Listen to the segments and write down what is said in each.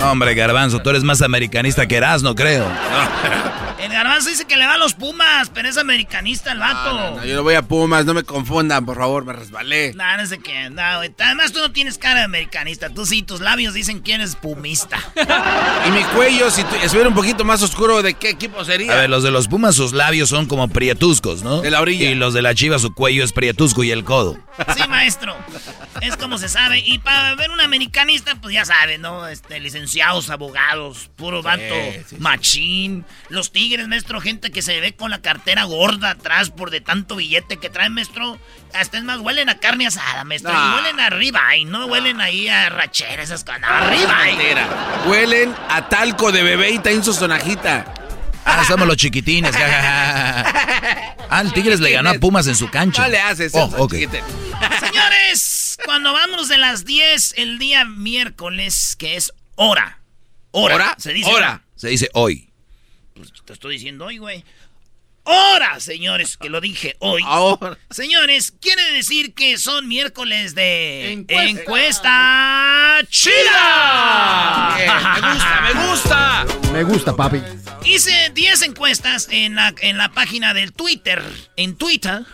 Perdón. hombre, Garbanzo, tú eres más americanista que Erasmo, creo. El garbanzo dice que le va a los Pumas, pero es americanista el vato. No, no, yo no voy a Pumas, no me confundan, por favor, me resbalé. No, no sé qué. No, güey. Además, tú no tienes cara de americanista. Tú sí, tus labios dicen que eres pumista. Y mi cuello, si tu- estuviera un poquito más oscuro, ¿de qué equipo sería? A ver, los de los Pumas, sus labios son como prietuscos, ¿no? De la orilla. Y los de la Chiva, su cuello es prietusco y el codo. Sí, maestro. Es como se sabe. Y para ver un americanista, pues ya saben, ¿no? Este, licenciados, abogados, puro vato, sí, sí. machín. Los tigres, maestro, gente que se ve con la cartera gorda atrás por de tanto billete que traen, maestro. Hasta es más, huelen a carne asada, maestro. No. Y huelen a ribeye, no huelen ahí a rachera, esas cosas. No, a ribeye. Mentira. Huelen a talco de bebé y traen su sonajita. Ah, somos los chiquitines. Ah, el Tigres le ganó a Pumas en su cancha. No le haces Oh, eso, ok. chiquitín. Señores, cuando vamos de las 10 el día miércoles, que es hora. Hora. ¿Hora? Se dice Hora. Se dice hoy. Pues te estoy diciendo hoy, güey. Hora, señores, que lo dije hoy. Ahora. Señores, quiere decir que son miércoles de Encuesta. encuesta chida. Bien, me gusta, me gusta. Me gusta, papi. Hice 10 encuestas en la, en la página del Twitter. En Twitter.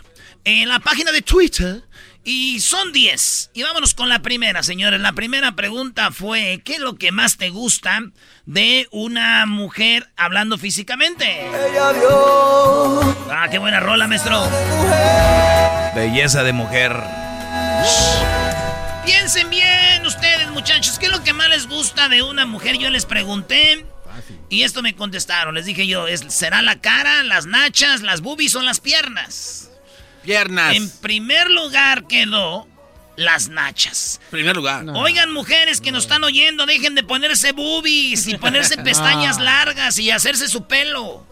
En la página de Twitter. Y son 10. Y vámonos con la primera, señores. La primera pregunta fue, ¿qué es lo que más te gusta de una mujer hablando físicamente? Ah, qué buena rola, maestro. Belleza de mujer. Piensen bien ustedes, muchachos, ¿qué es lo que más les gusta de una mujer? Yo les pregunté. Y esto me contestaron. Les dije yo, ¿es, ¿será la cara, las nachas, las boobies o las piernas? Piernas. En primer lugar quedó las nachas. primer lugar. Oigan, mujeres que nos están oyendo, dejen de ponerse boobies y ponerse pestañas largas y hacerse su pelo.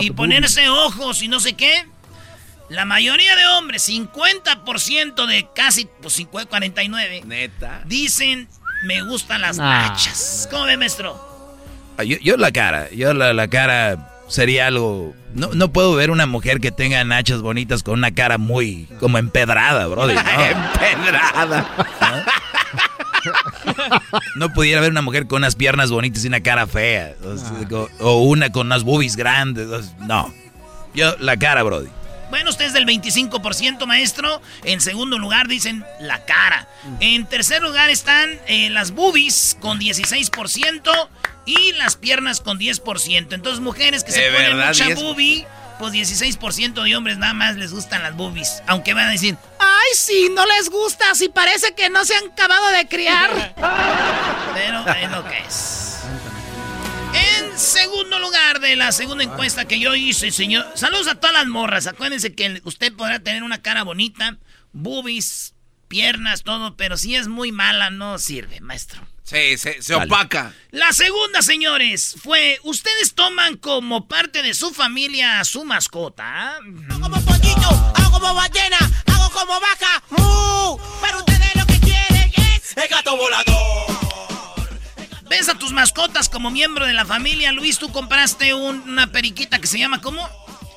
Y ponerse ojos y no sé qué. La mayoría de hombres, 50% de casi, pues 50, 49, Neta. dicen, me gustan las Ah. nachas. ¿Cómo ve, maestro? Ah, Yo, yo la cara, yo la, la cara sería algo... No, no puedo ver una mujer que tenga nachas bonitas con una cara muy como empedrada, brother. No, Empedrada. no pudiera ver una mujer con unas piernas bonitas y una cara fea. O, sea, o una con unas boobies grandes. o sea, No. Yo, la cara, brody. Bueno, usted es del 25%, maestro. En segundo lugar dicen la cara. En tercer lugar están eh, las boobies con 16% y las piernas con 10%. Entonces, mujeres que se ¿De ponen verdad, mucha 10? boobie, pues 16% de hombres nada más les gustan las boobies. Aunque van a decir, ay, sí, no les gusta, si parece que no se han acabado de criar. Pero es lo que es. En segundo lugar de la segunda encuesta que yo hice, señor. Saludos a todas las morras. Acuérdense que usted podrá tener una cara bonita, boobies, piernas, todo, pero si es muy mala, no sirve, maestro. Sí, se, opaca. La segunda, señores, fue: ¿Ustedes toman como parte de su familia a su mascota? Hago como pollito, hago como ballena, hago como vaca, ¡mu! Pero ustedes lo que quieren es el gato volador. ¿Ves a tus mascotas como miembro de la familia? Luis, tú compraste una periquita que se llama ¿cómo?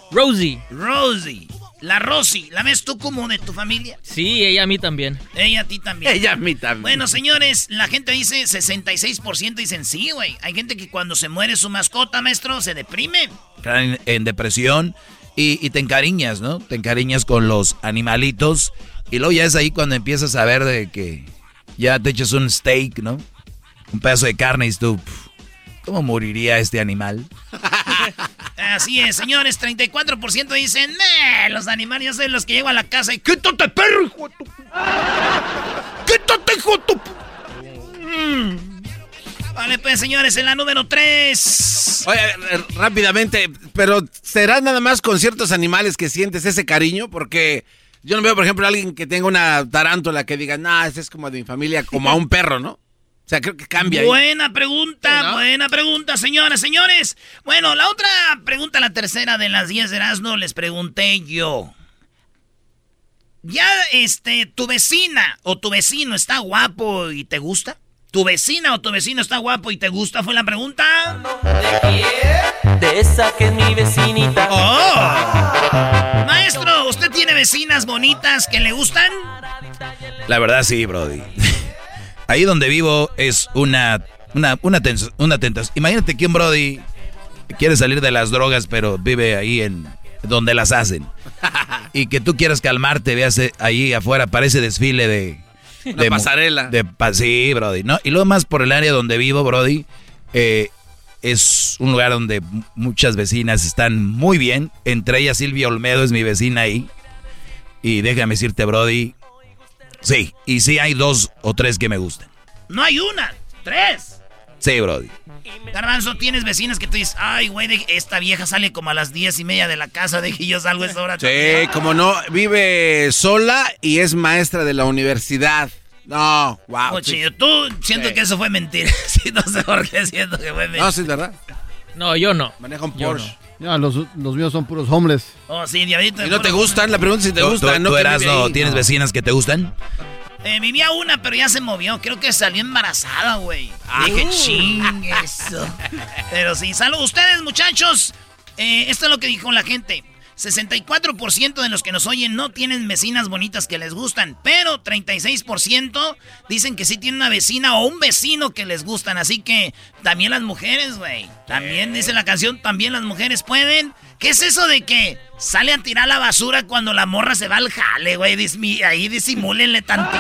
Rosie. Rosie. La Rosy, ¿la ves tú como de tu familia? Sí, ella a mí también. Ella a ti también. Ella a mí también. Bueno, señores, la gente dice 66% dicen sí, güey. Hay gente que cuando se muere su mascota, maestro, se deprime. En, en depresión y, y, te encariñas, ¿no? Te encariñas con los animalitos y luego ya es ahí cuando empiezas a ver de que ya te echas un steak, ¿no? Un pedazo de carne y tú, ¿cómo moriría este animal? Así es, señores, 34% dicen, los animales, yo soy los que llego a la casa y quítate, perro, hijo de tu... Quítate, hijo de tu... Mm. Vale, pues, señores, en la número 3. Oye, eh, rápidamente, pero ¿será nada más con ciertos animales que sientes ese cariño? Porque yo no veo, por ejemplo, a alguien que tenga una tarántula que diga, nah, ese es como de mi familia, como a un perro, ¿no? O sea, creo que cambia. Buena pregunta, buena pregunta, señores, señores. Bueno, la otra pregunta, la tercera de las 10 de Erasmo, les pregunté yo. ¿Ya, este, tu vecina o tu vecino está guapo y te gusta? ¿Tu vecina o tu vecino está guapo y te gusta? Fue la pregunta. ¿De quién? De esa que es mi vecinita. ¡Oh! Maestro, ¿usted tiene vecinas bonitas que le gustan? La verdad sí, Brody. Ahí donde vivo es una, una, una, una tentación. Imagínate que un Brody quiere salir de las drogas, pero vive ahí en donde las hacen. Y que tú quieras calmarte, veas ahí afuera, parece desfile de... De pasarela. De, sí, Brody. ¿no? Y luego más por el área donde vivo, Brody, eh, es un lugar donde muchas vecinas están muy bien. Entre ellas Silvia Olmedo es mi vecina ahí. Y déjame decirte, Brody, Sí, y sí hay dos o tres que me gustan. No hay una, tres. Sí, Brody. Garbanzo, tienes vecinas que tú dices, ay, güey, esta vieja sale como a las diez y media de la casa, de que yo salgo a esa hora. Sí, como no, vive sola y es maestra de la universidad. No, wow. tú siento que eso fue mentira. sí, no sé por qué siento que fue mentira. No, sí, es verdad. No, yo no. Maneja un Porsche. No. los, los, míos son puros hombres. Oh, sí, diablito. ¿Y no te gustan? La pregunta es si te gustan. ¿Tú, eras, no, ¿Tienes vecinas que te gustan? Eh, vivía una, pero ya se movió. Creo que salió embarazada, güey. Ah. Dije, ching, eso. pero sí, salud. Ustedes, muchachos. Eh, esto es lo que dijo la gente. 64% de los que nos oyen no tienen vecinas bonitas que les gustan, pero 36% dicen que sí tienen una vecina o un vecino que les gustan. Así que también las mujeres, güey. También dice la canción, también las mujeres pueden. ¿Qué es eso de que sale a tirar la basura cuando la morra se va al jale, güey? Ahí disimúlenle tantito.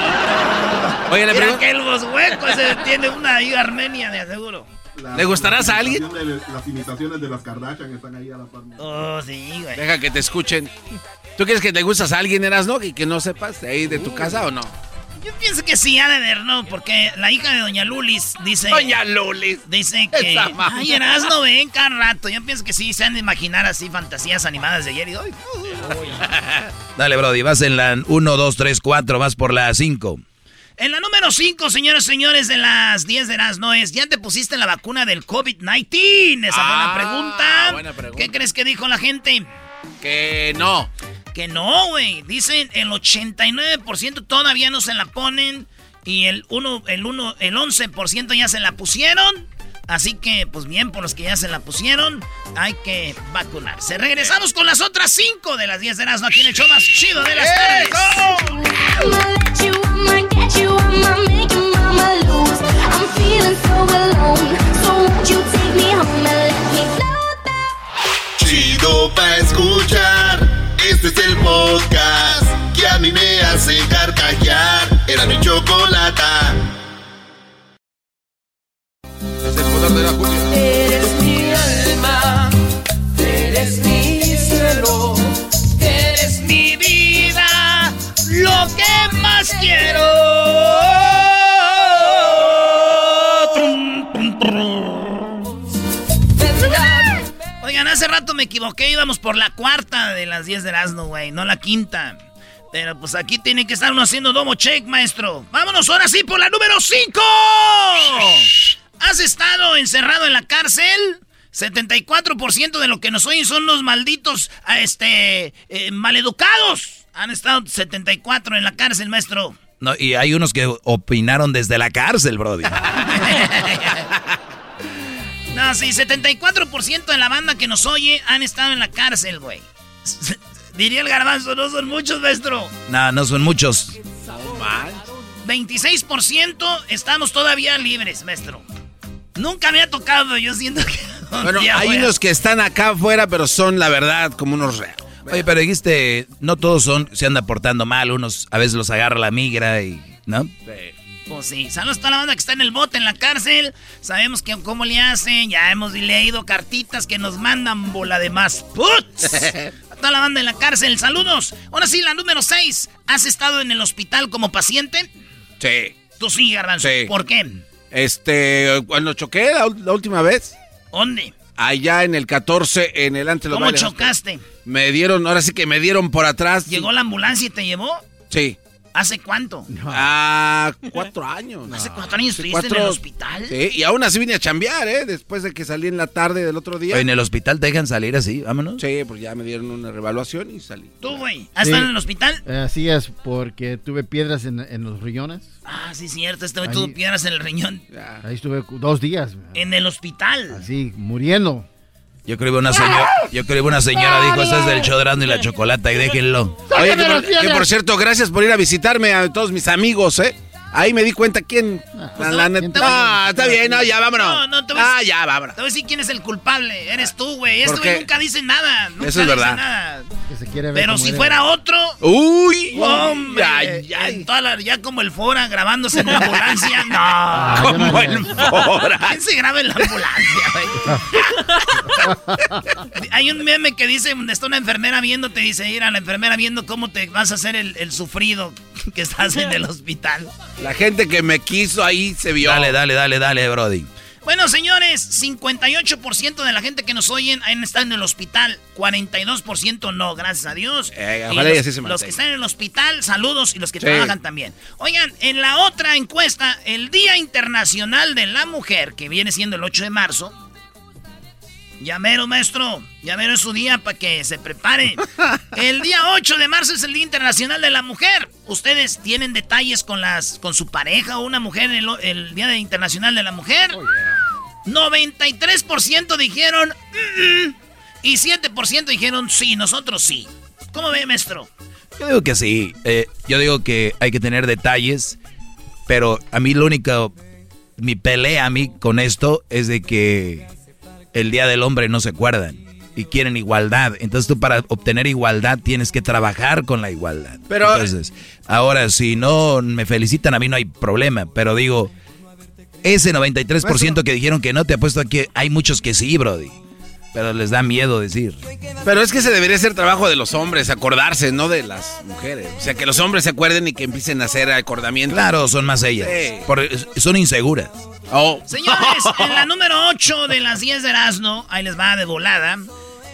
Oye, le que los huecos se tiene una ahí Armenia, de aseguro. ¿Le gustarás a alguien? las imitaciones de las Kardashian están ahí a la par. Oh, sí, güey. Deja que te escuchen. ¿Tú quieres que te gustas a alguien, eras no? Y que no sepas de ahí de tu casa o no. Yo pienso que sí, ha de ver, ¿no? Porque la hija de Doña Lulis dice. Doña Lulis. Dice que. Ay, Erasno, ven cada rato. Yo pienso que sí, se han de imaginar así fantasías animadas de ayer y hoy. Dale, Brody, vas en la 1, 2, 3, 4, vas por la 5. En la número 5, señores y señores, de las 10 de las no es, ¿ya te pusiste la vacuna del COVID-19? Esa ah, buena, buena pregunta. ¿Qué crees que dijo la gente? Que no. Que no, güey. Dicen el 89% todavía no se la ponen y el 1, el 1, el 11% ya se la pusieron. Así que, pues bien, por los que ya se la pusieron, hay que vacunarse. Regresamos con las otras 5 de las 10 de las no aquí en el show más chido de las tardes. Chido pa' escuchar. Este es el podcast que a mí me hace carcajear. Era mi chocolata. De la cumbia. Eres mi alma. Eres mi cielo. Eres mi vida. Lo que más quiero. Oigan, hace rato me equivoqué, íbamos por la cuarta de las 10 de Erasmo, güey, no la quinta. Pero pues aquí tiene que estar uno haciendo domo check, maestro. Vámonos ahora sí por la número 5. ¿Has estado encerrado en la cárcel? 74% de lo que nos oyen son los malditos, a este, eh, maleducados. Han estado 74 en la cárcel, maestro. No, y hay unos que opinaron desde la cárcel, Brody. No, sí, 74% de la banda que nos oye han estado en la cárcel, güey. Diría el garbanzo, no son muchos, maestro. no, no son muchos. 26% estamos todavía libres, maestro. Nunca me ha tocado, yo siento que... Bueno, hay unos que están acá afuera, pero son, la verdad, como unos reales. Oye, pero dijiste, no todos son, se anda portando mal, unos a veces los agarra la migra y, ¿no? Pues sí, saludos a toda la banda que está en el bote, en la cárcel. Sabemos que cómo le hacen, ya hemos leído cartitas que nos mandan bola de más puts. A toda la banda en la cárcel, saludos. Ahora sí, la número 6. ¿Has estado en el hospital como paciente? Sí. Tú sí, Garbanzo. Sí. ¿Por qué? Este, cuando choqué la, última vez, ¿Dónde? allá en el 14, en el Ante los ¿Cómo chocaste? Me dieron, ahora sí que me dieron por atrás. ¿Llegó la ambulancia y te llevó? Sí. ¿Hace cuánto? Ah, cuatro años. ¿Hace cuatro años estuviste en el hospital? Sí, y aún así vine a chambear, ¿eh? Después de que salí en la tarde del otro día. En el hospital te dejan salir así, vámonos. Sí, pues ya me dieron una revaluación y salí. ¿Tú, güey? ¿Has Sí. estado en el hospital? Así es, porque tuve piedras en, en los riñones. Ah, sí, cierto. Este güey tuvo piedras en el riñón. Ahí estuve dos días, En el hospital. así, muriendo. Yo creo que una señora, yo creo que una señora dijo, eso es del chodrando y la chocolata y déjenlo. Oye, que por, que por cierto, gracias por ir a visitarme a todos mis amigos, ¿eh? Ahí me di cuenta quién. la, la neta- Ah, está bien, no, ya vámonos. No, no, te voy a Ah, ya, vámonos. Te voy a decir quién es el culpable. Eres tú, güey. Este ¿Por güey nunca dice nada. Nunca Eso es dice verdad. nada. Que se quiere ver Pero si fuera otro. Uy, Hombre, ay, ay. en toda la- ya como el Fora grabándose en la ambulancia. No. Ah, no- Como el Fora. ¿Quién se graba en la ambulancia, güey? Hay un meme que dice, está una enfermera viendo, te dice, ir a la enfermera viendo cómo te vas a hacer el, el sufrido que estás en el hospital. La gente que me quiso ahí se vio. Dale, dale, dale, dale, Brody. Bueno, señores, 58% de la gente que nos oyen estado en el hospital, 42% no, gracias a Dios. Eh, Y ojalá y los, así se los mantenga. que están en el hospital, saludos, y los que Sí. trabajan también. Oigan, en la otra encuesta, el Día Internacional de la Mujer, que viene siendo el 8 de marzo, Llamero, maestro. Llamero es su día para que se prepare. El día 8 de marzo es el Día Internacional de la Mujer. ¿Ustedes tienen detalles con las con su pareja o una mujer en el, el Día de- Internacional de la Mujer? 93% dijeron "Mm, mm", y 7% dijeron sí, nosotros sí. ¿Cómo ve, maestro? Yo digo que sí. Eh, yo digo que hay que tener detalles, pero a mí lo único, mi pelea a mí con esto es de que el Día del Hombre no se acuerdan y quieren igualdad. Entonces tú para obtener igualdad tienes que trabajar con la igualdad. Pero- Entonces, ahora si no me felicitan a mí no hay problema, pero digo, ese 93% que dijeron que no, te apuesto a que hay muchos que sí, Brody. Pero les da miedo decir. Pero es que ese debería ser trabajo de los hombres, acordarse, no de las mujeres. O sea, que los hombres se acuerden y que empiecen a hacer acordamiento. Claro, son más ellas. Sí. Por- son inseguras. Oh. Señores, en la número 8 de las 10 de Erasmo, ahí les va de volada.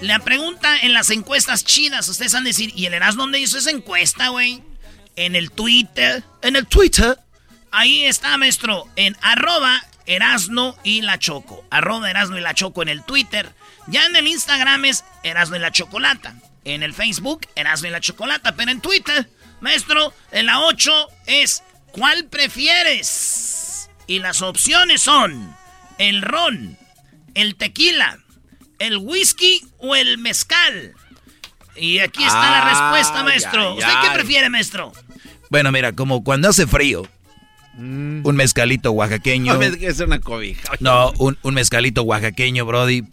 La pregunta en las encuestas chidas, ustedes han de decir, ¿y el Erasmo dónde hizo esa encuesta, güey? En el Twitter. En el Twitter. Ahí está, maestro, en arroba Erasno y la Choco. Arroba Erasno y la Choco en el Twitter. Ya en el Instagram es Erasno y la Chocolata. En el Facebook, Erasno y la Chocolata. Pero en Twitter, maestro, en la 8 es ¿Cuál prefieres? Y las opciones son el ron, el tequila, el whisky o el mezcal. Y aquí está la respuesta, maestro. ay, ¿Usted qué prefiere, maestro? Bueno, mira, como cuando hace frío, Mm. un mezcalito oaxaqueño. No, es una cobija. No, un, un mezcalito oaxaqueño, Brody.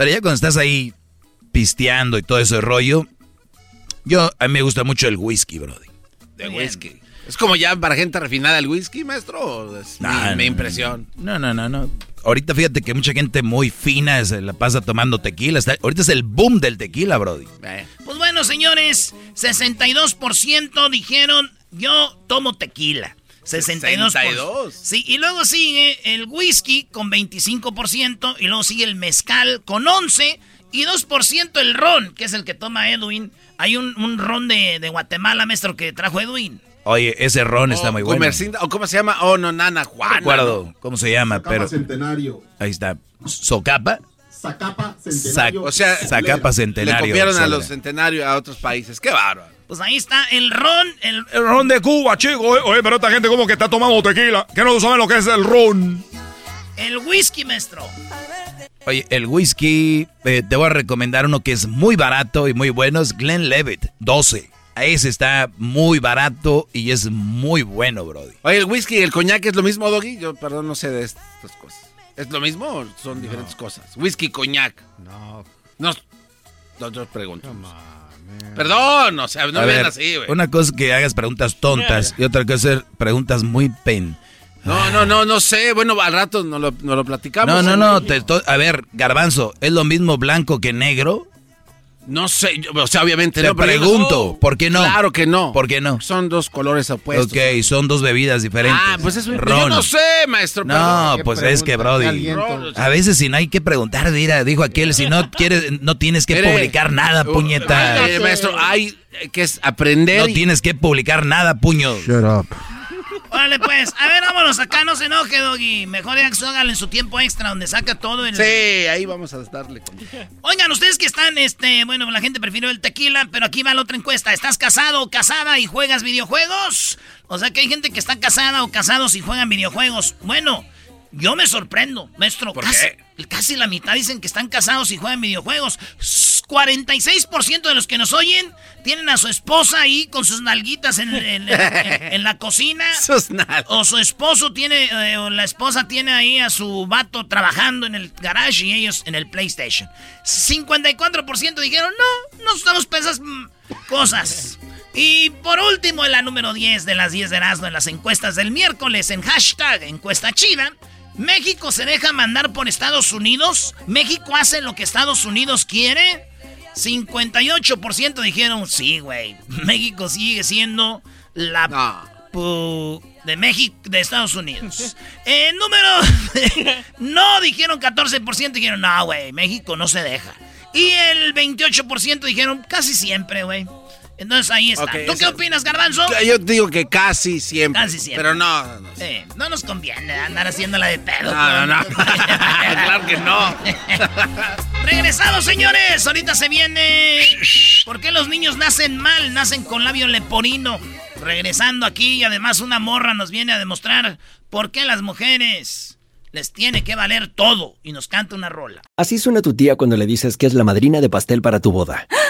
Pero ya cuando estás ahí pisteando y todo ese rollo, yo a mí me gusta mucho el whisky, Brody. De whisky. ¿Es como ya para gente refinada el whisky, maestro? ¿O es mi- No, mi, impresión? No, no, no, no. Ahorita fíjate que mucha gente muy fina se la pasa tomando tequila. Está- ahorita es el boom del tequila, Brody. Eh. Pues bueno, señores, 62% dijeron yo tomo tequila. 62%. 62. Sí, y luego sigue el whisky con 25%, y luego sigue el mezcal con 11%, y 2% el ron, que es el que toma Edwin. Hay un, un ron de, de Guatemala, maestro, que trajo Edwin. Oye, ese ron está O muy bueno. ¿O cómo se llama? Oh, no, Nana, No Juana. recuerdo cómo se llama, Zacapa pero Centenario. ahí está. ¿Socapa? Zacapa Sac- Centenario. O sea, Zacapa Le Centenario. copiaron a los centenarios a otros países. ¡Qué bárbaro! Pues ahí está el ron, el, El ron de Cuba, chico. Oye, oye, pero esta gente como que está tomando tequila. Que no saben lo que es el ron. el whisky, maestro. Oye, el whisky, eh, te voy a recomendar uno que es muy barato y muy bueno, es Glenlivet, 12. Ese está muy barato y es muy bueno, Brody. Oye, ¿el whisky y el coñac es lo mismo, Doggy? Yo, perdón, no sé de estas cosas. ¿Es lo mismo o son diferentes cosas? Whisky y coñac. No, No, no, yo pregunto. Perdón, o sea, no vean así, güey. una cosa es que hagas preguntas tontas y otra cosa es hacer preguntas muy pen. No, no, no, no sé. Bueno, al rato nos lo, lo platicamos. No, no, ¿eh? no, te a ver, Garbanzo, ¿es lo mismo blanco que negro? No sé, yo- o sea, obviamente Te no. yo- pregunto, ¿por qué no? Claro que no. ¿Por qué no? Son dos colores opuestos. Ok, son dos bebidas diferentes. Ah, pues eso yo Ron. no sé, maestro. No, pues es que, Brody. A veces si no hay que preguntar, mira, dijo aquel, si no quieres, no tienes que Mire, publicar nada, uh, puñeta. eh, maestro, hay que aprender. No y- tienes que publicar nada, puño. shut up. Órale, pues. A ver, vámonos acá, no se enoje, Doggy. Mejor hágalo en su tiempo extra, donde saca todo el... Sí, ahí vamos a darle. con- Oigan, ustedes que están, este, bueno, la gente prefirió el tequila, pero aquí va la otra encuesta. ¿Estás casado o casada y juegas videojuegos? O sea que hay gente que está casada o casados y juegan videojuegos. Bueno, yo me sorprendo, maestro. ¿Por casi, qué? casi la mitad dicen que están casados y juegan videojuegos. S- 46% de los que nos oyen tienen a su esposa ahí con sus nalguitas en, en- en- en la cocina. Sus nalgas. O su esposo tiene, eh, o la esposa tiene ahí a su vato trabajando en el garage y ellos en el PlayStation. 54% dijeron, no, no estamos pensando cosas. Y por último, en la número 10 de las 10 de Erasmo en las encuestas del miércoles, en hashtag encuesta chida, ¿México se deja mandar por Estados Unidos? ¿México hace lo que Estados Unidos quiere? 58% dijeron, sí, güey. México sigue siendo la No. pu- de México, de Estados Unidos. Eh, número... no, dijeron 14%, dijeron, no, güey, México no se deja. Y el 28% dijeron, casi siempre, güey. Entonces ahí está. ¿Tú qué opinas, Garbanzo? Yo digo que casi siempre. Casi siempre. Pero no, no, no. Eh, no nos conviene andar haciéndola de pedo. No, no, no. claro que no. Regresamos, señores. Ahorita se viene. ¿Por qué los niños nacen mal? Nacen con labio leporino. Regresando aquí y además una morra nos viene a demostrar por qué las mujeres les tiene que valer todo y nos canta una rola. Así suena tu tía cuando le dices que es la madrina de pastel para tu boda.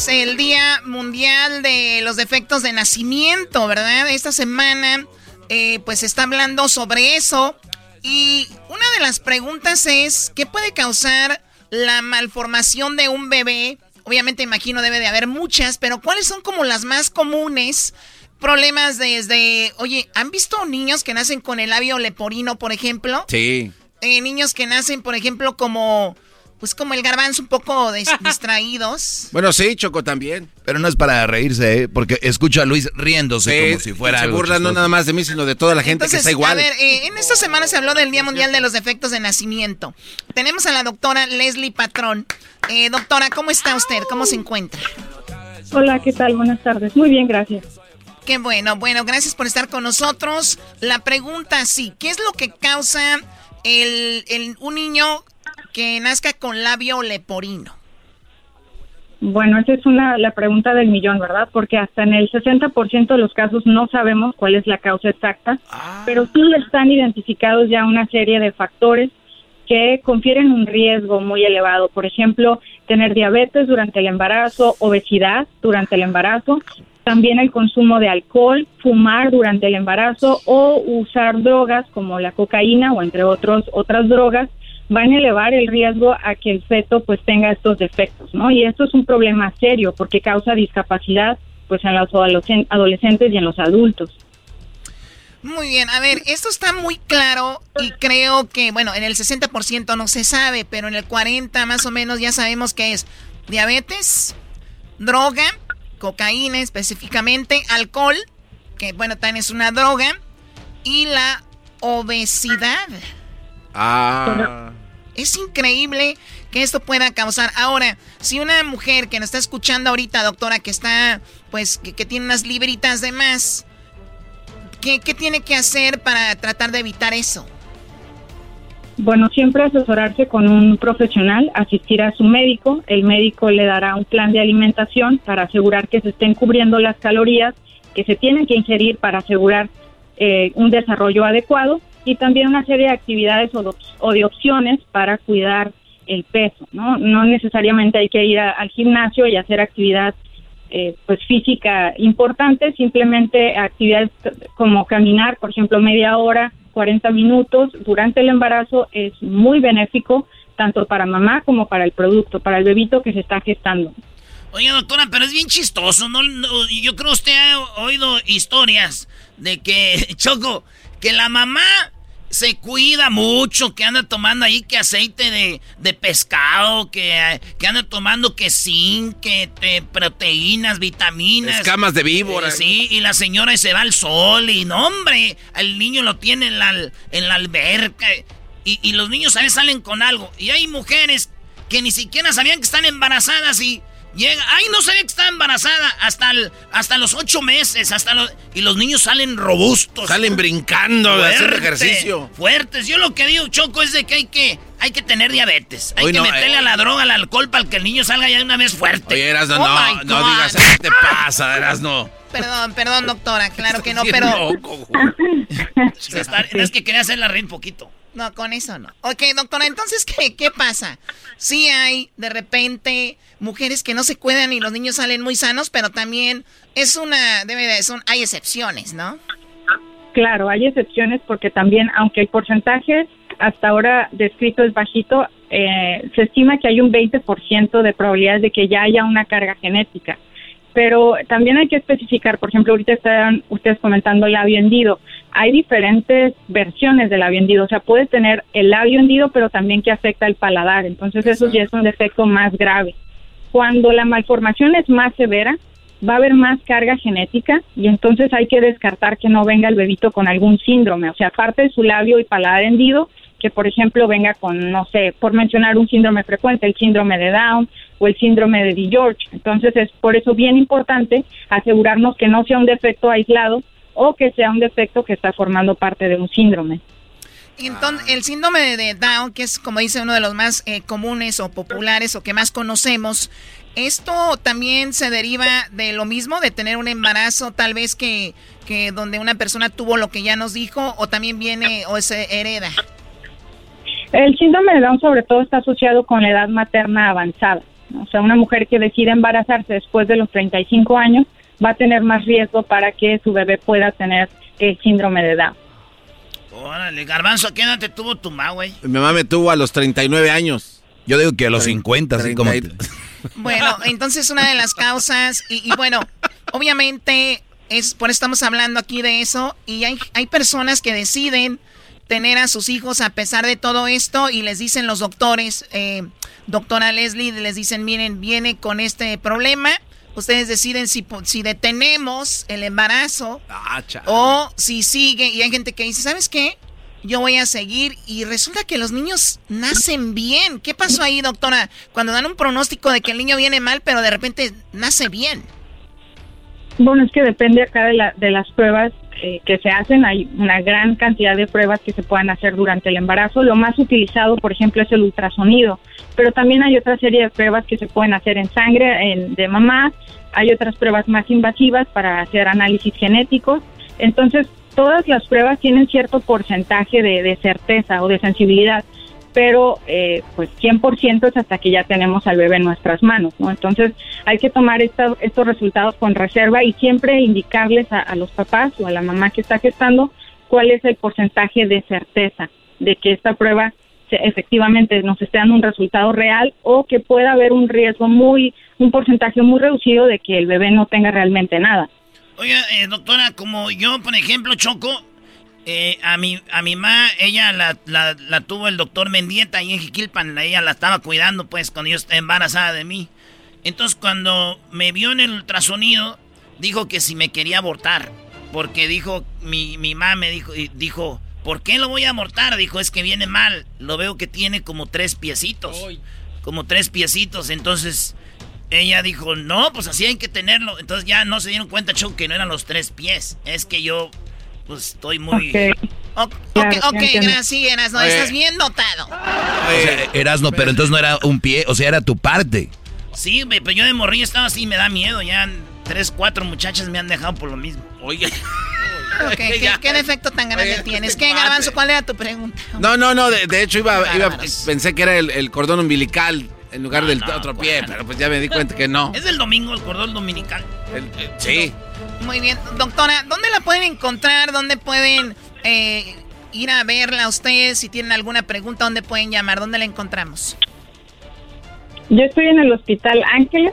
es el Día Mundial de los Defectos de Nacimiento, ¿verdad? Esta semana, eh, pues se está hablando sobre eso. Y una de las preguntas es, ¿qué puede causar la malformación de un bebé? Obviamente imagino debe de haber muchas, pero ¿cuáles son como las más comunes? Problemas desde, oye, ¿han visto niños que nacen con el labio leporino, por ejemplo? Sí. Eh, niños que nacen, por ejemplo, como pues como el garbanzo un poco dis- distraídos. Bueno, sí, Choco también. Pero no es para reírse, ¿eh? porque escucho a Luis riéndose Sí, como si fuera se algo burla no chistoso. nada más de mí, sino de toda la gente Entonces, que está igual. a ver, eh, en esta semana se habló del Día Mundial de los Defectos de Nacimiento. Tenemos a la doctora Leslie Patrón. Eh, doctora, ¿cómo está usted? ¿Cómo se encuentra? Hola, ¿qué tal? Buenas tardes. Muy bien, gracias. Qué bueno, bueno, gracias por estar con nosotros. La pregunta, sí, ¿qué es lo que causa el, el- un niño que nazca con labio leporino? Bueno, esa es una, la pregunta del millón, ¿verdad? Porque hasta en el 60% de los casos no sabemos cuál es la causa exacta, pero sí están identificados ya una serie de factores que confieren un riesgo muy elevado. Por ejemplo, tener diabetes durante el embarazo, obesidad durante el embarazo, también el consumo de alcohol, fumar durante el embarazo o usar drogas como la cocaína o entre otros otras drogas van a elevar el riesgo a que el feto pues tenga estos defectos, ¿no? Y esto es un problema serio porque causa discapacidad pues en los adolescen- adolescentes y en los adultos. Muy bien, a ver, esto está muy claro y creo que, bueno, en el 60% no se sabe, pero en el 40% más o menos ya sabemos que es diabetes, droga, cocaína específicamente, alcohol, que bueno, también es una droga, y la obesidad. Ah. Es increíble que esto pueda causar. Ahora, si una mujer que nos está escuchando ahorita, doctora, que está, pues, que, tiene unas libritas de más, ¿qué, qué tiene que hacer para tratar de evitar eso? Bueno, siempre asesorarse con un profesional, asistir a su médico, el médico le dará un plan de alimentación para asegurar que se estén cubriendo las calorías que se tienen que ingerir para asegurar eh, un desarrollo adecuado y también una serie de actividades o de, opciones para cuidar el peso, ¿no? No necesariamente hay que ir al gimnasio y hacer actividad eh, pues física importante, simplemente actividades como caminar, por ejemplo, media hora, 40 minutos durante el embarazo es muy benéfico tanto para mamá como para el producto, para el bebito que se está gestando. Oye, doctora, pero es bien chistoso. No, yo creo que usted ha oído historias de que, Choco, que la mamá se cuida mucho, que anda tomando ahí que aceite de, de pescado, que, que anda tomando que zinc, que te- proteínas, vitaminas. Escamas de víbora. Eh, sí, y la señora se va al sol y no, hombre, el niño lo tiene en la, en la alberca. Y, y los niños a veces salen con algo. Y hay mujeres que ni siquiera sabían que están embarazadas y Llega, ay, no sabía que estaba embarazada hasta, el- hasta los ocho meses, hasta los, y los niños salen robustos. Salen brincando, haciendo Fuerte, ejercicio. Fuertes. Yo lo que digo, Choco, es de que hay que, hay que tener diabetes. Hay Uy, que no, meterle eh. a la droga, al alcohol, para que el niño salga ya de una vez fuerte. Oye, Erasno, Oh no, no digas, ¿qué te pasa, Erasno? Perdón, perdón, doctora, claro que no, pero... loco, Se está- Es que quería hacerla reír un poquito. No, con eso no. Ok, doctora, entonces, ¿qué, qué pasa? Sí hay, de repente, mujeres que no se cuidan y los niños salen muy sanos, pero también es una, debe de, son, hay excepciones, ¿no? Claro, hay excepciones porque también, aunque el porcentaje hasta ahora descrito es bajito, eh, se estima que hay un 20% de probabilidades de que ya haya una carga genética. Pero también hay que especificar, por ejemplo, ahorita están ustedes comentando el labio hendido. Hay diferentes versiones del labio hendido, o sea, puede tener el labio hendido, pero también que afecta el paladar. Entonces, eso ya es un defecto más grave. Cuando la malformación es más severa, va a haber más carga genética y entonces hay que descartar que no venga el bebito con algún síndrome, o sea, aparte de su labio y paladar hendido, que por ejemplo venga con, no sé, por mencionar un síndrome frecuente, el síndrome de Down o el síndrome de D. George. Entonces es por eso bien importante asegurarnos que no sea un defecto aislado o que sea un defecto que está formando parte de un síndrome. Entonces, el síndrome de- de Down, que es como dice uno de los más eh, comunes o populares o que más conocemos, ¿esto también se deriva de lo mismo, de tener un embarazo tal vez que, que donde una persona tuvo lo que ya nos dijo o también viene o se hereda? El síndrome de Down sobre todo está asociado con la edad materna avanzada. O sea, una mujer que decide embarazarse después de los 35 años va a tener más riesgo para que su bebé pueda tener el síndrome de Down. Órale, Garbanzo, ¿a qué edad te tuvo tu ma, güey? Mi mamá me tuvo a los 39 años. Yo digo que a los 50, así como... Bueno, entonces una de las causas, y, y bueno, obviamente es por eso estamos hablando aquí de eso, y hay, hay personas que deciden tener a sus hijos a pesar de todo esto y les dicen los doctores, eh, doctora Leslie, les dicen, miren, viene con este problema, ustedes deciden si, si detenemos el embarazo Ah, o si sigue, y hay gente que dice, ¿sabes qué? Yo voy a seguir y resulta que los niños nacen bien. ¿Qué pasó ahí, doctora? Cuando dan un pronóstico de que el niño viene mal, pero de repente nace bien. Bueno, es que depende acá de, la, de las pruebas eh, que se hacen. Hay una gran cantidad de pruebas que se pueden hacer durante el embarazo. Lo más utilizado, por ejemplo, es el ultrasonido. Pero también hay otra serie de pruebas que se pueden hacer en sangre de mamá. Hay otras pruebas más invasivas para hacer análisis genéticos. Entonces, todas las pruebas tienen cierto porcentaje de certeza o de sensibilidad pero eh, pues 100% es hasta que ya tenemos al bebé en nuestras manos, ¿no? Entonces hay que tomar esta- estos resultados con reserva y siempre indicarles a, a los papás o a la mamá que está gestando cuál es el porcentaje de certeza de que esta prueba se- efectivamente nos esté dando un resultado real o que pueda haber un riesgo muy, un porcentaje muy reducido de que el bebé no tenga realmente nada. Oiga, eh, doctora, como yo, por ejemplo, Choco, eh, a mi a mi mamá, ella la, la, la tuvo el doctor Mendieta ahí en Jiquilpan, la- ella la estaba cuidando, pues, cuando yo estaba embarazada de mí. Entonces, cuando me vio en el ultrasonido, dijo que si me quería abortar, porque dijo, mi, mi mamá me dijo, y dijo, ¿por qué lo voy a abortar? Dijo, es que viene mal, lo veo que tiene como tres piecitos, como tres piecitos, entonces... Ella dijo, no, pues así hay que tenerlo. Entonces ya no se dieron cuenta, Choco, que no eran los tres pies. Es que yo, pues estoy muy... Ok. Ok, Claro, ok, ya entiendo. gracias, no, Oye. estás bien dotado. O sea, Erasno, pero entonces no era un pie, o sea, era tu parte. Sí, pero yo de morrillo estaba así, me da miedo. Ya tres, cuatro muchachas me han dejado por lo mismo. Oye. Ok, ¿qué, qué defecto tan grande Oye, tienes? ¿qué. Garbanzo? ¿Cuál era tu pregunta? No, no, no, de, de hecho iba, iba- pensé que era el, el cordón umbilical en lugar No, del no, otro pie, pero pues ya me di cuenta que no. Es del domingo, el cordón dominical. El- sí. Muy bien, doctora, ¿dónde la pueden encontrar? ¿Dónde pueden eh, ir a verla ustedes? Si tienen alguna pregunta, ¿dónde pueden llamar? ¿Dónde la encontramos? Yo estoy en el Hospital Ángeles,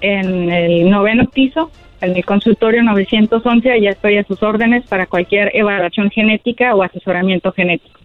en el noveno piso, en el consultorio 911, allá estoy a sus órdenes para cualquier evaluación genética o asesoramiento genético.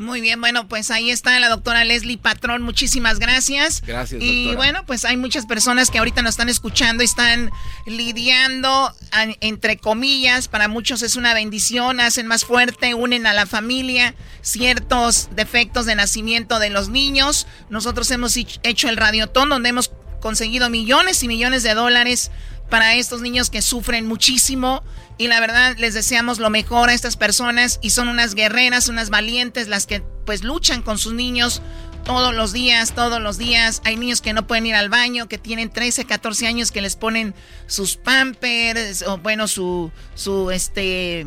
Muy bien, bueno, pues ahí está la doctora Leslie Patrón, muchísimas gracias. Gracias, Y doctora. bueno, pues hay muchas personas que ahorita nos están escuchando y están lidiando, entre comillas, para muchos es una bendición, hacen más fuerte, unen a la familia, ciertos defectos de nacimiento de los niños. Nosotros hemos hech- hecho el radiotón donde hemos conseguido millones y millones de dólares para estos niños que sufren muchísimo. Y la verdad, les deseamos lo mejor a estas personas y son unas guerreras, unas valientes, las que pues luchan con sus niños todos los días, todos los días. Hay niños que no pueden ir al baño, que tienen 13, 14 años, que les ponen sus pampers, o bueno, su, su, este,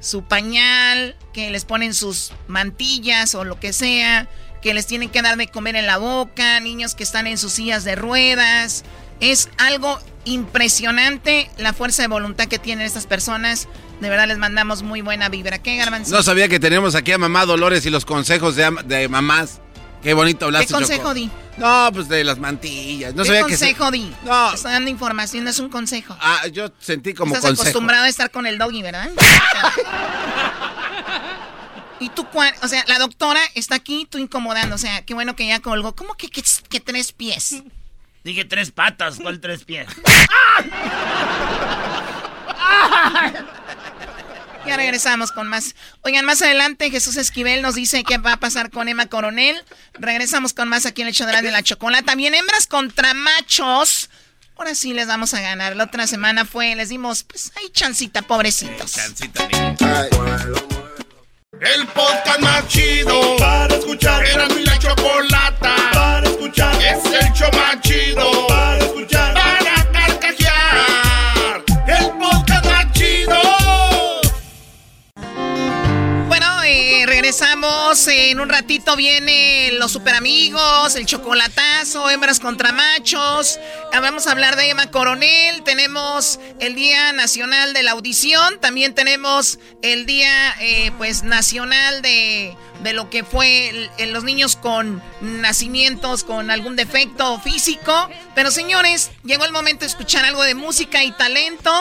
su pañal, que les ponen sus mantillas o lo que sea, que les tienen que dar de comer en la boca, niños que están en sus sillas de ruedas. Es algo impresionante la fuerza de voluntad que tienen estas personas. De verdad les mandamos muy buena vibra. ¿Qué, Garbanzo? No sabía que teníamos aquí a mamá Dolores y los consejos de, de mamás. Qué bonito hablaste, ¿Qué consejo Choco. di? No, pues de las mantillas. No ¿Qué sabía consejo que se- di? No. Estoy dando información, no es un consejo. Ah, yo sentí como Estás consejo. acostumbrado a estar con el doggy, ¿verdad? y tú, cuál- o sea, la doctora está aquí, tú incomodando. O sea, qué bueno que ya colgó. ¿Cómo que, que, que tres pies? Dije tres patas, ¿cuál tres pies? Ya regresamos con más. Oigan, más adelante Jesús Esquivel nos dice qué va a pasar con Emma Coronel. Regresamos con más aquí en el hecho de la chocolate. También hembras contra machos. Ahora sí les vamos a ganar. La otra semana fue, les dimos, pues, ahí chancita, pobrecitos. El podcast más chido para escuchar. Era mi la chocolata. Es el show. Regresamos. En un ratito vienen los super amigos, el chocolatazo, hembras contra machos. Ah, Vamos a hablar de Emma Coronel. Tenemos el Día Nacional de la Audición. También tenemos el Día, eh, pues, nacional de, de lo que fue el- los niños con nacimientos con algún defecto físico. Pero señores, llegó el momento de escuchar algo de música y talento.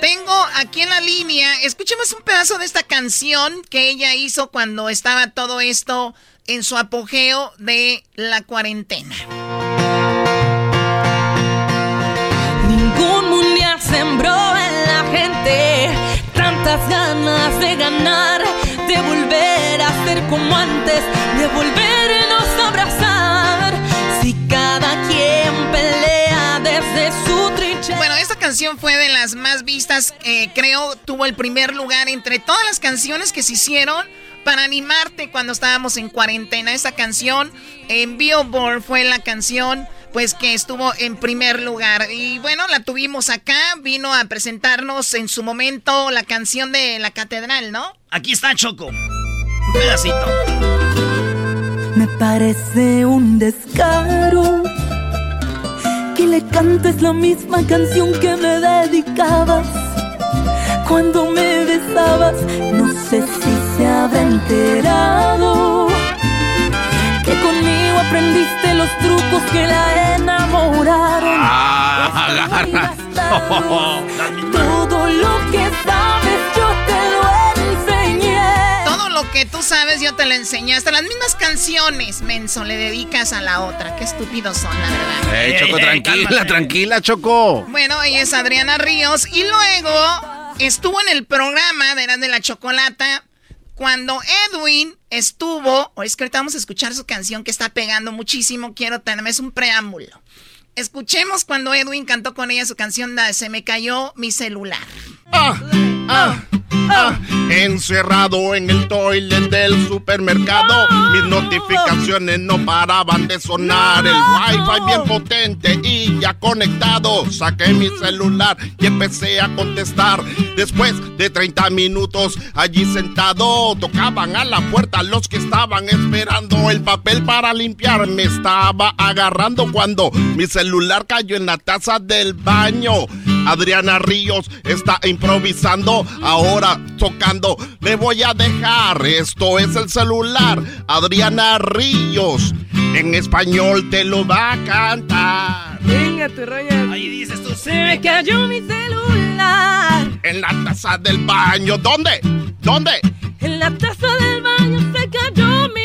Tengo aquí en la línea, escuchemos un pedazo de esta canción que ella hizo cuando estaba todo esto en su apogeo de la cuarentena. Ningún mundial sembró en la gente tantas ganas de ganar, de volver a ser como antes, de volvernos a abrazar. Si cada quien pelea desde su canción fue de las más vistas, eh, creo, tuvo el primer lugar entre todas las canciones que se hicieron para animarte cuando estábamos en cuarentena. Esa canción en Billboard fue la canción pues que estuvo en primer lugar. Y bueno, la tuvimos acá, vino a presentarnos en su momento la canción de la catedral, ¿no? Aquí está Choco. Un pedacito. Me parece un descaro que le cantes la misma canción que me dedicabas cuando me besabas. No sé si se habrá enterado que conmigo aprendiste los trucos que la enamoraron. Ah, agarra. Todo lo que que tú sabes yo te lo enseñé. Hasta las mismas canciones, menso, le dedicas a la otra. Qué estúpidos son, la verdad. Ey, Choco, tranquila, cálmate. tranquila, Choco. Bueno, ella es Adriana Ríos y luego estuvo en el programa de Eran de la Chocolata cuando Edwin estuvo, o es que ahorita vamos a escuchar su canción que está pegando muchísimo, quiero tenerme, es un preámbulo. Escuchemos cuando Edwin cantó con ella su canción de Se me cayó mi celular. Ah, ah, ah. Encerrado en el toilet del supermercado, mis notificaciones no paraban de sonar. El wifi bien potente y ya conectado. Saqué mi celular y empecé a contestar. Después de 30 minutos allí sentado, tocaban a la puerta los que estaban esperando. El papel para limpiar me estaba agarrando cuando mi celular cayó en la taza del baño. Adriana Ríos está improvisando, ahora tocando. Le voy a dejar, esto es el celular. Adriana Ríos, en español te lo va a cantar. Venga, tu rollo. Ahí dices tú. Se me cayó mi celular. En la taza del baño, ¿dónde? ¿Dónde? En la taza del baño se cayó mi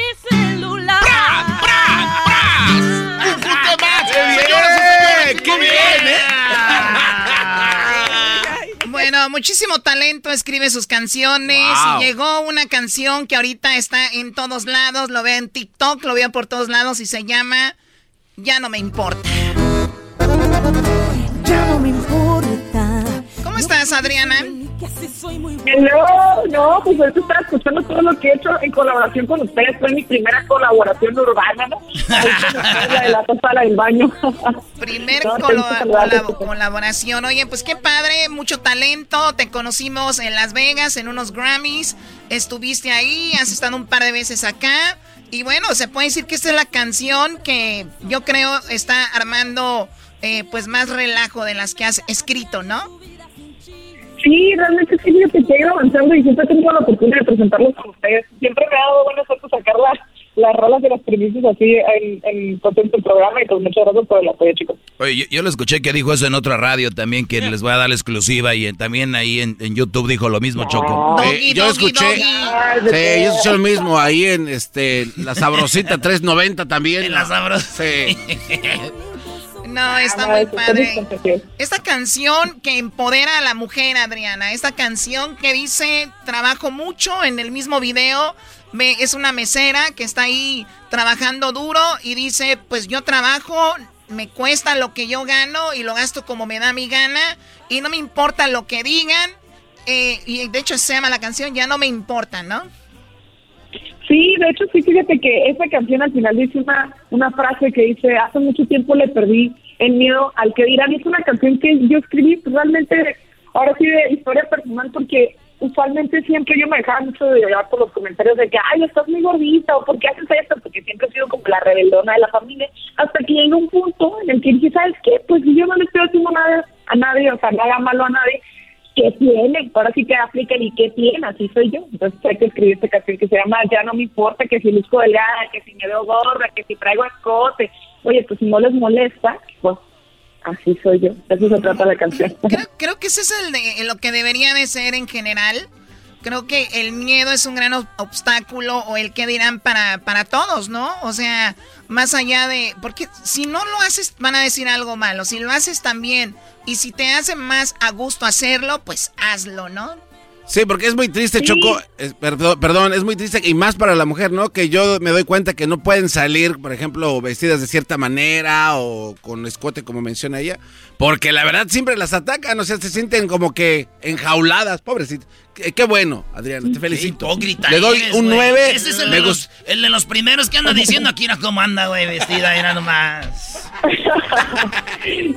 muchísimo talento, escribe sus canciones. Wow. Y llegó una canción que ahorita está en todos lados, lo veo en TikTok, lo veo por todos lados y se llama Ya no me importa. Ya no me importa. ¿Cómo estás, Adriana? No, no, pues ahorita estaba escuchando todo lo que he hecho en colaboración con ustedes. Fue mi primera colaboración urbana, ¿no? la de la sala del baño. Primer No, colo- colab- colaboración. Oye, pues qué padre, mucho talento. Te conocimos en Las Vegas en unos Grammys. Estuviste ahí, has estado un par de veces acá. Y bueno, se puede decir que esta es la canción que yo creo está armando eh, pues más relajo de las que has escrito, ¿no? Sí, realmente sí, fíjate que he ido avanzando y siempre tengo la oportunidad de presentarlos con ustedes. Siempre me ha dado buena suerte sacar las, las rolas de las primicias así en, en contento programa y pues muchas gracias por el apoyo, chicos. Oye, yo, yo lo escuché que dijo eso en otra radio también, que les voy a dar la exclusiva y en- también ahí en, en YouTube dijo lo mismo, Choco. Eh, yo escuché, sí, yo escuché lo mismo ahí en este la sabrosita 390 también. En la sabrosa. Sí. No, está muy padre. Esta canción que empodera a la mujer, Adriana. Esta canción que dice, trabajo mucho en el mismo video. Me, es una mesera que está ahí trabajando duro y dice, pues yo trabajo, me cuesta lo que yo gano y lo gasto como me da mi gana y no me importa lo que digan. Eh, y de hecho se llama la canción, ya no me importa, ¿no? Sí, de hecho sí, fíjate que esa canción al final dice una, una frase que dice, hace mucho tiempo le perdí el miedo al que dirán. Es una canción que yo escribí realmente, ahora sí de historia personal, porque usualmente siempre yo me dejaba mucho de llevar por los comentarios de que, ay, estás muy gordita, o ¿por qué haces esto? Porque siempre he sido como la rebeldona de la familia, hasta que llega un punto en el que dije, ¿sabes qué? Pues yo no le estoy haciendo nada a nadie, o sea, nada malo a nadie, ¿qué tiene? Ahora sí que aplican y qué tiene, así soy yo. Entonces hay que escribir esta canción que se llama Ya no me importa que si luzco delgada, que si me veo gorda, que si traigo escote. Oye, pues si no les molesta, pues así soy yo. Eso se trata la canción. Creo, creo que ese es el de, lo que debería de ser en general. Creo que el miedo es un gran ob- obstáculo o el que dirán para, para todos, ¿no? O sea, más allá de... Porque si no lo haces van a decir algo malo. Si lo haces también y si te hace más a gusto hacerlo, pues hazlo, ¿no? Sí, porque es muy triste, Choco. es- perdón, perdón, es muy triste y más para la mujer, ¿no? Que yo me doy cuenta que no pueden salir, por ejemplo, vestidas de cierta manera o con escote, como menciona ella, porque la verdad siempre las atacan, o sea, se sienten como que enjauladas, pobrecitas. Qué, qué bueno, Adriana, te felicito. Hipócrita Le doy eres, un güey. 9. Ese es el de, los, el de los primeros que anda diciendo aquí, mira cómo anda, güey, vestida, era nomás.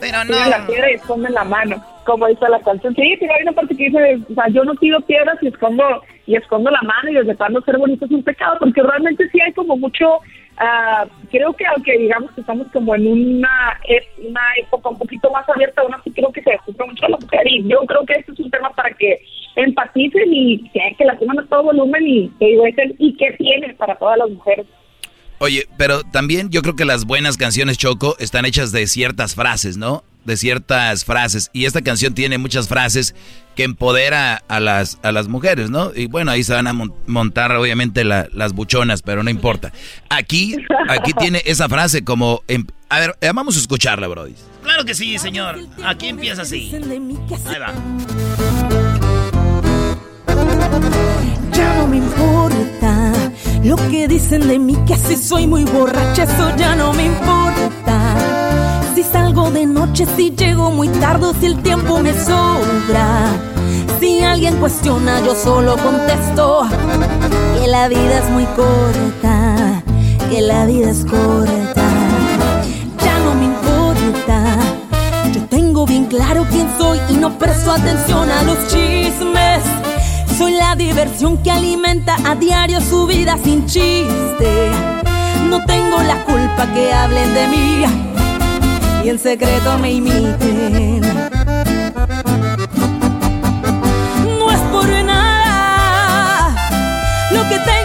Pero no. la piedra y esconden la mano, como dice la canción. Sí, pero hay una parte que dice, o sea, yo no tiro piedras y escondo y escondo la mano y desde cuando ser bonito es un pecado, porque realmente sí hay como mucho, ah, creo que aunque digamos que estamos como en una, e- una época un poquito más abierta, aún así creo que se juzga mucho a la mujer y yo creo que este es un tema para que empaticen y que, que la tomen a todo volumen y el y que tiene para todas las mujeres. Oye, pero también yo creo que las buenas canciones Choco están hechas de ciertas frases, ¿no? De ciertas frases. Y esta canción tiene muchas frases que empodera a las, a las mujeres, ¿no? Y bueno, ahí se van a mon- montar obviamente la- las buchonas, pero no importa. Aquí, aquí tiene esa frase como... em- a ver, eh, vamos a escucharla, Brody. Claro que sí, señor. Aquí empieza así. Ahí va. Ya no me importa lo que dicen de mí, que si soy muy borracha, eso ya no me importa. Si salgo de noche, si llego muy tarde, si el tiempo me sobra. Si alguien cuestiona, yo solo contesto que la vida es muy corta, que la vida es corta. Ya no me importa. Yo tengo bien claro quién soy y no presto atención a los chismes. Soy la diversión que alimenta a diario su vida sin chiste. No tengo la culpa que hablen de mí y en secreto me imiten. No es por nada lo que tengo,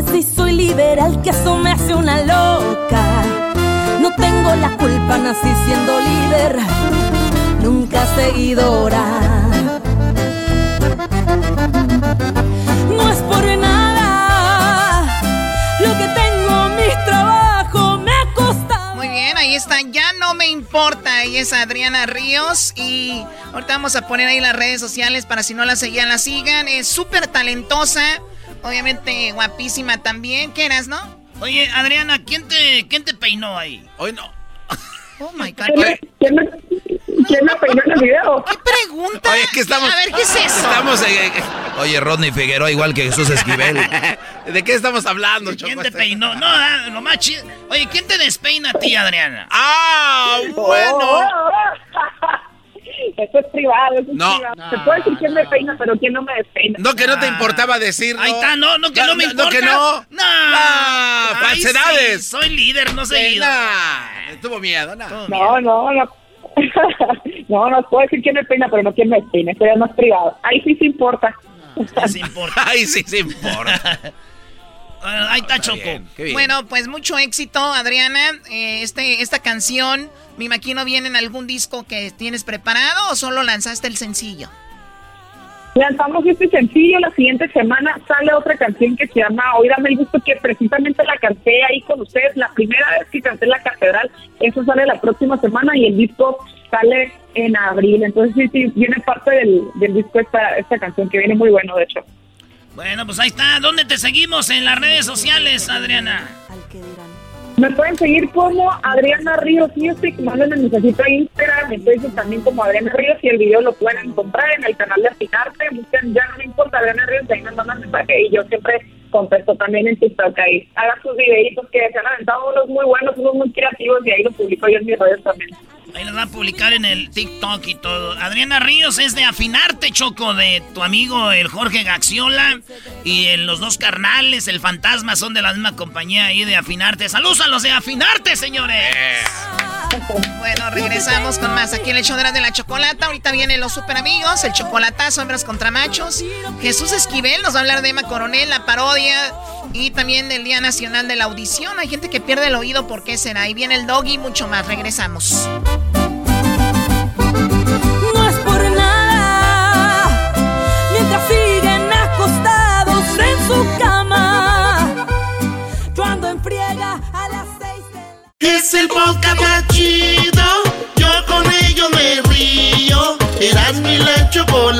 escote, si soy liberal, que eso me hace una loca. No tengo la culpa, nací siendo líder, nunca seguidora. No es por nada lo que tengo, mi trabajo me ha. Muy bien, ahí está, ya no me importa. Ella es Adriana Ríos y ahorita vamos a poner ahí las redes sociales para si no la seguían, la sigan. Es súper talentosa, obviamente guapísima también. ¿Qué eras, no? Oye, Adriana, ¿quién te, quién te peinó ahí? Hoy no. Oh my God. ¿Quién me, quién me- quién me peinó en el video? ¿Qué pregunta? Oye, que estamos. A ver, ¿qué es eso? Estamos. eh, Oye, Rodney Figueroa, igual que Jesús Esquivel. ¿De qué estamos hablando, ¿Quién Choco? te peinó? No, ah, lo más chido. Oye, ¿quién te despeina a ti, Adriana? ¡Ah! Bueno. Eso es privado, eso es No. privado. Se puede decir quién me peina, pero quién no me despeina. No, que no te importaba decirlo. Ahí está, no, no, que no, me importa. No, que no. No. Ah, falsedades. sí, soy líder, no Sí, seguido. nah, tuvo miedo, nah. No, no, no. no, no puedo decir quién me peina, pero no quién me despeina. Eso ya es más privado. Ahí sí se importa. Sí importa. Ay, sí, sí importa. Ah, ahí está Choco. qué bien. Bueno, pues mucho éxito, Adriana. Eh, este, esta canción, me imagino, viene en algún disco que tienes preparado o solo lanzaste el sencillo. Lanzamos este sencillo, la siguiente semana sale otra canción que se llama Hoy dame el gusto, que precisamente la canté ahí con ustedes, la primera vez que canté en la catedral, eso sale la próxima semana y el disco sale en abril, entonces sí, sí, viene parte del, del disco esta, esta canción que viene muy bueno, de hecho. Bueno, pues ahí está. ¿Dónde te seguimos en las redes sociales, Adriana? Me pueden seguir como Adriana Ríos Music, manden el mensajito a Instagram, en Facebook también como Adriana Ríos y el video lo pueden encontrar en el canal de Afinarte, busquen ya no me importa Adriana Ríos, ahí me mandan mensaje y yo siempre contesto también en TikTok ahí. Hagan sus videitos que se han aventado unos muy buenos, unos muy creativos y ahí los publico yo en mis redes también. Ahí los va a publicar en el TikTok y todo. Adriana Ríos es de Afinarte, Choco, de tu amigo el Jorge Gaxiola. Y en los dos carnales, el fantasma, son de la misma compañía ahí de Afinarte. ¡Saludos a los de Afinarte, señores! Bueno, regresamos con más aquí en el show de la, chocolata. Ahorita vienen los super amigos, el chocolatazo, hembras contra machos. Jesús Esquivel nos va a hablar de Emma Coronel, la parodia. Y también del Día Nacional de la Audición. Hay gente que pierde el oído, ¿por qué será? Ahí viene el doggy y mucho más. Regresamos. No es por nada, mientras siguen acostados en su cama. Yo ando en friega a las seis de Es el podcast más chido. Yo con ello me río. Eras mi la chocolata.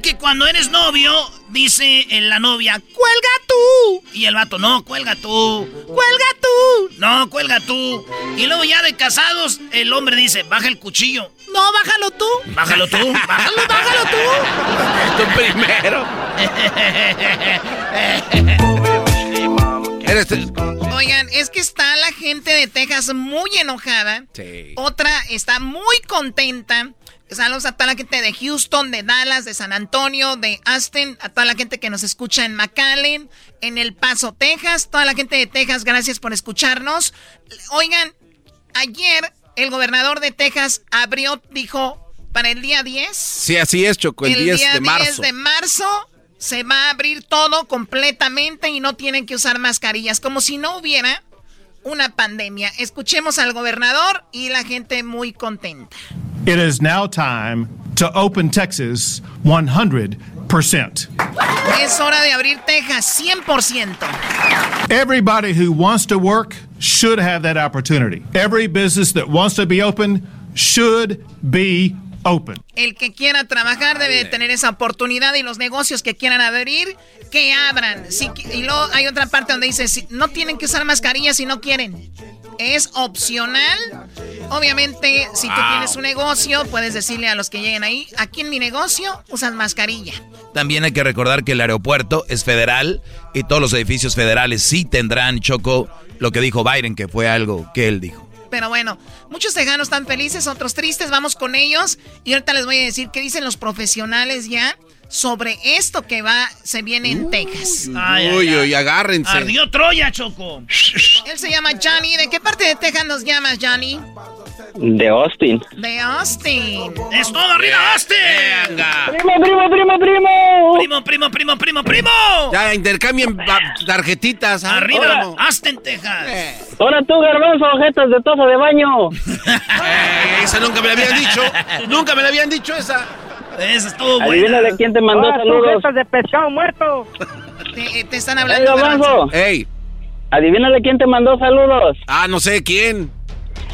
que cuando eres novio, dice en la novia, cuelga tú? Y el vato, no, cuelga tú. Cuelga tú. No, cuelga tú. Y luego ya de casados, el hombre dice, baja el cuchillo. No, bájalo tú. Bájalo tú. Bájalo, bájalo tú. Tú primero. Oigan, es que está la gente de Texas muy enojada. Sí. Otra está muy contenta. Saludos a toda la gente de Houston, de Dallas, de San Antonio, de Austin, a toda la gente que nos escucha en McAllen, en El Paso, Texas. Toda la gente de Texas, gracias por escucharnos. Oigan, ayer el gobernador de Texas abrió, dijo, para el día 10. Sí, así es, Choco, el, 10 día de marzo. 10 de marzo se va a abrir todo completamente y no tienen que usar mascarillas, como si no hubiera una pandemia. Escuchemos al gobernador y la gente muy contenta. It is now time to open Texas 100%. Es hora de abrir Texas 100%. Everybody who wants to work should have that opportunity. Every business that wants to be open should be open. El que quiera trabajar debe de tener esa oportunidad y los negocios que quieran abrir, que abran. Sí, y luego hay otra parte donde dice, si- no tienen que usar mascarillas si no quieren. Es opcional. Obviamente, si tú Wow. tienes un negocio, puedes decirle a los que lleguen ahí, aquí en mi negocio usan mascarilla. También hay que recordar que el aeropuerto es federal y todos los edificios federales sí tendrán, Choco, lo que dijo Biden, que fue algo que él dijo. Pero bueno, muchos tejanos están felices, otros tristes, vamos con ellos. Y ahorita les voy a decir qué dicen los profesionales ya sobre esto que va, se viene en Texas. uy, uy, agárrense. Ardió Troya, Choco. Él se llama Johnny. ¿De qué parte de Texas nos llamas, Johnny? De Austin. De Austin. ¡Es todo arriba, Austin! ¡Primo, primo, primo, primo! ¡Primo, primo, primo, primo, primo! Ya, intercambien tarjetitas. ¿ah? Arriba. Austin, Texas. Ahora tú, garbanzo, ojetas de taza de baño. Eh, esa nunca me la habían dicho. nunca me la habían dicho esa. Esa estuvo Adivina de quién te mandó tú, saludos. de pescado muerto. Te, te están Ey, hablando. Garbanzo. Ey. Adivina de quién te mandó saludos. Ah, no sé quién.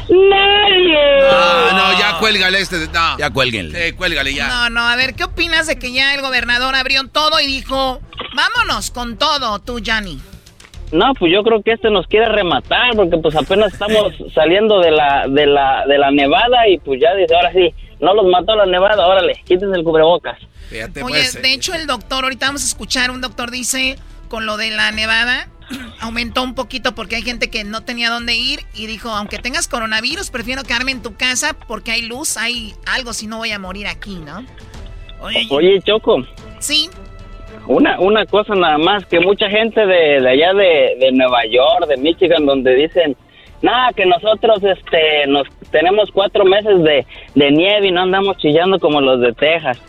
¡Nadie! Ah, no, ya cuélgale este. No. Ya cuélguenle. Sí, cuélgale ya. No, no, a ver, ¿qué opinas de que ya el gobernador abrió todo y dijo, vámonos con todo, tú, Johnny? No, pues yo creo que este nos quiere rematar porque pues apenas estamos saliendo de la de la de la nevada y pues ya dice, ahora sí, no los mató la nevada, órale, quítense el cubrebocas. Fíjate, Oye, pues, de hecho, el doctor, ahorita vamos a escuchar, un doctor dice, con lo de la nevada, aumentó un poquito porque hay gente que no tenía dónde ir y dijo, aunque tengas coronavirus, prefiero quedarme en tu casa porque hay luz, hay algo, si no voy a morir aquí, ¿no? Oye, Choco, Sí, una una cosa nada más que mucha gente de, de allá de, de Nueva York, de Michigan, donde dicen, nada, que nosotros este nos tenemos cuatro meses de, de nieve y no andamos chillando como los de Texas.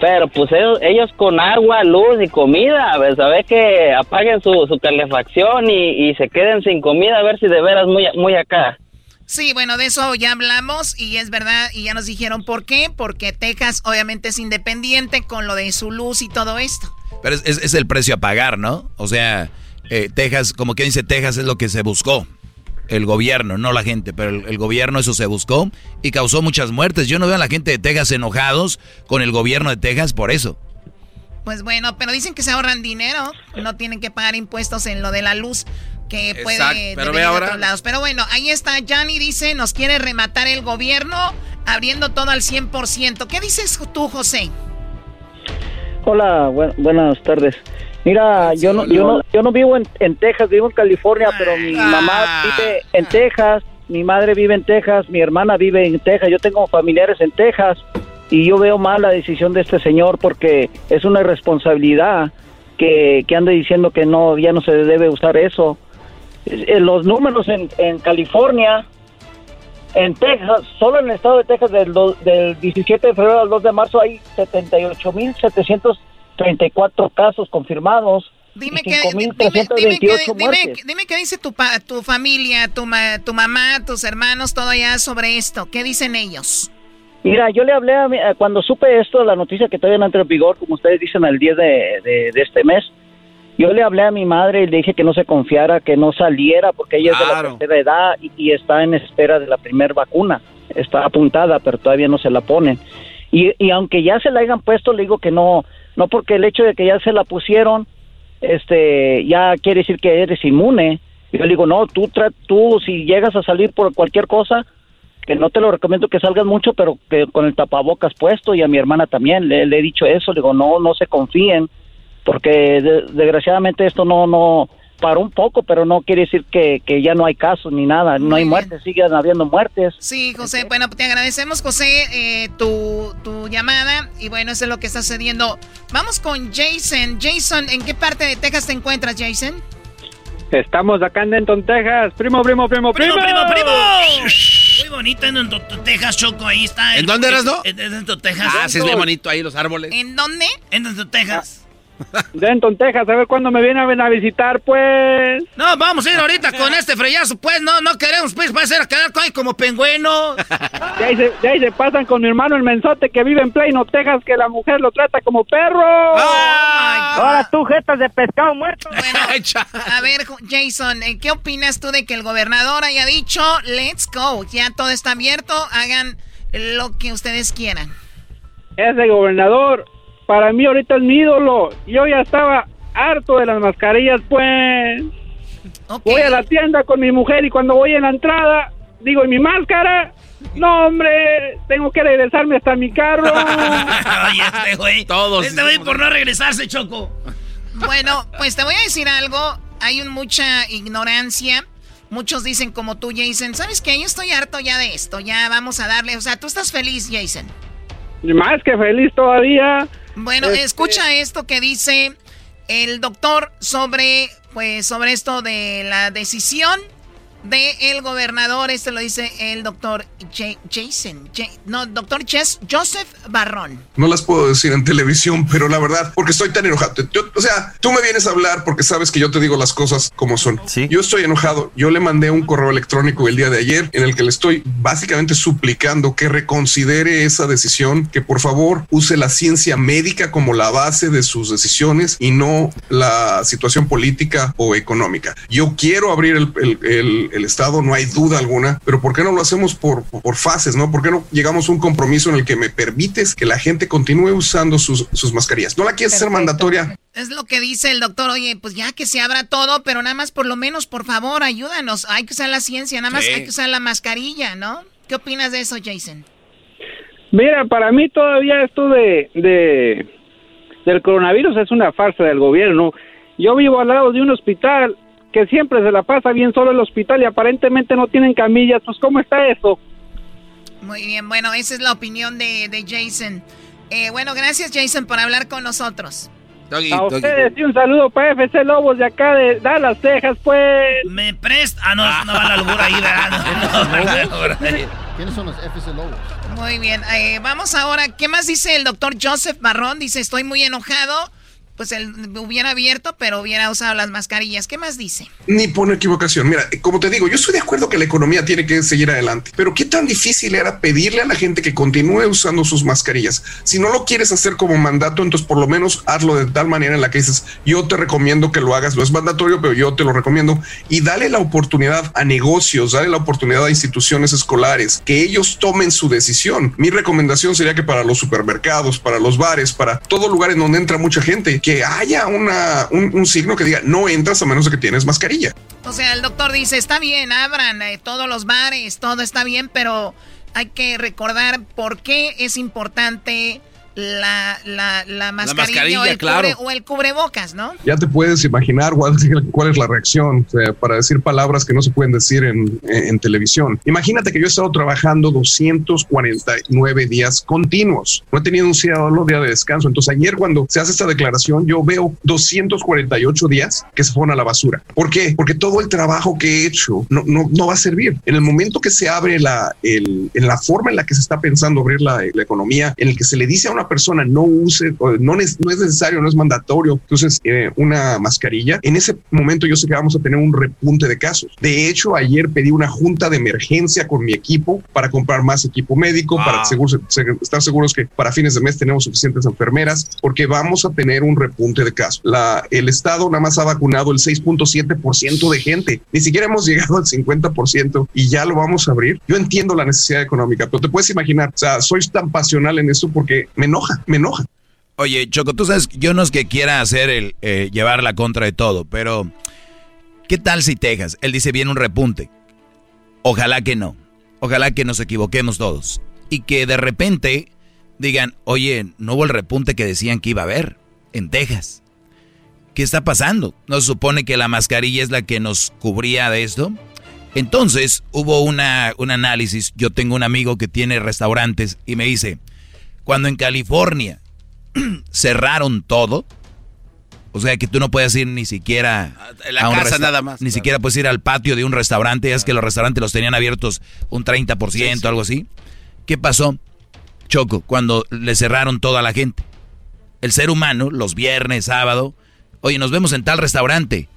Pero pues ellos, ellos con agua, luz y comida, a ver, ¿sabes que apaguen su, su calefacción y, y se queden sin comida a ver si de veras muy, muy acá. sí, bueno, de eso ya hablamos y es verdad, y ya nos dijeron por qué, porque Texas obviamente es independiente con lo de su luz y todo esto. Pero es, es- es el precio a pagar, ¿no? O sea, eh, Texas, como que dice Texas, es lo que se buscó. El gobierno, no la gente, pero el, el gobierno eso se buscó y causó muchas muertes. Yo no veo a la gente de Texas enojados con el gobierno de Texas por eso. Pues bueno, pero dicen que se ahorran dinero, no tienen que pagar impuestos en lo de la luz que puede Exacto, pero ve ahora. otros lados. Pero bueno, ahí está, Johnny dice, nos quiere rematar el gobierno abriendo todo al 100%. ¿Qué dices tú, José? Hola, bu- buenas tardes. Mira, yo no, yo no, yo no vivo en, en Texas, vivo en California, pero mi mamá vive en Texas, mi madre vive en Texas, mi hermana vive en Texas, yo tengo familiares en Texas y yo veo mal la decisión de este señor porque es una irresponsabilidad que, que ande diciendo que no, ya no se debe usar eso. Eh, Los números en, en California en Texas, solo en el estado de Texas del, do- del 17 de febrero al 2 de marzo hay 78.734 casos confirmados Dime y que, dime, dime, 5.328 dime, dime, qué dice tu, pa- tu familia, tu, ma- tu mamá, tus hermanos, todo allá sobre esto. ¿Qué dicen ellos? Mira, yo le hablé a mi- cuando supe esto, la noticia que todavía no entra en vigor, como ustedes dicen, al 10 de, de- de este mes, yo le hablé a mi madre y le dije que no se confiara, que no saliera, porque ella es de la tercera edad y, y está en espera de la primera vacuna. Está apuntada, pero todavía no se la ponen. Y, y aunque ya se la hayan puesto, le digo que no, no porque el hecho de que ya se la pusieron, este, ya quiere decir que eres inmune. Yo le digo, no, tú, tra- tú si llegas a salir por cualquier cosa, que no te lo recomiendo que salgas mucho, pero que con el tapabocas puesto y a mi hermana también le, he dicho eso, le digo, no, no se confíen, porque de- desgraciadamente esto no, no, paró un poco, pero no quiere decir que, que ya no hay casos ni nada, no hay muertes, siguen habiendo muertes. Sí, José, bueno, te agradecemos, José, eh, tu, tu llamada. Y bueno, eso es lo que está sucediendo. Vamos con Jason. Jason, ¿en qué parte de Texas te encuentras, Jason? Estamos acá en Denton, Texas. Primo, primo, primo, primo. ¡Primo, primo, primo! Muy bonito en tu Texas, Choco. Ahí está. ¿En dónde eras, no? En, en, en tu Texas. Ah, sí es bien bonito ahí los árboles. ¿En dónde? En tu Texas. Denton, Texas. A ver cuándo me vienen a visitar, pues. No, vamos a ir ahorita con este freyazo, pues. No, no queremos, pues, va a ser quedar ahí como pingüino. De ahí, se, de ahí se pasan con mi hermano el mensote que vive en Plano, Texas, que la mujer lo trata como perro. Ahora tú, jetas de pescado muerto. A ver, Jason, eh, ¿qué opinas tú de que el gobernador haya dicho, let's go, ya todo está abierto, hagan lo que ustedes quieran? Ese gobernador, para mí ahorita es mi ídolo. Yo ya estaba harto de las mascarillas, pues. Voy a la tienda con mi mujer y cuando voy en la entrada, digo, ¿y mi máscara? No, hombre, tengo que regresarme hasta mi carro. Oye, este güey. Todos Este güey por no regresarse, Choco. Bueno, pues te voy a decir algo. Hay un- mucha ignorancia. Muchos dicen como tú, Jason. ¿Sabes qué? Yo estoy harto ya de esto. Ya vamos a darle. O sea, tú estás feliz, Jason. Más que feliz todavía. Bueno, Este- escucha esto que dice el doctor sobre, pues, sobre esto de la decisión de el gobernador. Este lo dice el doctor Ja- Jason. Ja- no, doctor Ches- Joseph Barrón. No las puedo decir en televisión, pero la verdad, porque estoy tan enojado. Yo- o sea, tú me vienes a hablar porque sabes que yo te digo las cosas como son. Yo estoy enojado. Yo le mandé un correo electrónico el día de ayer en el que le estoy básicamente suplicando que reconsidere esa decisión, que por favor use la ciencia médica como la base de sus decisiones y no la situación política o económica. Yo quiero abrir el, el- el- el Estado, no hay duda alguna, pero ¿por qué no lo hacemos por, por fases? ¿No? ¿Por qué no llegamos a un compromiso en el que me permites que la gente continúe usando sus, sus mascarillas? No la quieres hacer mandatoria. Es lo que dice el doctor. Oye, pues ya que se abra todo, pero nada más por lo menos, por favor, ayúdanos. Hay que usar la ciencia, nada más Sí. hay que usar la mascarilla, ¿no? ¿Qué opinas de eso, Jason? Mira, para mí todavía esto de, de del coronavirus es una farsa del gobierno. Yo vivo al lado de un hospital que siempre se la pasa bien solo el hospital y aparentemente no tienen camillas. Pues ¿cómo está eso? Muy bien, bueno, esa es la opinión de, de Jason. Eh, bueno, gracias, Jason, por hablar con nosotros. A ustedes y un saludo para FC Lobos de acá de Dallas, Texas, pues. Me presta. Ah, no, no va la albur ahí, ¿verdad? No, no. ¿Quiénes son los FC Lobos? Muy bien, eh, vamos ahora. ¿Qué más dice el doctor Joseph Barrón? Dice, estoy muy enojado. Pues él hubiera abierto, pero hubiera usado las mascarillas. ¿Qué más dice? Ni por equivocación. Mira, como te digo, yo estoy de acuerdo que la economía tiene que seguir adelante, pero qué tan difícil era pedirle a la gente que continúe usando sus mascarillas. Si no lo quieres hacer como mandato, entonces por lo menos hazlo de tal manera en la que dices, yo te recomiendo que lo hagas. No es mandatorio, pero yo te lo recomiendo. Y dale la oportunidad a negocios, dale la oportunidad a instituciones escolares, que ellos tomen su decisión. Mi recomendación sería que para los supermercados, para los bares, para todo lugar en donde entra mucha gente, que haya una, un, un signo que diga, no entras a menos de que tienes mascarilla. O sea, el doctor dice, está bien, abran eh, todos los bares, todo está bien, pero hay que recordar por qué es importante la, la, la mascarilla, mascarilla, o, el claro. cubre- o el cubrebocas, ¿no? Ya te puedes imaginar cuál, cuál es la reacción o sea, para decir palabras que no se pueden decir en, en- en televisión. Imagínate que yo he estado trabajando 249 días continuos. No he tenido un solo día de descanso. Entonces ayer cuando se hace esta declaración yo veo 248 días que se fueron a la basura. ¿Por qué? Porque todo el trabajo que he hecho no, no, no va a servir. En el momento que se abre la, el- en la forma en la que se está pensando abrir la, la economía, en el que se le dice a una persona no use, no, es, no es necesario, no es mandatorio, entonces eh, una mascarilla, en ese momento yo sé que vamos a tener un repunte de casos. De hecho, ayer pedí una junta de emergencia con mi equipo para comprar más equipo médico, para seguros- se- estar seguros que para fines de mes tenemos suficientes enfermeras, porque vamos a tener un repunte de casos. La, el Estado nada más ha vacunado el 6.7% de gente, ni siquiera hemos llegado al 50% y ya lo vamos a abrir. Yo entiendo la necesidad económica, pero te puedes imaginar, o sea, soy tan pasional en esto porque me enoja, me enoja. Oye, Choco, tú sabes, yo no es que quiera hacer el eh, llevar la contra de todo, pero ¿qué tal si Texas? Él dice viene un repunte. Ojalá que no. Ojalá que nos equivoquemos todos. Y que de repente digan, oye, no hubo el repunte que decían que iba a haber en Texas. ¿Qué está pasando? ¿No se supone que la mascarilla es la que nos cubría de esto? Entonces hubo una, un análisis. Yo tengo un amigo que tiene restaurantes y me dice, cuando en California cerraron todo, o sea que tú no puedes ir ni siquiera la a un casa nada más, ni siquiera puedes ir al patio de un restaurante, ya es que los restaurantes los tenían abiertos un 30%, algo así. ¿Qué pasó? Choco, cuando le cerraron todo a la gente. El ser humano, los viernes, sábado, oye, nos vemos en tal restaurante,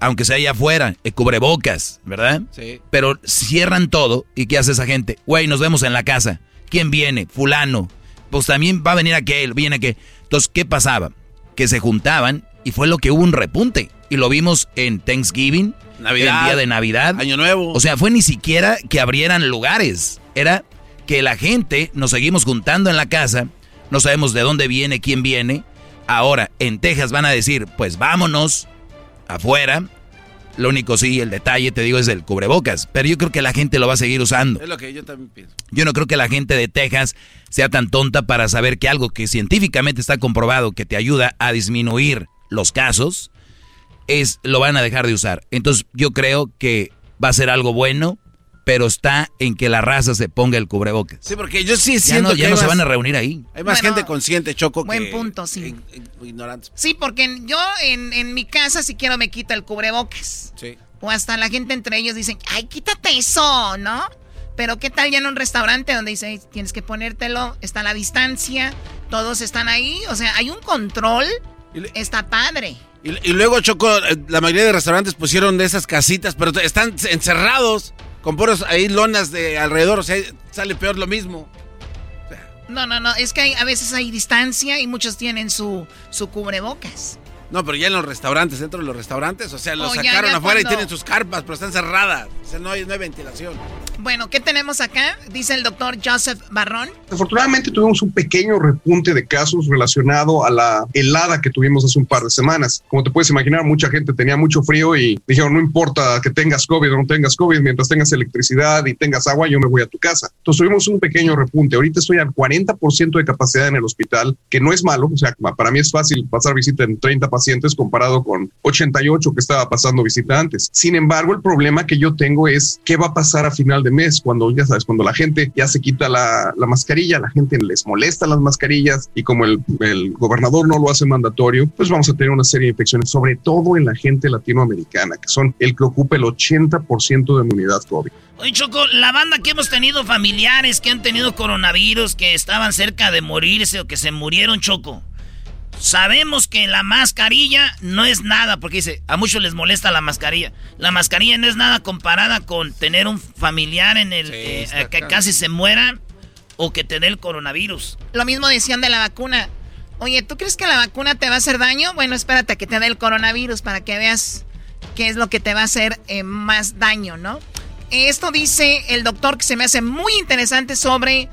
aunque sea allá afuera, eh, cubrebocas, ¿verdad? Sí. Pero cierran todo y ¿qué hace esa gente? Güey, nos vemos en la casa. ¿Quién viene? Fulano. Pues también va a venir aquel, viene aquel. Entonces, ¿qué pasaba? Que se juntaban y fue lo que hubo un repunte. Y lo vimos en Thanksgiving, Navidad. el día de Navidad. Año Nuevo. O sea, fue ni siquiera que abrieran lugares. Era que la gente nos seguimos juntando en la casa. No sabemos de dónde viene, quién viene. Ahora, en Texas van a decir, pues vámonos afuera. Lo único sí, el detalle, te digo, es el cubrebocas. Pero yo creo que la gente lo va a seguir usando. Es lo que yo también pienso. Yo no creo que la gente de Texas sea tan tonta para saber que algo que científicamente está comprobado que te ayuda a disminuir los casos, es lo van a dejar de usar. Entonces yo creo que va a ser algo bueno, pero está en que la raza se ponga el cubrebocas. Sí, porque yo sí Ya siento no, que ya no se van a reunir ahí. Hay más Bueno, gente consciente, Choco, Buen que punto, sí. ignorantes. Sí, porque yo en, en mi casa si quiero me quita el cubrebocas. Sí. O hasta la gente entre ellos dicen, ay, quítate eso, ¿no? Pero ¿qué tal ya en un restaurante donde dice, "Ay, tienes que ponértelo, está la distancia, todos están ahí, o sea, hay un control, está padre. Y, y luego, Choco, eh, la mayoría de restaurantes pusieron de esas casitas, pero están encerrados con puros ahí lonas de alrededor, o sea, sale peor lo mismo. No, no, no, es que hay- a veces hay distancia y muchos tienen su, su cubrebocas. No, pero ya en los restaurantes, dentro de los restaurantes, o sea, los Oh, ya, sacaron ya afuera y cuando- tienen sus carpas, pero están cerradas. O sea, no hay, no hay ventilación. Bueno, ¿qué tenemos acá? Dice el doctor Joseph Barrón. Afortunadamente tuvimos un pequeño repunte de casos relacionado a la helada que tuvimos hace un par de semanas. Como te puedes imaginar, mucha gente tenía mucho frío y dijeron, no importa que tengas COVID o no tengas COVID, mientras tengas electricidad y tengas agua, yo me voy a tu casa. Entonces tuvimos un pequeño repunte. Ahorita estoy al 40% de capacidad en el hospital, que no es malo. O sea, para mí es fácil pasar visita en 30 pacientes comparado con 88 que estaba pasando visita antes. Sin embargo, el problema que yo tengo es qué va a pasar a final de mes cuando, ya sabes, cuando la gente ya se quita la, la mascarilla, la gente les molesta las mascarillas y como el, el gobernador no lo hace mandatorio, pues vamos a tener una serie de infecciones, sobre todo en la gente latinoamericana, que son el que ocupa el 80% de mi unidad COVID. Oye, Choco, la banda que hemos tenido familiares que han tenido coronavirus, que estaban cerca de morirse o que se murieron, Choco. Sabemos que la mascarilla no es nada, porque dice, a muchos les molesta la mascarilla. La mascarilla no es nada comparada con tener un familiar en el eh, que casi se muera o que te dé el coronavirus. Lo mismo decían de la vacuna. Oye, ¿tú crees que la vacuna te va a hacer daño? Bueno, espérate a que te dé el coronavirus para que veas qué es lo que te va a hacer eh, más daño, ¿no? Esto dice el doctor que se me hace muy interesante sobre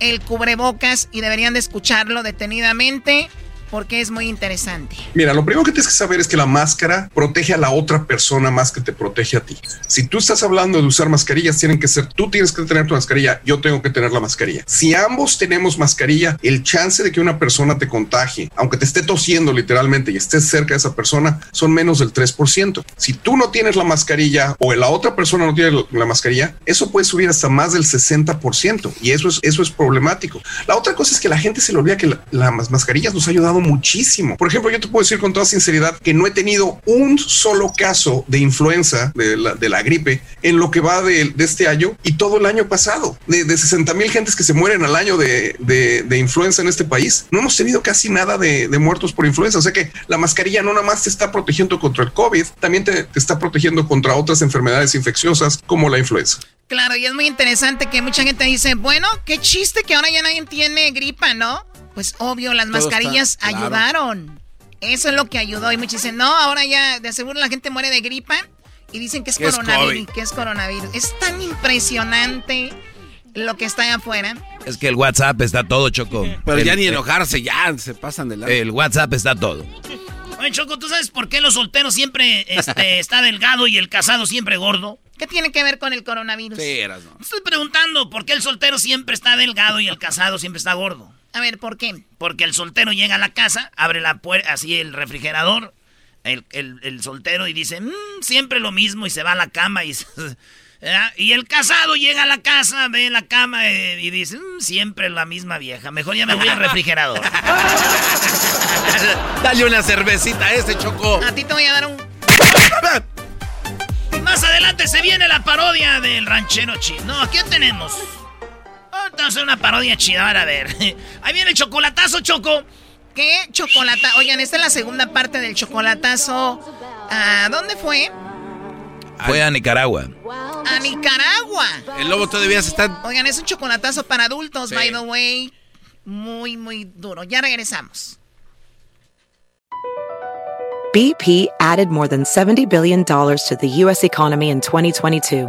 el cubrebocas y deberían de escucharlo detenidamente porque es muy interesante. Mira, lo primero que tienes que saber es que la máscara protege a la otra persona más que te protege a ti. Si tú estás hablando de usar mascarillas, tienen que ser, tú tienes que tener tu mascarilla, yo tengo que tener la mascarilla. Si ambos tenemos mascarilla, el chance de que una persona te contagie, aunque te esté tosiendo literalmente y estés cerca de esa persona, son menos del 3%. Si tú no tienes la mascarilla o la otra persona no tiene la mascarilla, eso puede subir hasta más del 60% y eso es, eso es problemático. La otra cosa es que la gente se le olvida que la- las mascarillas nos ha ayudado muchísimo. Por ejemplo, yo te puedo decir con toda sinceridad que no he tenido un solo caso de influenza, de la, gripe, en lo que va de, este año y todo el año pasado. De, de 60 mil gentes que se mueren al año de, influenza en este país, no hemos tenido casi nada de, de muertos por influenza. O sea que la mascarilla no nada más te está protegiendo contra el COVID, también te, te está protegiendo contra otras enfermedades infecciosas como la influenza. Claro, y es muy interesante que mucha gente dice, bueno, qué chiste que ahora ya nadie tiene gripa, ¿no? Pues obvio, las Todo está- mascarillas claro. ayudaron. Eso es lo que ayudó. Y muchos dicen, no, ahora ya de seguro la gente muere de gripa. Y dicen que es es coronavirus. COVID. que es coronavirus. Es tan impresionante lo que está allá afuera. Es que el WhatsApp está todo, Choco. Pero El- ya ni enojarse, ya se pasan de lado. El WhatsApp está todo. Oye, Choco, ¿tú sabes por qué los solteros siempre este, está delgado y el casado siempre gordo? ¿Qué tiene que ver con el coronavirus? Estoy preguntando por qué el soltero siempre está delgado y el casado siempre está gordo. A ver, ¿por qué? Porque el soltero llega a la casa, abre la puerta, así el refrigerador, el, el- el soltero y dice, "Mm, siempre lo mismo y se va a la cama y... Y el casado llega a la casa, ve la cama eh, y dice, "Mm, siempre la misma vieja, mejor ya me voy al refrigerador. Dale una cervecita a ese choco. A ti te voy a dar un... Más adelante se viene la parodia del ranchero chino. No, ¿qué tenemos? Vamos a hacer una parodia chida, a ver. Ahí viene el chocolatazo, Choco. ¿Qué chocolata? Oigan, esta es la segunda parte del chocolatazo. ¿A dónde fue? Fue a Nicaragua. A Nicaragua. El lobo todavía se está... Oigan, es un chocolatazo para adultos, Sí. by the way. Muy, muy duro. Ya regresamos. BP added more than $70 billion to the U.S. economy in 2022.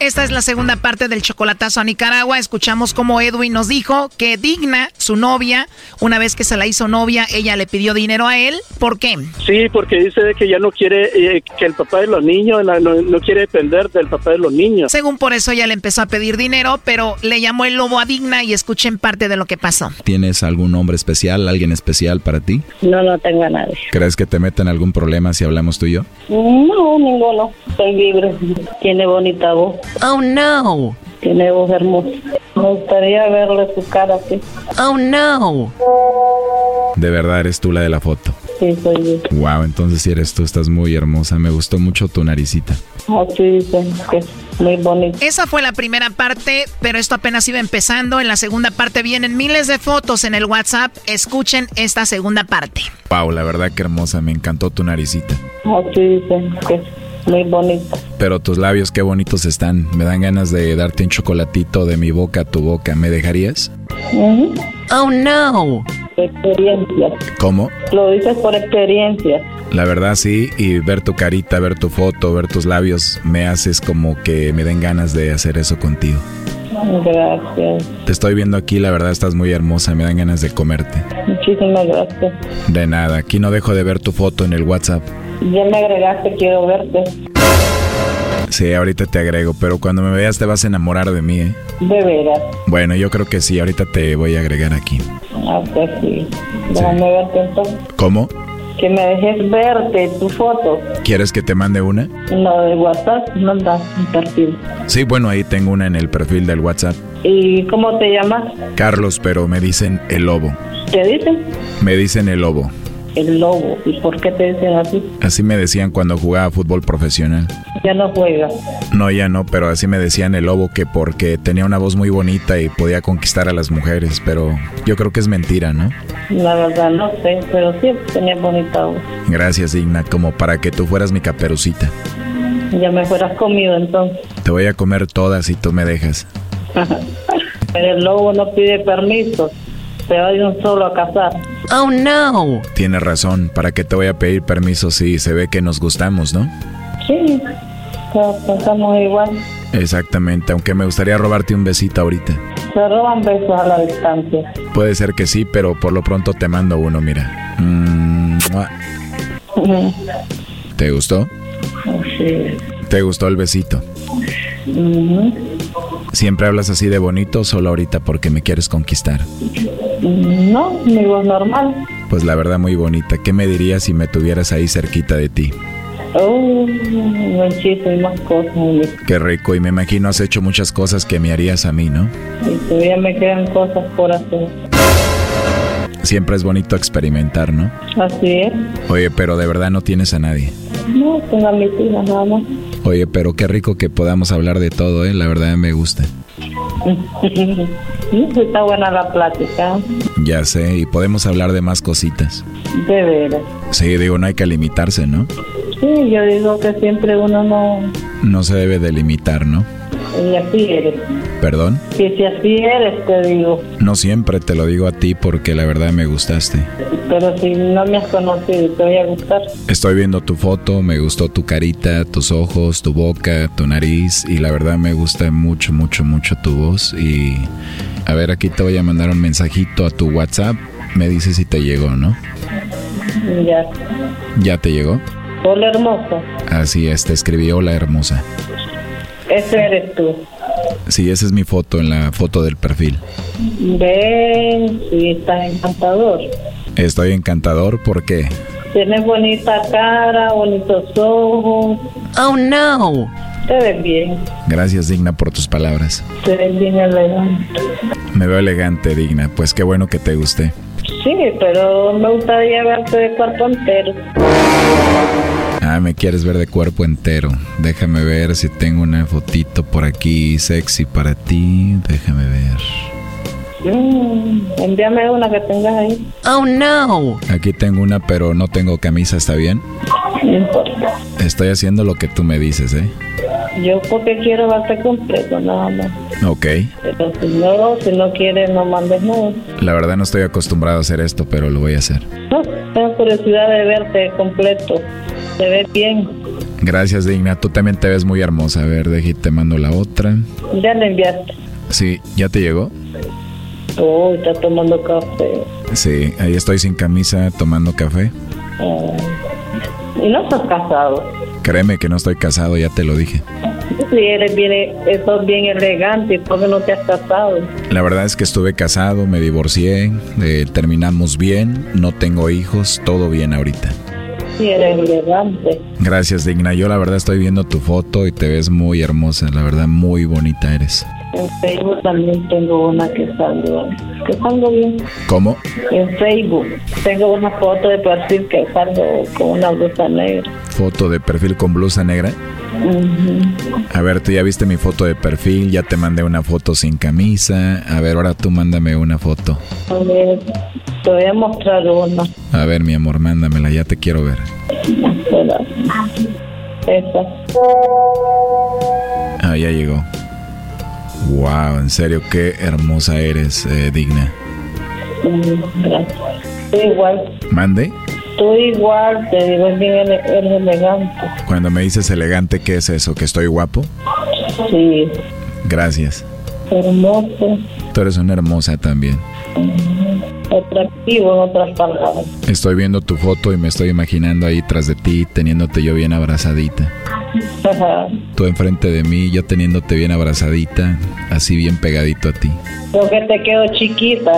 Esta es la segunda parte del chocolatazo a Nicaragua. Escuchamos cómo Edwin nos dijo que Digna, su novia, una vez que se la hizo novia, ella le pidió dinero a él. ¿Por qué? Sí, porque dice que ya no quiere eh, que el papá de los niños, no, no, quiere depender del papá de los niños. Según por eso ella le empezó a pedir dinero, pero le llamó el lobo a Digna y escuchen parte de lo que pasó. ¿Tienes algún hombre especial, alguien especial para ti? No, no tengo a nadie. ¿Crees que te meten algún problema si hablamos tú y yo? No, ninguno. Soy libre. Tiene bonita voz. Oh no. Tiene voz hermosa. Me gustaría verle su cara así. Oh no. De verdad eres tú la de la foto. Sí, soy yo. Wow, entonces si eres tú, estás muy hermosa. Me gustó mucho tu naricita. Así dicen que es muy bonito. Esa fue la primera parte, pero esto apenas iba empezando. En la segunda parte vienen miles de fotos en el WhatsApp. Escuchen esta segunda parte. Wow, la verdad que hermosa. Me encantó tu naricita. Así dicen que es muy bonito. Pero tus labios qué bonitos están. Me dan ganas de darte un chocolatito de mi boca a tu boca. ¿Me dejarías? Oh no. Experiencia. ¿Cómo? Lo dices por experiencia. La verdad sí, y ver tu carita, ver tu foto, ver tus labios, me haces como que me den ganas de hacer eso contigo. Gracias. Te estoy viendo aquí, la verdad estás muy hermosa, me dan ganas de comerte. Muchísimas gracias. De nada, aquí no dejo de ver tu foto en el WhatsApp. Ya me agregaste, quiero verte. Sí, ahorita te agrego, pero cuando me veas te vas a enamorar de mí, ¿eh? De veras. Bueno, yo creo que sí, ahorita te voy a agregar aquí. Ah, pues sí. Déjame verte entonces. ¿Cómo? Que me dejes verte tu foto. ¿Quieres que te mande una? No, de WhatsApp no das un perfil. Sí, bueno, ahí tengo una en el perfil del WhatsApp. ¿Y cómo te llamas? Carlos, pero me dicen el lobo. ¿Qué dicen? Me dicen el lobo. El lobo. ¿Y por qué te dicen así? Así me decían cuando jugaba fútbol profesional. Ya no juega. No, ya no, pero así me decían el lobo que porque tenía una voz muy bonita y podía conquistar a las mujeres, pero yo creo que es mentira, ¿no? La verdad no sé, pero sí tenía bonita voz. Gracias, Digna, como para que tú fueras mi caperucita. Ya me fueras comido entonces. Te voy a comer todas si tú me dejas. pero el lobo no pide permiso. Se va de un solo a cazar. Oh no. Tienes razón, ¿para qué te voy a pedir permiso si se ve que nos gustamos, no? Sí, pensamos igual. Exactamente, aunque me gustaría robarte un besito ahorita. Se roban besos a la distancia. Puede ser que sí, pero por lo pronto te mando uno, mira. Mm. ¿Te gustó? Sí. ¿Te gustó el besito? ¿Siempre hablas así de bonito o solo ahorita porque me quieres conquistar? No, mi voz normal. Pues la verdad muy bonita. ¿Qué me dirías si me tuvieras ahí cerquita de ti? Oh, muchísimas cosas. Qué rico, y me imagino has hecho muchas cosas que me harías a mí, ¿no? Y todavía me quedan cosas por hacer. Siempre es bonito experimentar, ¿no? Así es. Oye, pero de verdad no tienes a nadie. No, tengo a mis hijas nada más. Oye, pero qué rico que podamos hablar de todo, ¿eh? La verdad me gusta. Está buena la plática. Ya sé, y podemos hablar de más cositas. De veras. Sí, digo, no hay que limitarse, ¿no? Sí, yo digo que siempre uno no... No se debe delimitar, ¿no? Y así eres. ¿Perdón? Que si así eres, te digo. No siempre te lo digo a ti porque la verdad me gustaste. Pero si no me has conocido, te voy a gustar. Estoy viendo tu foto, me gustó tu carita, tus ojos, tu boca, tu nariz y la verdad me gusta mucho, mucho, mucho tu voz y... A ver, aquí te voy a mandar un mensajito a tu WhatsApp. Me dices si te llegó, ¿no? Ya. ¿Ya te llegó? Hola, hermosa. Así es, te escribí hola hermosa. Ese eres tú. Sí, esa es mi foto en la foto del perfil. Ven, sí, estás encantador. Estoy encantador, ¿por qué? Tienes bonita cara, bonitos ojos. Oh, no. Te ves bien. Gracias, Digna, por tus palabras. Te ves bien elegante. Me veo elegante, Digna. Pues qué bueno que te guste. Sí, pero me gustaría verte de cuerpo entero. Ah, me quieres ver de cuerpo entero. Déjame ver si tengo una fotito por aquí sexy para ti. Déjame ver. Mm, envíame una que tengas ahí. Oh, no. Aquí tengo una, pero no tengo camisa, ¿está bien? No importa. Estoy haciendo lo que tú me dices, ¿eh? Yo porque quiero verte completo, nada más. Ok. Pero si no, si no quieres, no mandes nada. La verdad no estoy acostumbrado a hacer esto, pero lo voy a hacer. No, tengo curiosidad de verte completo. Te ves bien. Gracias, Digna. Tú también te ves muy hermosa. A ver, dejí, te mando la otra. Ya le enviaste. Sí, ¿ya te llegó? Oh, está tomando café. Sí, ahí estoy sin camisa tomando café. Ah, y no estás casado. Créeme que no estoy casado, ya te lo dije. Si eres bien, sos bien elegante, ¿por qué no te has casado? La verdad es que estuve casado, me divorcié, eh, terminamos bien, no tengo hijos, todo bien ahorita. Elegante. Gracias, Digna. Yo la verdad estoy viendo tu foto y te ves muy hermosa, la verdad muy bonita eres. En Facebook también tengo una que salgo, que salgo bien. ¿Cómo? En Facebook tengo una foto de perfil que salgo con una blusa negra. ¿Foto de perfil con blusa negra? Ujú. A ver, tú ya viste mi foto de perfil, ya te mandé una foto sin camisa. A ver, ahora tú mándame una foto. A ver, te voy a mostrar una. A ver, mi amor, mándamela, ya te quiero ver. Espera. Esa. Ah, ya llegó. Wow, en serio, qué hermosa eres, eh, digna. Gracias. Tú igual. Mande. Tú igual, te digo, es bien eres elegante. Cuando me dices elegante, ¿qué es eso? ¿Que estoy guapo? Sí, Gracias. hermoso, Tú eres una hermosa también. Atractivo en otras palabras. Estoy viendo tu foto y me estoy imaginando ahí tras de ti, teniéndote yo bien abrazadita. Tú enfrente de mí, yo teniéndote bien abrazadita, así bien pegadito a ti. Creo que te quedo chiquita.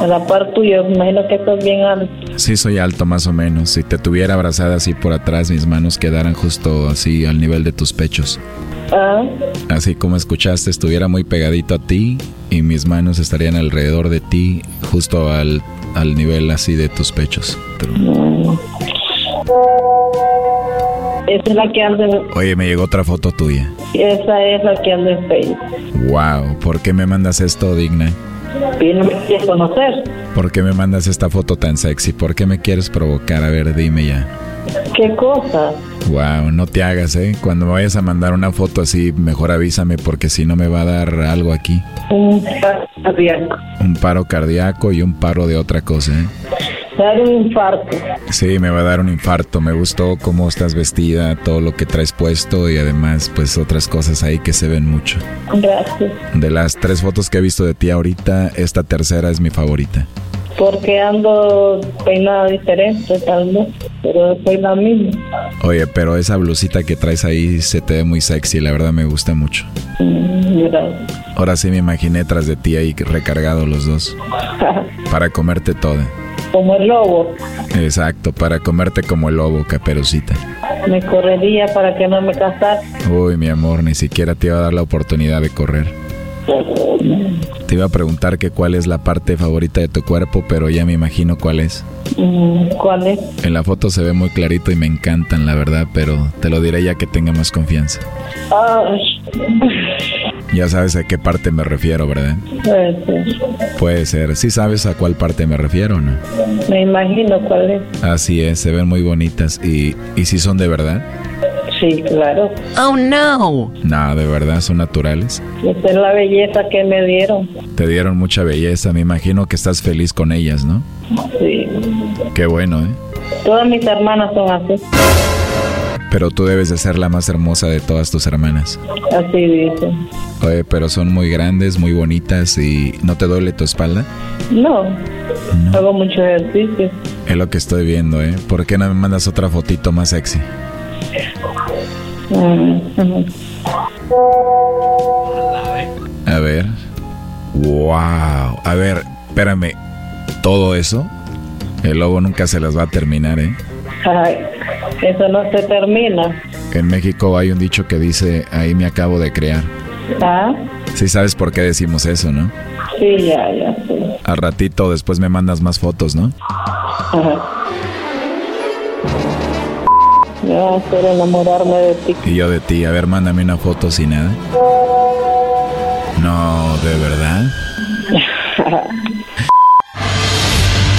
A la par tuya, me imagino que estás bien alto. Sí, soy alto más o menos. Si te tuviera abrazada así por atrás, mis manos quedaran justo así al nivel de tus pechos. Ah, Así como escuchaste, estuviera muy pegadito a ti y mis manos estarían alrededor de ti, justo al, al nivel así de tus pechos. esa es la que anda en, Oye, me llegó otra foto tuya. esa es la que anda en Facebook. Wow, ¿por qué me mandas esto, Digna? Y no me quieres conocer. ¿Por qué me mandas esta foto tan sexy? ¿Por qué me quieres provocar? A ver, dime ya. ¿Qué cosa? Wow, no te hagas, ¿eh? Cuando me vayas a mandar una foto así, mejor avísame porque si no me va a dar algo aquí. Un paro cardíaco. Un paro cardíaco y un paro de otra cosa, ¿eh? Dar un infarto. Sí, me va a dar un infarto. Me gustó cómo estás vestida, todo lo que traes puesto y además, pues otras cosas ahí que se ven mucho. Gracias. De las tres fotos que he visto de ti ahorita, esta tercera es mi favorita. Porque ando peinada diferente, tal vez. Pero soy la misma. Oye, pero esa blusita que traes ahí se te ve muy sexy, la verdad me gusta mucho. Mm, Gracias. Ahora sí me imaginé tras de ti ahí recargados los dos. Para comerte toda. Como el lobo. Exacto, para comerte como el lobo, caperucita. Me correría para que no me casara. Uy, mi amor, ni siquiera te iba a dar la oportunidad de correr. Te iba a preguntar que cuál es la parte favorita de tu cuerpo, pero ya me imagino cuál es. Mm, ¿Cuál es? En la foto se ve muy clarito y me encantan, la verdad, pero te lo diré ya que tenga más confianza. Ay, Ya sabes a qué parte me refiero, ¿verdad? puede ser. Puede ser. ¿Sí sabes a cuál parte me refiero no? Me imagino cuál es. Así es, se ven muy bonitas. ¿Y, y si son de verdad? Sí, claro. Oh, no. No, de verdad, son naturales. Esa es la belleza que me dieron. Te dieron mucha belleza, me imagino que estás feliz con ellas, ¿no? Sí. Qué bueno, ¿eh? Todas mis hermanas son así. Pero tú debes de ser la más hermosa de todas tus hermanas. Así dicen. Oye, pero son muy grandes, muy bonitas y ¿no te duele tu espalda? No. Hago mucho ejercicio. Es lo que estoy viendo, ¿eh? ¿Por qué no me mandas otra fotito más sexy? A ver. Wow. A ver, espérame. ¿Todo eso? El lobo nunca se las va a terminar, ¿eh? Ay, eso no se termina. En México hay un dicho que dice, ahí me acabo de crear. ¿Ah? Sí sabes por qué decimos eso, ¿no? Sí, ya, ya, sí. Al ratito después me mandas más fotos, ¿no? Ajá. A hacer enamorarme de ti. Y yo de ti, a ver, mándame una foto sin nada. No, ¿de verdad?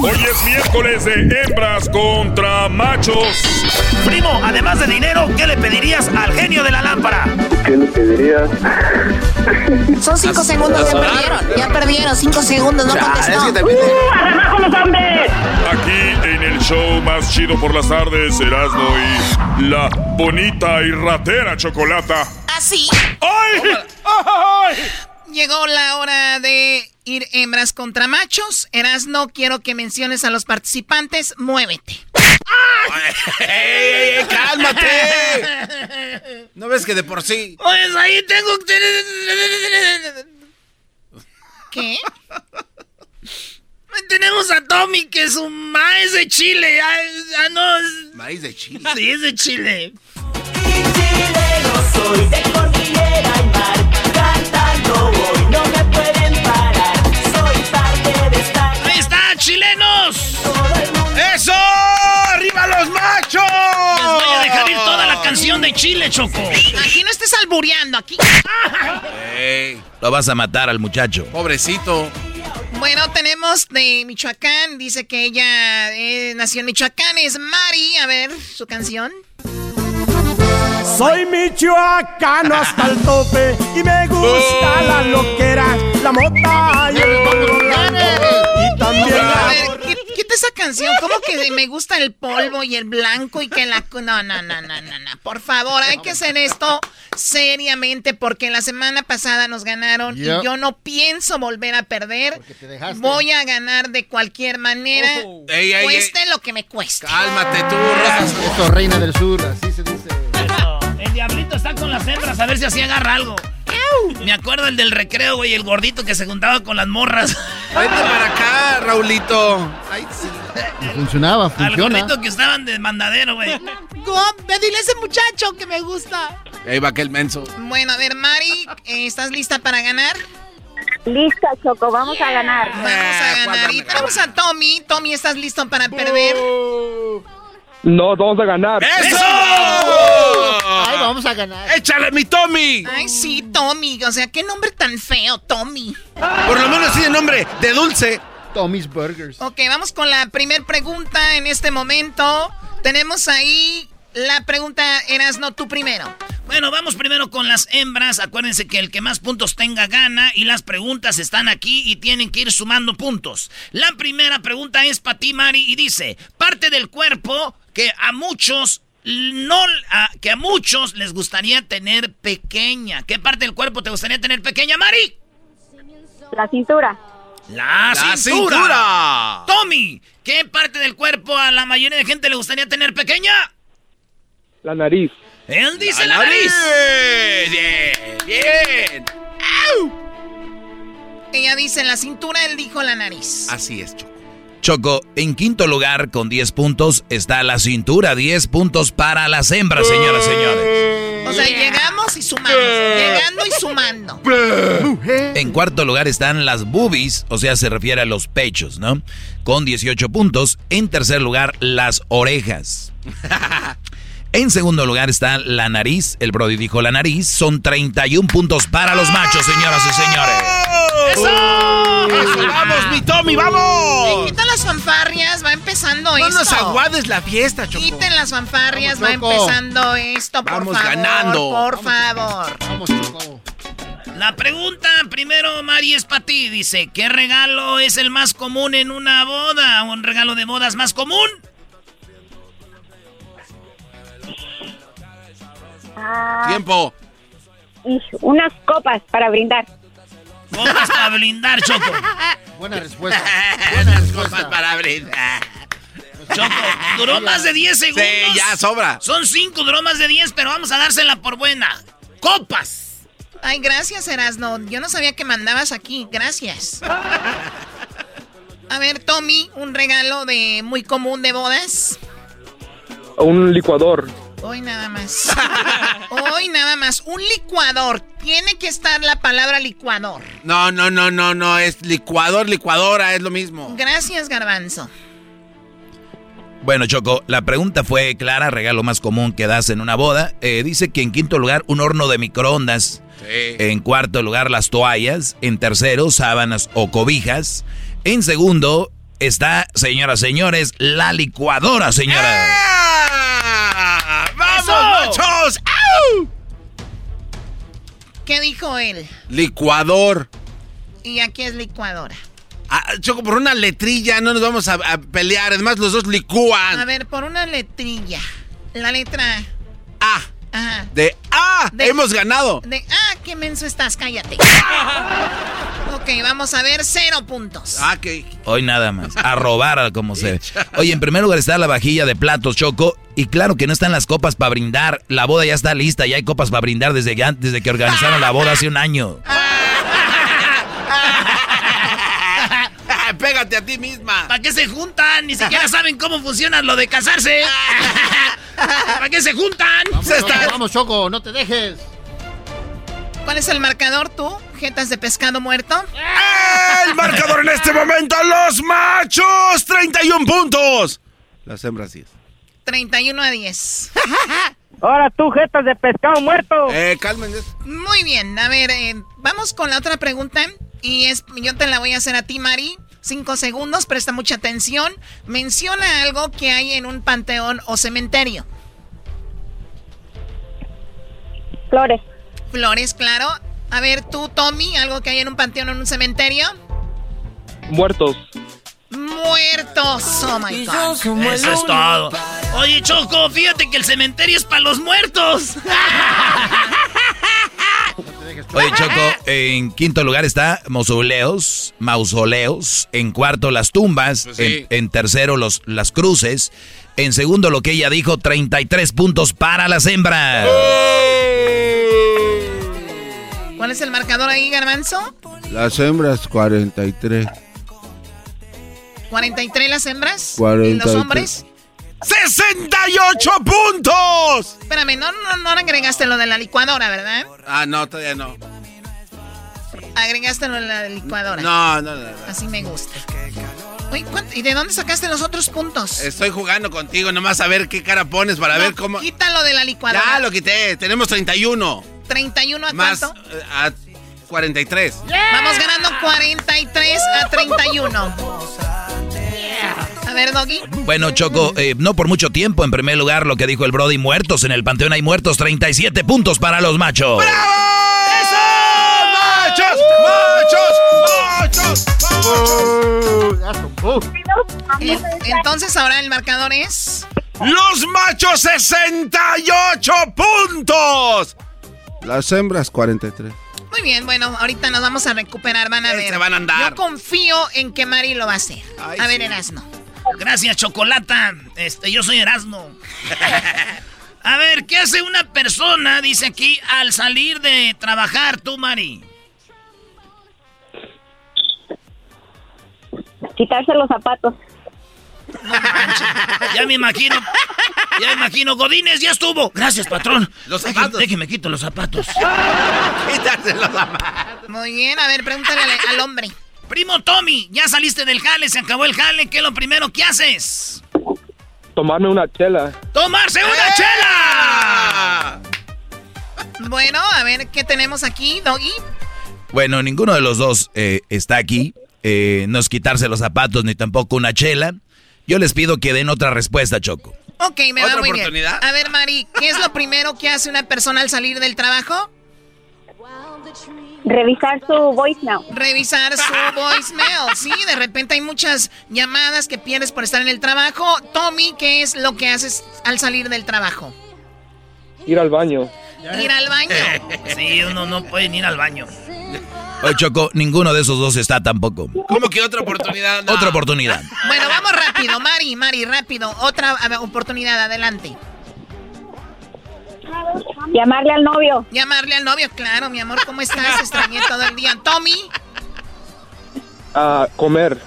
Hoy es miércoles de hembras contra machos. Primo, además de dinero, ¿qué le pedirías al genio de la lámpara? ¿Qué le pedirías? Son cinco segundos, ya perdieron. Ya perdieron, cinco segundos, no contestó. ¡Abajo los hombres! Aquí en el show más chido por las tardes, Erasmo y la bonita y ratera chocolata. ¿Así? ¡Ay! Llegó la hora de ir hembras contra machos. Erasno, quiero que menciones a los participantes. Muévete. ¡Ey, ey, ey, cálmate! ¿No ves que de por sí? Pues ahí tengo. ¿Qué? Tenemos a Tommy, que su ma es de Chile. Ah, ah, no. es- Maíz de chile. Sí, es de Chile. soy de cordillera Chile, Choco. Aquí no estés albureando, aquí. Lo vas a matar al muchacho. pobrecito. Bueno, tenemos de Michoacán. Dice que ella eh, nació en Michoacán. Es Mari. A ver, su canción. Soy michoacano hasta el tope y me gusta la loquera, la mota y el. Y también A la... ver, esa canción. ¿Cómo que me gusta el polvo y el blanco y que la... No, no, no, no, no, no. Por favor, hay que hacer esto seriamente porque la semana pasada nos ganaron y yo no pienso volver a perder. Voy a ganar de cualquier manera. Ey, ey, cueste lo que me cueste. Cálmate tú, Rosas. Esto, reina del sur, así se dice. Eso. El diablito está con las hembras a ver si así agarra algo. Me acuerdo el del recreo, güey, el gordito que se juntaba con las morras. Vente para acá, Raulito. Ay, sí. Funcionaba, Al funciona. gordito que estaban de mandadero, güey. ve, dile a ese muchacho que me gusta. Ahí va aquel menso. Bueno, a ver, Mari, eh, ¿estás lista para ganar? Lista, Choco, vamos a ganar. Vamos a ganar. Y tenemos a Tommy. Tommy, ¿estás listo para perder? No, vamos a ganar. ¡Eso! Ay, vamos a ganar. ¡Échale, mi Tommy! Ay, sí, Tommy. O sea, qué nombre tan feo, Tommy. Por lo menos tiene nombre de dulce. Tommy's Burgers. Ok, vamos con la primer pregunta en este momento. Tenemos ahí la pregunta, Erasno, tú primero. Bueno, vamos primero con las hembras. Acuérdense que el que más puntos tenga gana y las preguntas están aquí y tienen que ir sumando puntos. La primera pregunta es para ti, Mari, y dice, parte del cuerpo que a muchos no que a muchos les gustaría tener pequeña. ¿Qué parte del cuerpo te gustaría tener pequeña, Mari? La cintura. La, cintura. Tommy, ¿qué parte del cuerpo a la mayoría de gente le gustaría tener pequeña? La nariz. Él dice la, nariz. Bien, bien. Ella dice la cintura, él dijo la nariz. Así es, Choco. Choco, en quinto lugar con 10 puntos está la cintura, 10 puntos para las hembras, señoras y señores. O sea, llegamos y sumamos, llegando y sumando. En cuarto lugar están las boobies, o sea, se refiere a los pechos, ¿no? Con 18 puntos. En tercer lugar, las orejas. En segundo lugar está la nariz. El Brody dijo la nariz. Son 31 puntos para los machos, señoras y señores. ¡Eso! ¡Vamos, mi Tommy, vamos! Quita las fanfarrias, va empezando esto. No nos aguades la fiesta, Choco. Quiten las fanfarrias, va empezando esto, por vamos favor. ganando. Por favor. Vamos, Choco. La pregunta primero, Mari, es para ti. Dice, ¿qué regalo es el más común en una boda? ¿Un regalo de bodas más común? Ah, Tiempo. y unas copas para brindar. Copas para brindar, Choco. Buena respuesta. Buenas cosas para brindar. Choco, duró más de 10 segundos. Sí, ya sobra. Son 5, duró más de 10, pero vamos a dársela por buena. ¡Copas! Ay, gracias, Erasno. Yo no sabía que mandabas aquí. Gracias. A ver, Tommy, un regalo de muy común de bodas. Un licuador. Hoy nada más. Hoy nada más. Un licuador. Tiene que estar la palabra licuador. No, no, no, no, no. Es licuador, licuadora, es lo mismo. Gracias, Garbanzo. Bueno, Choco, la pregunta fue clara, regalo más común que das en una boda. Eh, dice que en quinto lugar, un horno de microondas. Sí. En cuarto lugar, las toallas. En tercero, sábanas o cobijas. En segundo, está, señoras, señores, la licuadora, señora. ¡Ah! ¡Vamos, machos! ¡Au! ¿Qué dijo él? Licuador. Y aquí es licuadora. Ah, Choco, por una letrilla no nos vamos a, a pelear. Además, los dos licúan. A ver, por una letrilla. La letra A. Ajá. De A. De- Hemos ganado. De, ah, qué menso estás, cállate. ok, vamos a ver, cero puntos. Ah, que. Hoy nada más. A robar, como sea. Oye, en primer lugar está la vajilla de platos, Choco. Y claro que no están las copas para brindar. La boda ya está lista, ya hay copas para brindar desde que, desde que organizaron la boda hace un año. Pégate a ti misma. ¿Para qué se juntan? Ni siquiera saben cómo funciona lo de casarse. ¿Para qué se juntan? Vamos, Choco, vamos, Choco, no te dejes. ¿Cuál es el marcador tú? ¿Jetas de pescado muerto? El marcador en este momento, los machos, 31 puntos. Las hembras 10. 31 a 10. Ahora tú, jetas de pescado muerto. Eh, calmen. Muy bien, a ver, eh, vamos con la otra pregunta. Y es, yo te la voy a hacer a ti, Mari. Cinco segundos, presta mucha atención. Menciona algo que hay en un panteón o cementerio. Flores. Flores, claro. A ver, tú, Tommy, algo que hay en un panteón o en un cementerio. Muertos. Muertos. Oh my God. Eso es todo. Oye, Choco, fíjate que el cementerio es para los muertos. Oye, Choco, en quinto lugar está mausoleos, mausoleos. En cuarto, las tumbas. Pues sí. en, en tercero, los, las cruces. En segundo, lo que ella dijo, 33 puntos para las hembras. ¿Cuál es el marcador ahí, Garbanzo? Las hembras 43. 43 las hembras. ¿Y 43. los hombres? 68 puntos. Espérame, no, no, no agregaste lo de la licuadora, ¿verdad? Ah, no, todavía no. Agregaste lo de la licuadora. No, no, no. no. Así me gusta. Oye, ¿cuánto- ¿y de dónde sacaste los otros puntos? Estoy jugando contigo, nomás a ver qué cara pones para No, ver cómo. Quítalo de la licuadora. Ya lo quité, tenemos 31. 31 a Más cuánto? a 43. Vamos ganando 43 a 31. A ver, Doggy. Bueno, Choco, eh, no por mucho tiempo. En primer lugar, lo que dijo el Brody, muertos en el panteón hay muertos, 37 puntos para los machos. ¡Bravo! ¡Eso! ¡Machos! ¡Machos! En- Entonces ahora el marcador es... Los machos 68 puntos. Las hembras 43. Muy bien, bueno, ahorita nos vamos a recuperar, van a ver. se van a andar. Yo confío en que Mari lo va a hacer. a ver, Erasno. Gracias, Chocolata. Este, yo soy Erasmo. A ver, ¿qué hace una persona, dice aquí, al salir de trabajar, tú, Mari? Quitarse los zapatos. Ya me imagino, ya me imagino, Godínez, ya estuvo. Gracias, patrón. Los zapatos. Déjeme quito los zapatos. Quitarse los zapatos. Muy bien, a ver, pregúntale al, al hombre. Primo Tommy, ya saliste del jale, se acabó el jale. ¿Qué es lo primero que haces? Tomarme una chela. ¡Tomarse una chela! Bueno, a ver, ¿qué tenemos aquí, Doggy? Bueno, ninguno de los dos eh, está aquí. Eh, no es quitarse los zapatos ni tampoco una chela. Yo les pido que den otra respuesta, Choco. Ok, me va ¿Otra muy bien. oportunidad? A ver, Mari, ¿qué es lo primero que hace una persona al salir del trabajo? Revisar su voicemail. Revisar su voicemail. Sí, de repente hay muchas llamadas que pierdes por estar en el trabajo. Tommy, ¿qué es lo que haces al salir del trabajo? Ir al baño. Ir al baño. Sí, uno no puede ir al baño. Oye, Choco, ninguno de esos dos está tampoco. ¿Cómo que otra oportunidad? No. Otra oportunidad. Bueno, vamos rápido, Mari, Mari, rápido. Otra oportunidad, adelante. Llamarle al novio. Llamarle al novio, claro, mi amor, ¿cómo estás? Extrañé todo el día. Tommy, A comer.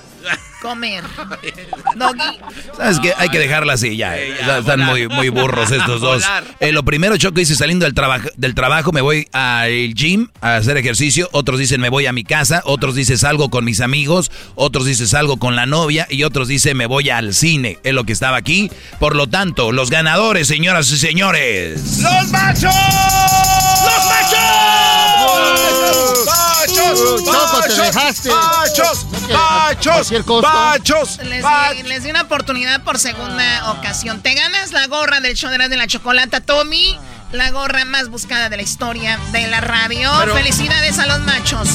Comer. Doggy, ¿Sabes qué? Hay que dejarla así, ya. Ya están muy, muy burros estos dos. Eh, lo primero, Choco, dice saliendo del, trabajo del trabajo, me voy al gym a hacer ejercicio. Otros dicen me voy a mi casa. Otros dicen salgo con mis amigos. Otros dicen salgo con la novia. Y otros dicen me voy al cine. Es lo que estaba aquí. Por lo tanto, los ganadores, señoras y señores. ¡Los machos! ¡Los machos! ¡Machos! Choco, te dejaste. Cualquier costo. ¡Machos! les ¡Machos! di, les di una oportunidad por segunda ocasión. Te ganas la gorra del show de la, de la chocolata, Tommy. La gorra más buscada de la historia de la radio. Pero- Felicidades a los machos.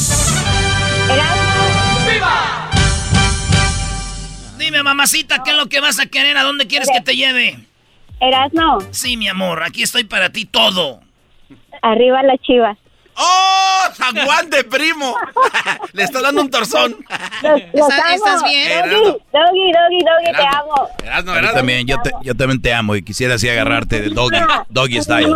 Dime, mamacita, ¿qué es lo que vas a querer? ¿A dónde quieres que te lleve? Erasno, Sí, mi amor, aquí estoy para ti todo. arriba las chivas. ¡Oh! ¡Zaguán de primo! Le está dando un torzón. Los, los ¿Estás- bien? Doggy, Doggy, Doggy, Doggy, te amo. Erasno, Yo Erasno. también, yo, te- yo también te amo y quisiera así agarrarte de doggy, doggy style.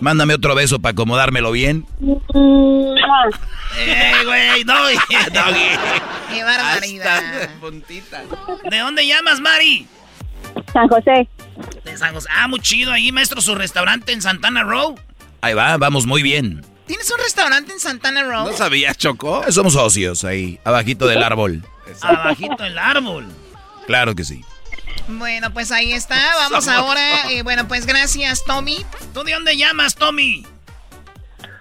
Mándame otro beso para acomodármelo bien. Mua. ¡Eh, güey! Doggy. ¡Qué barbaridad! puntita. ¿De dónde llamas, Mari? San José. De San José. Ah, muy chido ahí, maestro, su restaurante en Santana Row. Ahí va, vamos muy bien. ¿Tienes un restaurante en Santana Row? ¿No sabías, Choco? Eh, Somos socios ahí, abajito del árbol. Abajito el árbol. Claro que sí. Bueno, pues ahí está. Vamos Somos- ahora. eh, bueno, pues gracias, Tommy. ¿Tú de dónde llamas, Tommy?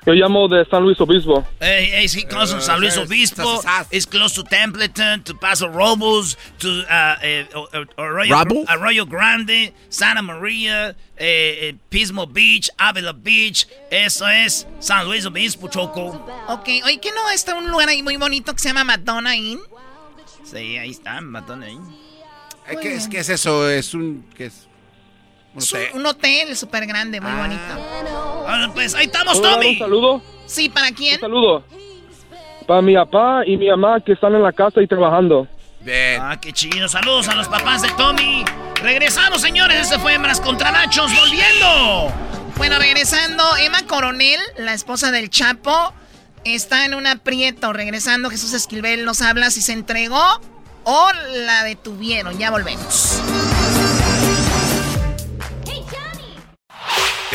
Yo llamo de San Luis Obispo. Hey, hey, sí, close to San Luis Obispo. It's close to Templeton, to Paso Robles, to uh, eh, uh, Arroyo, Grande, Santa María, eh, eh, Pismo Beach, Avila Beach. Eso es San Luis Obispo, Choco. Ok, oye, ¿qué no está un lugar ahí muy bonito que se llama Madonna Inn? Sí, ahí está, ahí. Eh, ¿Qué es, ¿Qué es eso? Es un... ¿Qué es? Un hotel. un hotel súper grande, muy bonito. Bueno, pues ahí estamos, ¿Puedo dar Tommy. Un saludo. Sí, ¿para quién? Un saludo. Para mi papá y mi mamá que están en la casa y trabajando. Bien. Ah, qué chido. Saludos a los papás de Tommy. Regresamos, señores. Este fue Hembras contra Nachos. Volviendo. Bueno, regresando, Emma Coronel, la esposa del Chapo, está en un aprieto. Regresando, Jesús Esquivel nos habla si se entregó o la detuvieron. Ya volvemos.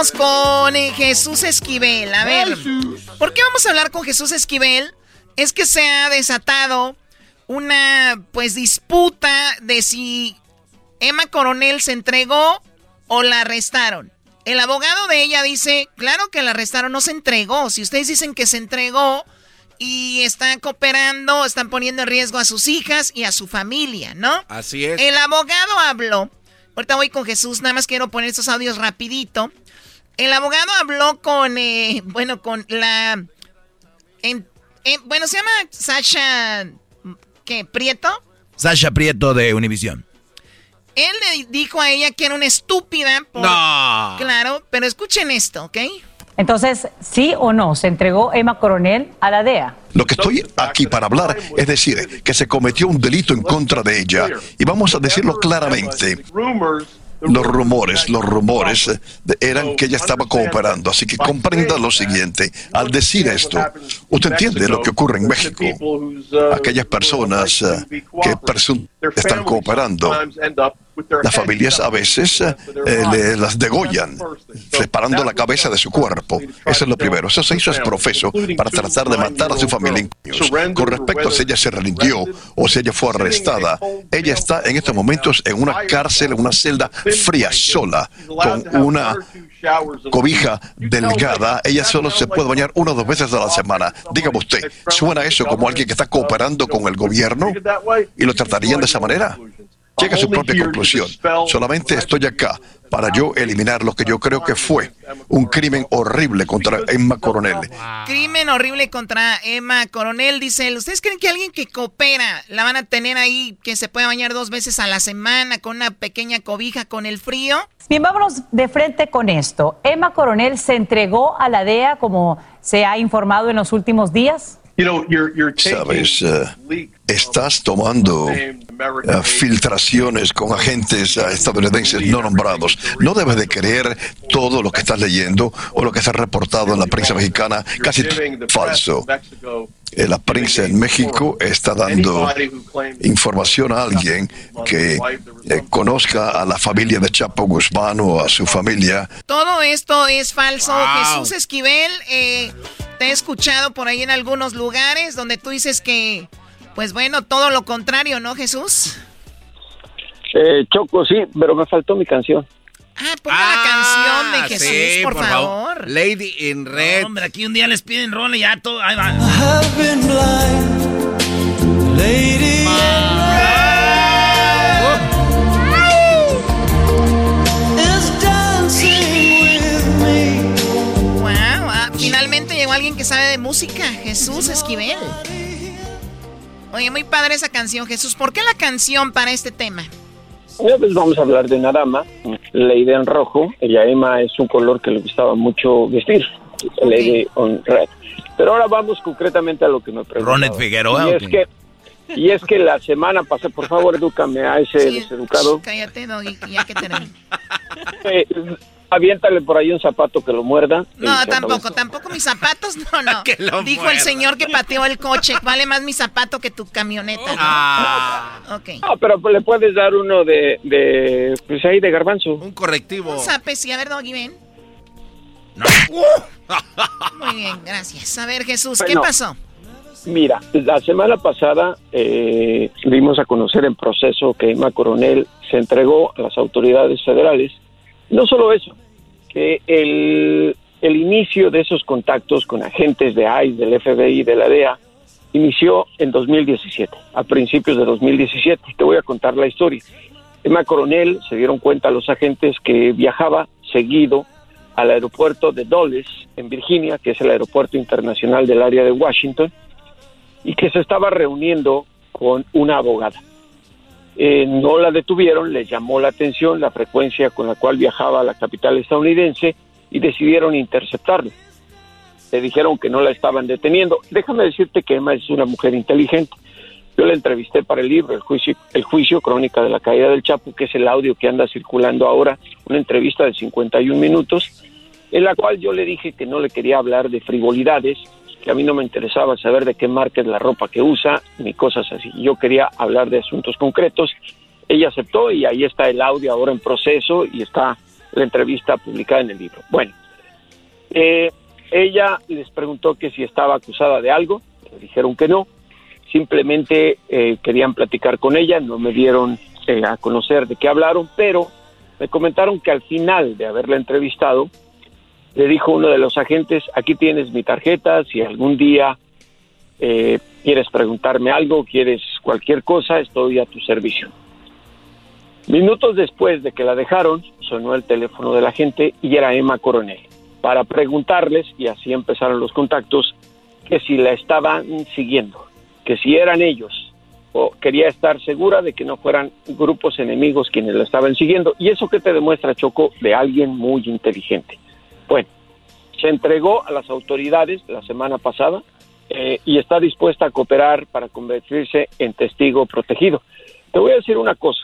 vamos con eh, Jesús Esquivel. A ver, ¿por qué vamos a hablar con Jesús Esquivel? Es que se ha desatado una pues disputa de si Emma Coronel se entregó o la arrestaron. El abogado de ella dice, claro que la arrestaron, no se entregó. Si ustedes dicen que se entregó y están cooperando, están poniendo en riesgo a sus hijas y a su familia, ¿no? Así es. El abogado habló. Ahorita voy con Jesús, nada más quiero poner estos audios rapidito. El abogado habló con, eh, bueno, con la... en- en- bueno, se llama Sasha... ¿Qué? ¿Prieto? Sasha Prieto de Univisión. Él le dijo a ella que era una estúpida. por- No. Claro, pero escuchen esto, ¿ok? Entonces, ¿sí o no se entregó Emma Coronel a la DEA? Lo que estoy aquí para hablar es decir que se cometió un delito en contra de ella. Y vamos a decirlo claramente. Los rumores, los rumores eh, eran que ella estaba cooperando. Así que comprenda lo siguiente. Al decir esto, usted entiende lo que ocurre en México. Aquellas personas eh, que están cooperando, las familias a veces eh, eh, las degollan, separando la cabeza de su cuerpo. Eso es lo primero. Eso se hizo es profeso para tratar de matar a su familia. Con respecto a si ella se rindió o si ella fue arrestada, ella está en estos momentos en una cárcel, en una celda fría, sola, con una cobija delgada. Ella solo se puede bañar una o dos veces a la semana. Dígame usted, ¿suena eso como alguien que está cooperando con el gobierno y lo tratarían de esa manera? Llega a su propia conclusión. Solamente estoy acá para yo eliminar lo que yo creo que fue un crimen horrible contra Emma Coronel. Crimen horrible contra Emma Coronel, dice él. ¿Ustedes creen que alguien que coopera la van a tener ahí, que se puede bañar dos veces a la semana con una pequeña cobija con el frío? Bien, vámonos de frente con esto. ¿Emma Coronel se entregó a la DEA como se ha informado en los últimos días? Sabes, eh, estás tomando eh, filtraciones con agentes eh, estadounidenses no nombrados. No debes de creer todo lo que estás leyendo o lo que se ha reportado en la prensa mexicana, casi falso. Eh, la prensa en México está dando información a alguien que eh, conozca a la familia de Chapo Guzmán o a su familia. Todo esto es falso. Wow. Jesús Esquivel, eh, te he escuchado por ahí en algunos lugares donde tú dices que, pues bueno, todo lo contrario, ¿no, Jesús? Eh, Choco, sí, pero me faltó mi canción. Ah, ponga la canción de Jesús, sí, por, por favor. Lady in Red. hombre, aquí un día les piden rola y ya todo. Ahí va. Wow, ah, finalmente llegó alguien que sabe de música, Jesús Esquivel. Oye, muy padre esa canción, Jesús. ¿Por qué la canción para este tema? Ya pues vamos a hablar de Narama, Lady en rojo. Ella Emma es un color que le gustaba mucho vestir, Lady on red. Pero ahora vamos concretamente a lo que me preguntaba. Ronet Figueroa. Y ¿o es que y es que la semana pasada, por favor, edúcame a ese deseducado. Cállate, Doggy, ya que termine. Eh, aviéntale por ahí un zapato que lo muerda. No, tampoco, tampoco mis zapatos, no, no. lo Dijo muerda. el señor que pateó el coche, vale más mi zapato que tu camioneta. ¿no? Ah. Ok. Ah, pero pues le puedes dar uno de, de pues ahí de garbanzo. Un correctivo. Un zape, sí, a ver, Doggy, ven. Muy bien, gracias. A ver, Jesús, ¿qué Bueno. pasó? Mira, la semana pasada eh, dimos a conocer en proceso que Emma Coronel se entregó a las autoridades federales. No solo eso, que el, inicio de esos contactos con agentes de ICE, del FBI y de la DEA inició en 2017, a principios de 2017. Te voy a contar la historia. Emma Coronel se dieron cuenta los agentes que viajaba seguido al aeropuerto de Dulles, en Virginia, que es el aeropuerto internacional del área de Washington, y que se estaba reuniendo con una abogada. Eh, no la detuvieron, les llamó la atención la frecuencia con la cual viajaba a la capital estadounidense y decidieron interceptarla. Le dijeron que no la estaban deteniendo. Déjame decirte que Emma es una mujer inteligente. Yo la entrevisté para el libro El juicio, el juicio Crónica de la Caída del Chapo, que es el audio que anda circulando ahora, una entrevista de 51 minutos, en la cual yo le dije que no le quería hablar de frivolidades, que a mí no me interesaba saber de qué marca es la ropa que usa, ni cosas así. Yo quería hablar de asuntos concretos. Ella aceptó y ahí está el audio ahora en proceso y está la entrevista publicada en el libro. Bueno, eh, ella les preguntó que si estaba acusada de algo, dijeron que no, simplemente eh, querían platicar con ella, no me dieron eh, a conocer de qué hablaron, pero me comentaron que al final de haberla entrevistado, le dijo uno de los agentes, aquí tienes mi tarjeta, si algún día eh, quieres preguntarme algo, quieres cualquier cosa, estoy a tu servicio. Minutos después de que la dejaron, sonó el teléfono de la gente y era Emma Coronel, para preguntarles, y así empezaron los contactos, que si la estaban siguiendo, que si eran ellos, o quería estar segura de que no fueran grupos enemigos quienes la estaban siguiendo. Y eso que te demuestra, Choco, de alguien muy inteligente. Se entregó a las autoridades la semana pasada eh, y está dispuesta a cooperar para convertirse en testigo protegido. Te voy a decir una cosa,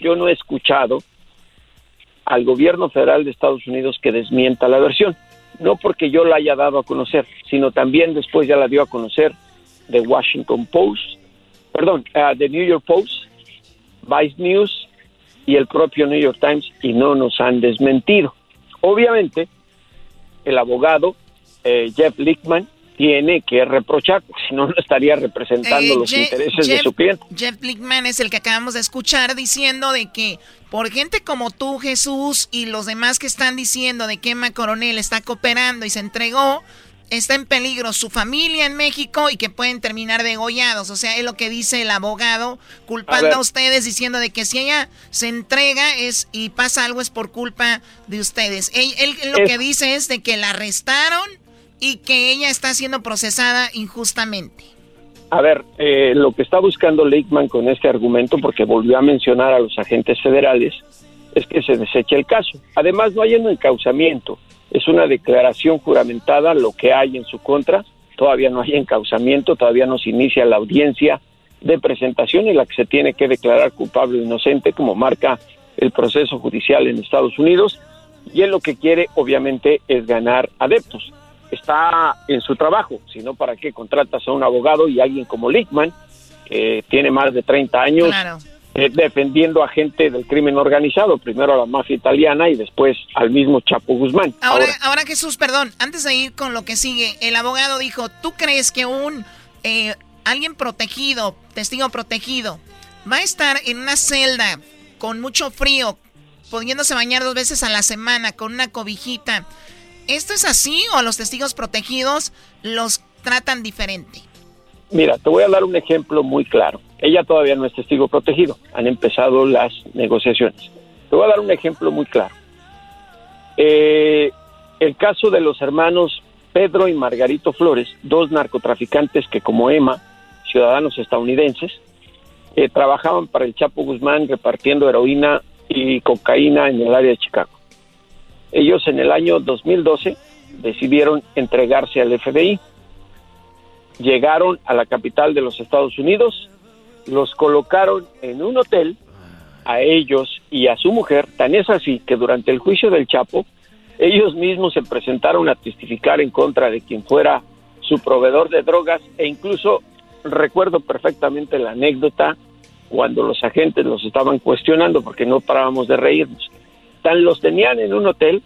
yo no he escuchado al gobierno federal de Estados Unidos que desmienta la versión, no porque yo la haya dado a conocer, sino también después ya la dio a conocer The Washington Post, perdón, uh, The New York Post, Vice News y el propio New York Times y no nos han desmentido. Obviamente, el abogado eh, Jeff Lickman tiene que reprochar, porque si no, no estaría representando Eh, los Je- intereses de su cliente. Jeff Blickman es el que acabamos de escuchar diciendo de que por gente como tú, Jesús, y los demás que están diciendo de que Emma Coronel está cooperando y se entregó, está en peligro su familia en México y que pueden terminar degollados. O sea, es lo que dice el abogado, culpando A ustedes, diciendo de que si ella se entrega es y pasa algo es por culpa de ustedes. Él, él lo Es- que dice es de que la arrestaron y que ella está siendo procesada injustamente. A ver, eh, lo que está buscando Lickman con este argumento, porque volvió a mencionar a los agentes federales, es que se deseche el caso. Además, no hay un encausamiento, es una declaración juramentada lo que hay en su contra. Todavía no hay encausamiento, todavía no se inicia la audiencia de presentación en la que se tiene que declarar culpable o inocente, como marca el proceso judicial en Estados Unidos. Y él lo que quiere, obviamente, es ganar adeptos está en su trabajo, sino para qué contratas a un abogado y alguien como Lickman, que tiene más de 30 años Claro. Eh, defendiendo a gente del crimen organizado, primero a la mafia italiana y después al mismo Chapo Guzmán. Ahora, Ahora, ahora Jesús, perdón, antes de ir con lo que sigue, el abogado dijo, ¿tú crees que un eh, alguien protegido, testigo protegido, va a estar en una celda con mucho frío, pudiéndose bañar dos veces a la semana con una cobijita? ¿Esto es así o a los testigos protegidos los tratan diferente? Mira, te voy a dar un ejemplo muy claro. Ella todavía no es testigo protegido, han empezado las negociaciones. Te voy a dar un ejemplo muy claro. Eh, el caso de los hermanos Pedro y Margarito Flores, dos narcotraficantes que como Emma, ciudadanos estadounidenses, eh, trabajaban para el Chapo Guzmán repartiendo heroína y cocaína en el área de Chicago. Ellos en el año 2012 decidieron entregarse al FBI. Llegaron a la capital de los Estados Unidos, los colocaron en un hotel a ellos y a su mujer, tan es así que durante el juicio del Chapo, ellos mismos se presentaron a testificar en contra de quien fuera su proveedor de drogas e incluso recuerdo perfectamente la anécdota cuando los agentes los estaban cuestionando porque no parábamos de reírnos. Tan los tenían en un hotel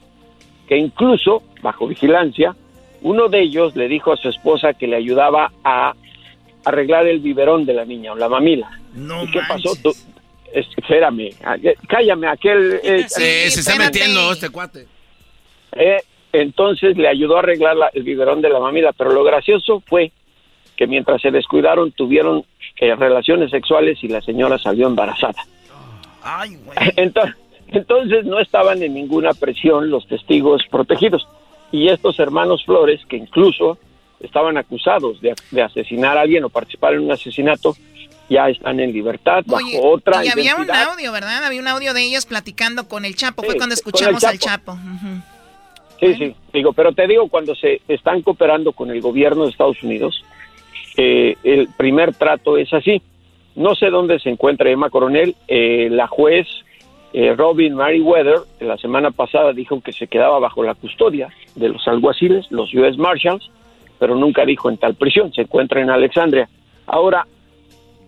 que incluso, bajo vigilancia, uno de ellos le dijo a su esposa que le ayudaba a arreglar el biberón de la niña o la mamila. ¿Y qué pasó? Tú- espérame, a- cállame, aquel... eh, Sí, se está metiendo este cuate. eh, entonces le ayudó a arreglar la- el biberón de la mamila, pero lo gracioso fue que mientras se descuidaron tuvieron eh, relaciones sexuales y la señora salió embarazada. Entonces, entonces no estaban en ninguna presión los testigos protegidos. Y estos hermanos Flores, que incluso estaban acusados de, de asesinar a alguien o participar en un asesinato, ya están en libertad bajo Oye, otra y había un audio, ¿verdad? Había un audio de ellos platicando con el Chapo. Fue cuando escuchamos al Chapo. Sí, sí, digo, pero te digo, cuando se están cooperando con el gobierno de Estados Unidos, eh, el primer trato es así. No sé dónde se encuentra Emma Coronel, eh, la juez eh, Robin Meriwether la semana pasada dijo que se quedaba bajo la custodia de los alguaciles, los US Marshals, pero nunca dijo en tal prisión, se encuentra en Alexandria. Ahora,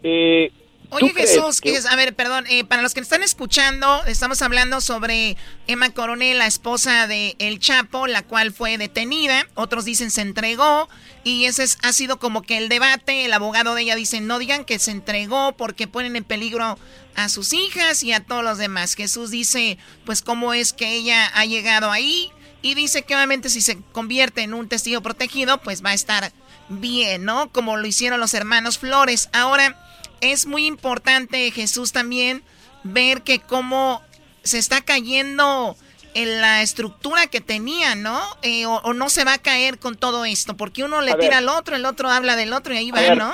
eh, ¿tú Oye Jesús, que- que es- a ver, perdón, eh, para los que están escuchando, estamos hablando sobre Emma Coronel, la esposa de El Chapo, la cual fue detenida, otros dicen se entregó, y ese es- ha sido como que el debate, el abogado de ella dice, no digan que se entregó porque ponen en peligro a sus hijas y a todos los demás. Jesús dice, pues cómo es que ella ha llegado ahí, y dice que obviamente si se convierte en un testigo protegido, pues va a estar bien, ¿no? Como lo hicieron los hermanos Flores. Ahora, es muy importante, Jesús, también ver que cómo se está cayendo en la estructura que tenía, ¿no? Eh, o, o no se va a caer con todo esto, porque uno le A tira ver. al otro, el otro habla del otro y ahí va, ver. ¿no?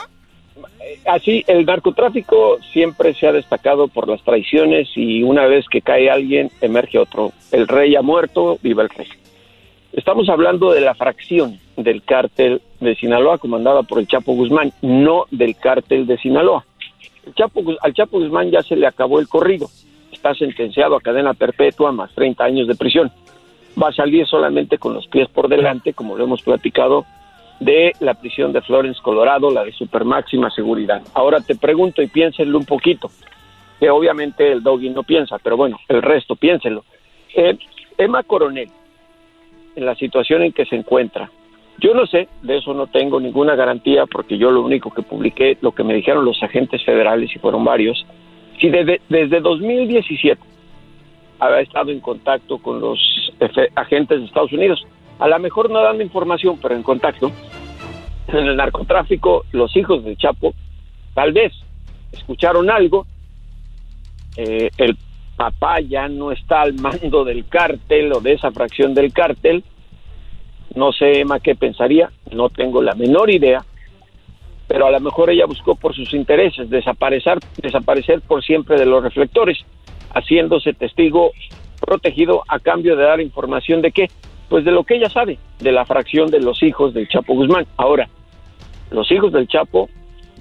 Así, el narcotráfico siempre se ha destacado por las traiciones y una vez que cae alguien, emerge otro. El rey ha muerto, viva el rey. Estamos hablando de la fracción del cártel de Sinaloa comandada por el Chapo Guzmán, no del cártel de Sinaloa. Al Chapo Guzmán ya se le acabó el corrido. Está sentenciado a cadena perpetua más 30 años de prisión. Va a salir solamente con los pies por delante, como lo hemos platicado, de la prisión de Florence, Colorado, la de super máxima seguridad. Ahora te pregunto y piénsenlo un poquito, que obviamente el doggy no piensa, pero bueno, el resto piénsenlo. Eh, Emma Coronel, en la situación en que se encuentra, yo no sé, de eso no tengo ninguna garantía, porque yo lo único que publiqué, lo que me dijeron los agentes federales, y fueron varios, si desde, desde 2017 había estado en contacto con los agentes de Estados Unidos, a lo mejor no dando información, pero en contacto, en el narcotráfico, los hijos del Chapo, tal vez escucharon algo, eh, el papá ya no está al mando del cártel o de esa fracción del cártel, no sé Emma qué pensaría, no tengo la menor idea, pero a lo mejor ella buscó por sus intereses desaparecer, desaparecer por siempre de los reflectores, haciéndose testigo protegido a cambio de dar información de qué, pues de lo que ella sabe, de la fracción de los hijos del Chapo Guzmán. Ahora, los hijos del Chapo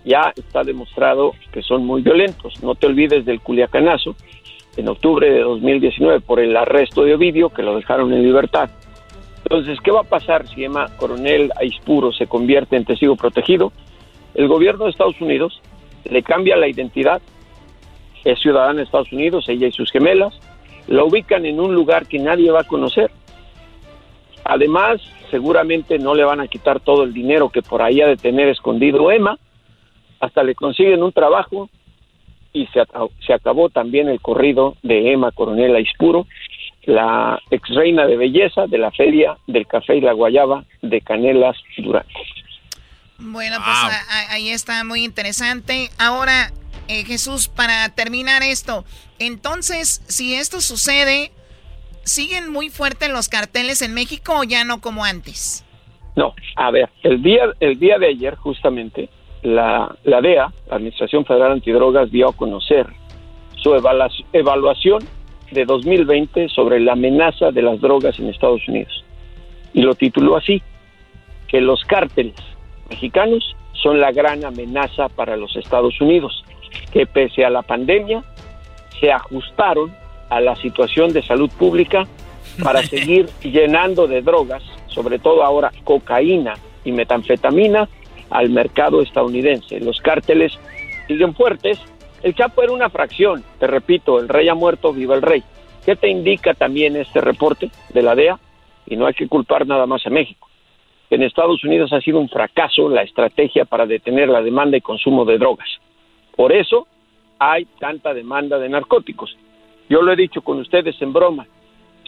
ya está demostrado que son muy violentos. No te olvides del Culiacanazo en octubre de 2019 por el arresto de Ovidio, que lo dejaron en libertad. Entonces, ¿qué va a pasar si Emma Coronel Aispuro se convierte en testigo protegido? El gobierno de Estados Unidos le cambia la identidad, es ciudadana de Estados Unidos, ella y sus gemelas, la ubican en un lugar que nadie va a conocer. Además, seguramente no le van a quitar todo el dinero que por ahí ha de tener escondido Emma, hasta le consiguen un trabajo y se, se acabó también el corrido de Emma Coronel Aispuro, la ex reina de belleza de la feria del café y la guayaba de Canelas Durango. Bueno, pues a- a- ahí está muy interesante. Ahora, eh, Jesús, para terminar esto, entonces, si esto sucede, ¿siguen muy fuertes los carteles en México o ya no como antes? No, a ver, el día, el día de ayer justamente la, la DEA, la Administración Federal Antidrogas, dio a conocer su evaluación de 2020 sobre la amenaza de las drogas en Estados Unidos. Y lo tituló así, que los cárteles mexicanos son la gran amenaza para los Estados Unidos, que pese a la pandemia se ajustaron a la situación de salud pública para seguir llenando de drogas, sobre todo ahora cocaína y metanfetamina, al mercado estadounidense. Los cárteles siguen fuertes. El Chapo era una fracción, te repito, el rey ha muerto, viva el rey. ¿Qué te indica también este reporte de la DEA? Y no hay que culpar nada más a México. En Estados Unidos ha sido un fracaso la estrategia para detener la demanda y consumo de drogas. Por eso hay tanta demanda de narcóticos. Yo lo he dicho con ustedes en broma.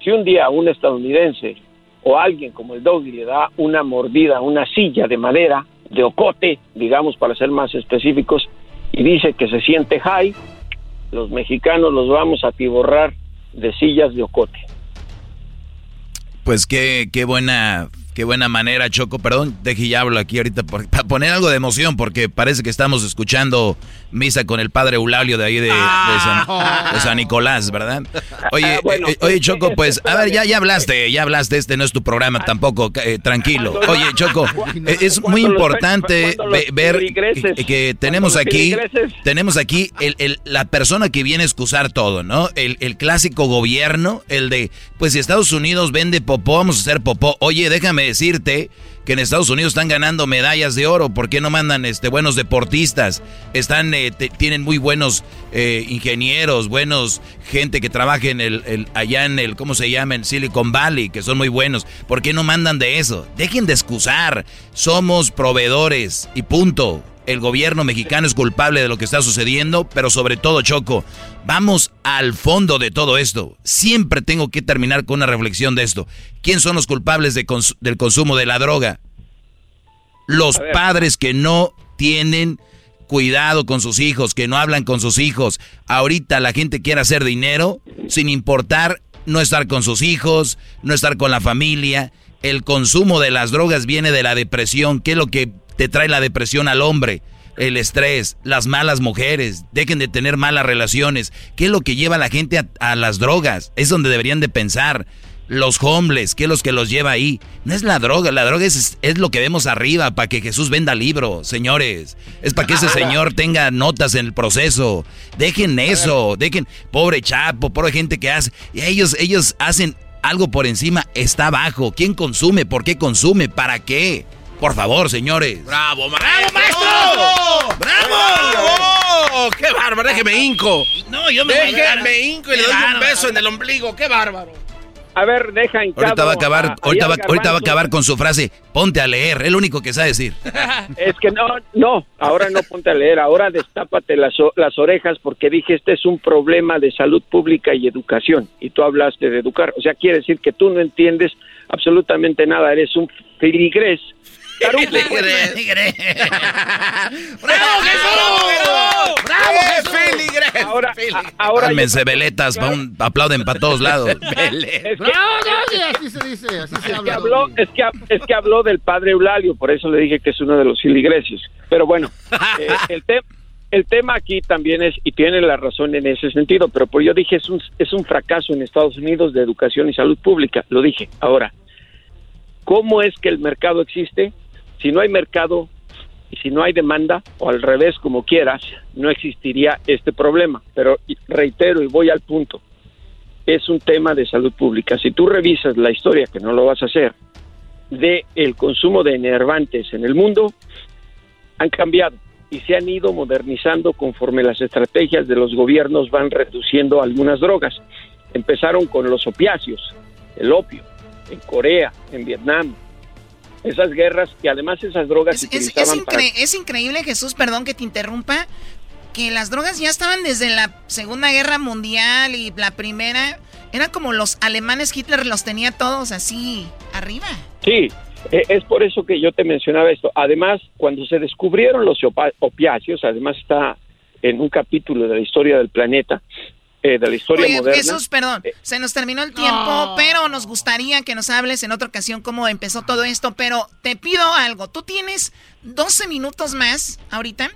Si un día un estadounidense o alguien como el Doggy le da una mordida a una silla de madera, de ocote, digamos para ser más específicos, y dice que se siente high, los mexicanos los vamos a tiborrar de sillas de ocote. Pues qué, qué buena Qué buena manera, Choco. Perdón, deje ya hablo aquí ahorita para poner algo de emoción, porque parece que estamos escuchando misa con el padre Eulalio de ahí de, San, Nicolás, ¿verdad? Oye, ah, eh, oye, Choco, pues, a ver, ya, ya hablaste, ya hablaste, este no es tu programa tampoco, eh, tranquilo. Oye, Choco, eh, es muy importante ver que, tenemos aquí, tenemos aquí el, la persona que viene a excusar todo, ¿no? El, el clásico gobierno, el de, pues si Estados Unidos vende popó, vamos a hacer popó. Oye, déjame decirte que en Estados Unidos están ganando medallas de oro. ¿Por qué no mandan este, buenos deportistas? Están, eh, tienen muy buenos eh, ingenieros, buenos gente que trabaja en el, allá en el, ¿cómo se llama? En Silicon Valley, que son muy buenos. ¿Por qué no mandan de eso? Dejen de excusar. Somos proveedores y punto el gobierno mexicano es culpable de lo que está sucediendo, pero sobre todo, Choco, vamos al fondo de todo esto. Siempre tengo que terminar con una reflexión de esto. ¿Quién son los culpables del consumo de la droga? Los padres que no tienen cuidado con sus hijos, que no hablan con sus hijos. Ahorita la gente quiere hacer dinero sin importar no estar con sus hijos, no estar con la familia. El consumo de las drogas viene de la depresión, que es lo que te trae la depresión al hombre, el estrés, las malas mujeres, dejen de tener malas relaciones. ¿Qué es lo que lleva a la gente a, las drogas? Es donde deberían de pensar. Los hombres, ¿qué es lo que los lleva ahí? No es la droga, la droga es, es lo que vemos arriba para que Jesús venda libros, señores. Es para que ese señor tenga notas en el proceso. Dejen eso, dejen, pobre Chapo, pobre gente que hace. Ellos, ellos hacen algo por encima, está abajo. ¿Quién consume? ¿Por qué consume? ¿Para qué? Por favor, señores. ¡Bravo, maestro! ¡Bravo, maestro! ¡Bravo! ¡Qué bárbaro! Déjeme hinco. No, yo me Déjeme hinco y le doy un beso en el ombligo. ¡Qué bárbaro! A ver, deja en Ahorita va a acabar, ahorita, va, ahorita va a acabar con su frase, ponte a leer, es lo único que sabe decir. Es que no, no, ahora no ponte a leer, ahora destápate las, las orejas porque dije, este es un problema de salud pública y educación, y tú hablaste de educar, o sea, quiere decir que tú no entiendes absolutamente nada, eres un filigrés ¡Bravo, ¡Bravo, ¡Bravo, Ahora, ahora veletas, aplauden para todos lados. Es que, así se dice, así se habla. habló, es, que, es que habló del padre Eulalio, por eso le dije que es uno de los filigreses. Pero bueno, eh, el tema el tema aquí también es, y tiene la razón en ese sentido, pero por yo dije, es un, es un fracaso en Estados Unidos de educación y salud pública, lo dije. Ahora, ¿cómo es que el mercado existe? Si no hay mercado y si no hay demanda, o al revés, como quieras, no existiría este problema. Pero reitero y voy al punto, es un tema de salud pública. Si tú revisas la historia, que no lo vas a hacer, de el consumo de enervantes en el mundo, han cambiado y se han ido modernizando conforme las estrategias de los gobiernos van reduciendo algunas drogas. Empezaron con los opiáceos, el opio, en Corea, en Vietnam, esas guerras y además esas drogas es, es, increíble Jesús perdón que te interrumpa que las drogas ya estaban desde la segunda guerra mundial y la primera era como los alemanes Hitler los tenía todos así arriba. Sí e, es por eso que yo te mencionaba esto. Además cuando se descubrieron los opiáceos además está en un capítulo de la historia del planeta eh, de la historia moderna. Jesús, perdón, eh, se nos terminó el tiempo, pero nos gustaría que nos hables en otra ocasión cómo empezó todo esto, pero te pido algo, ¿tú tienes 12 minutos más ahorita?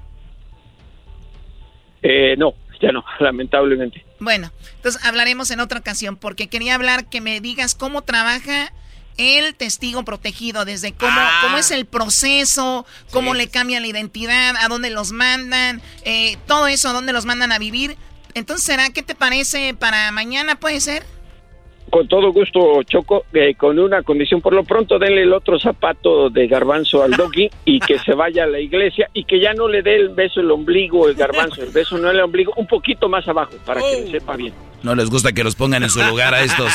Eh, no, ya no, lamentablemente. Bueno, entonces hablaremos en otra ocasión, porque quería hablar que me digas cómo trabaja el testigo protegido, desde cómo, ah. cómo es el proceso, cómo le cambian la identidad, a dónde los mandan, todo eso, a dónde los mandan a vivir. Entonces, ¿será qué te parece para mañana? ¿Puede ser? Con todo gusto, Choco, eh, con una condición. Por lo pronto, denle el otro zapato de garbanzo al doggy y que se vaya a la iglesia y que ya no le dé el beso el ombligo, el garbanzo, el beso no el ombligo, un poquito más abajo para que le sepa bien. No les gusta que los pongan en su lugar a estos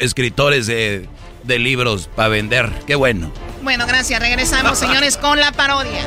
escritores de, de libros para vender. Qué bueno. Bueno, gracias. Regresamos, señores, con la parodia.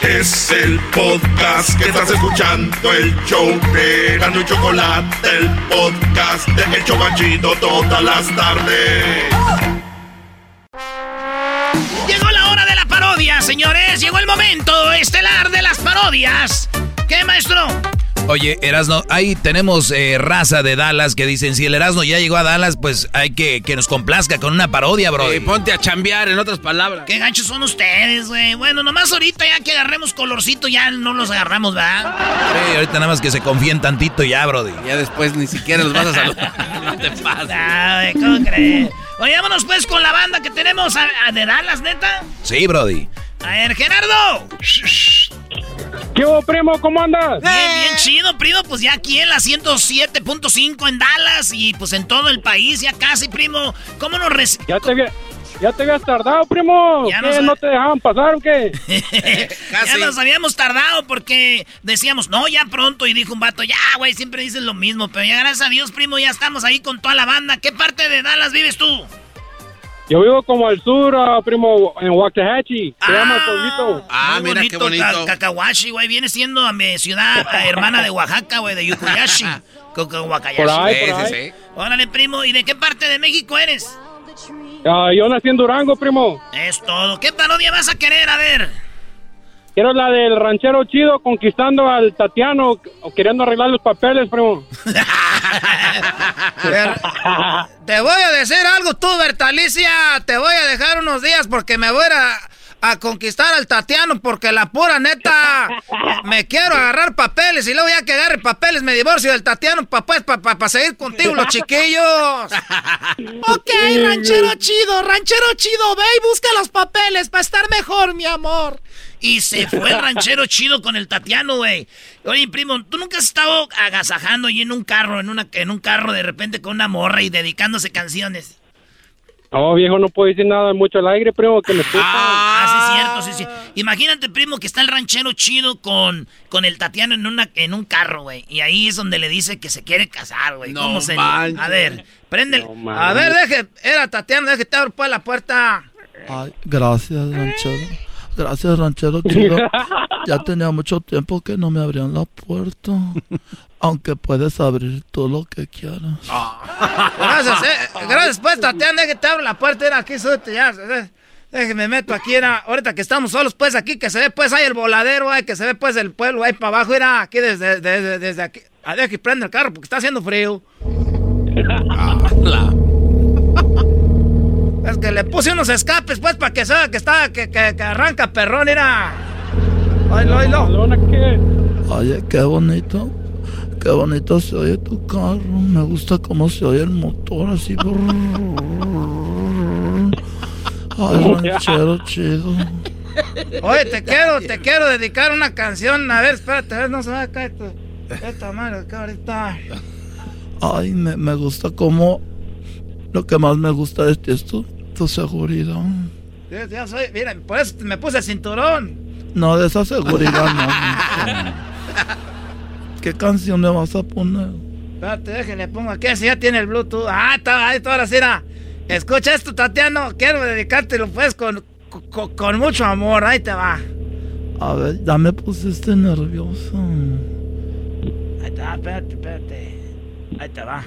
Es el podcast que estás escuchando, el show de Gano y Chocolate, el podcast de El Chocachito todas las tardes. Llegó la hora de la parodia, señores. Llegó el momento estelar de las parodias. ¿Qué, maestro? Oye, Erasno, ahí tenemos eh, raza de Dallas que dicen, si el Erasno ya llegó a Dallas, pues hay que que nos complazca con una parodia, bro. Eh, ponte a chambear, en otras palabras. Qué ganchos son ustedes, güey. Bueno, nomás ahorita ya que agarremos colorcito, ya no los agarramos, ¿verdad? Sí, ahorita nada más que se confíen tantito y ya, brody. Ya después ni siquiera los vas a saludar. no te pases. Ay, ¿cómo crees? Oye, vámonos pues con la banda que tenemos a, a de Dallas, neta. Sí, brody. A ver, Gerardo. ¿Qué hubo, primo? ¿Cómo andas? Bien, bien chido, primo. Pues ya aquí en la 107.5 en Dallas y pues en todo el país, ya casi, primo. ¿Cómo nos reci- Ya te, había- ya te habías tardado, primo. Ya ¿Qué, nos- ¿No te dejaban pasar o qué? Ya nos habíamos tardado porque decíamos, no, ya pronto. Y dijo un vato, ya, güey, siempre dices lo mismo. Pero ya gracias a Dios, primo, ya estamos ahí con toda la banda. ¿Qué parte de Dallas vives tú? Yo vivo como al sur, ah, primo, en Waxahachie. Se llama el pueblito. Ah, Muy mira qué bonito. Ca- Cacahuashi, güey. Viene siendo a mi ciudad a hermana de Oaxaca, güey, de Yucuyashi. Cacahuacayashi. Por ahí, por ahí. Órale, primo. ¿Y de qué parte de México eres? Ah, yo nací en Durango, primo. Es todo. ¿Qué parodia vas a querer? A ver. Quiero la del ranchero chido conquistando al Tatiano, o queriendo arreglar los papeles, primo. Te voy a decir algo tú, Bertalicia. Te voy a dejar unos días porque me voy a, a, conquistar al Tatiano porque la pura neta me quiero agarrar papeles y luego ya que agarre papeles me divorcio del Tatiano para pues, pa, seguir contigo los chiquillos. Ok, ranchero chido, ranchero chido, ve y busca los papeles para estar mejor, mi amor. Y se fue el ranchero chido con el Tatiano, güey. Oye, primo, ¿tú nunca has estado agasajando y en un carro, en, una, en un carro de repente con una morra y dedicándose canciones? No, viejo, no puedo decir nada mucho al aire, primo, que me escuchan. Ah, sí, cierto, sí, sí. Imagínate, primo, que está el ranchero chido con, con el Tatiano en, una, en un carro, güey. Y ahí es donde le dice que se quiere casar, güey. No ¿Cómo se. A ver, prende. A ver, deje, era Tatiano, deje te abro pues la puerta. Ay, gracias, ranchero. Gracias, ranchero chido. Ya tenía mucho tiempo que no me abrían la puerta. Aunque puedes abrir tú lo que quieras. Gracias, eh. Gracias, pues, Tatiana, deje te abro la puerta. Era aquí, súbete ya. Déjeme meto aquí, era. Ahorita que estamos solos, pues, aquí, que se ve, pues, ahí el voladero, ahí, que se ve, pues, el pueblo, ahí para abajo, era aquí desde, desde, desde aquí. A ver, que prende el carro porque está haciendo frío. Es que le puse unos escapes, pues, para que se vea que está, que, que, que arranca perrón, era. Oílo, oílo. Oye, qué bonito. Qué bonito se oye tu carro. Me gusta cómo se oye el motor así. Ay, ranchero chido. Oye, te quiero, te quiero dedicar una canción. A ver, espérate, a ver, no se va a caer esto. Esta madre acá ahorita. Ay, me, me gusta cómo... Lo que más me gusta de ti es tu, tu seguridad. Ya, ya soy, miren, por eso me puse el cinturón. No, de esa seguridad no. ¿Qué canción me vas a poner? Espérate, déjenle pongo aquí, así ya tiene el Bluetooth. Ah, está, ahí está, ahora sí, era. Escucha esto, Tatiano. Quiero dedicártelo, pues, con, con, con mucho amor. Ahí te va. A ver, ya me pusiste nervioso. Ahí está, espérate, espérate. Ahí te va.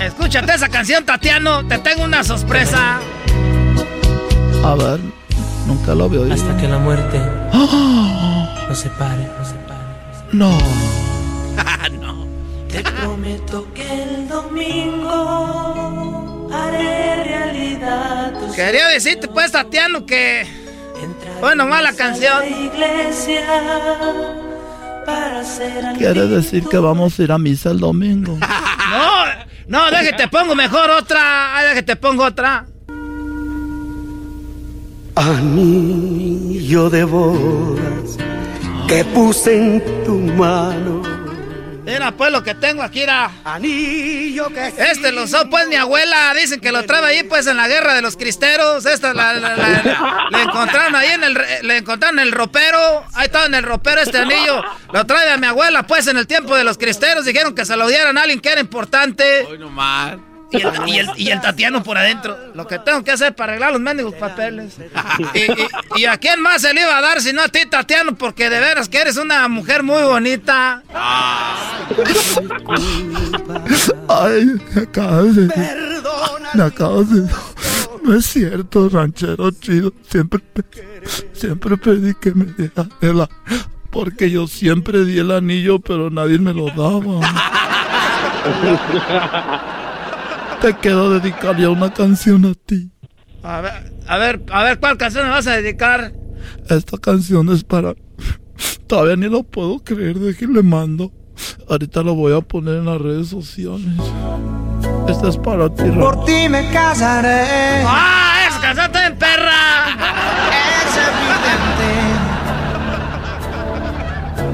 Escúchate esa canción, Tatiano. Te tengo una sorpresa. A ver, nunca lo veo. Hasta que la muerte ¡Ah! nos separe, nos separe. No. no. Te prometo que el domingo haré realidad Quería decirte, pues, Tatiano, que. Bueno, mala canción. iglesia Quiere decir que vamos a ir a misa el domingo. No, no, déjate, pongo mejor otra. Ay, déjate, pongo otra. Anillo de bodas que puse en tu mano. Mira, pues lo que tengo aquí era. Anillo que. Este lo usó, pues mi abuela. Dicen que lo trae ahí, pues en la guerra de los cristeros. Esta la, la- la- le encontraron ahí en el. re- Le encontraron en el ropero. Ahí estaba en el ropero este anillo. Lo trae a mi abuela, pues en el tiempo de los cristeros. Dijeron que se lo dieran a alguien que era importante. Hoy nomás. Y el, y, el, y el Tatiano por adentro. Lo que tengo que hacer para arreglar los mendigos papeles. Y, y- y a quién más se le iba a dar si no a ti, Tatiano? Porque de veras que eres una mujer muy bonita. Ay, me acabas de. Me acabas de. No es cierto, ranchero chido. Siempre, siempre pedí que me diera el Porque yo siempre di el anillo, pero nadie me lo daba. Te quiero dedicar ya una canción a ti. A ver, a ver, a ver, ¿cuál canción me vas a dedicar? Esta canción es para. Todavía ni lo puedo creer, de que le mando. Ahorita lo voy a poner en las redes sociales. Esta es para ti, Por ti me casaré. ¡Ah! ¡Esa canción está en perra!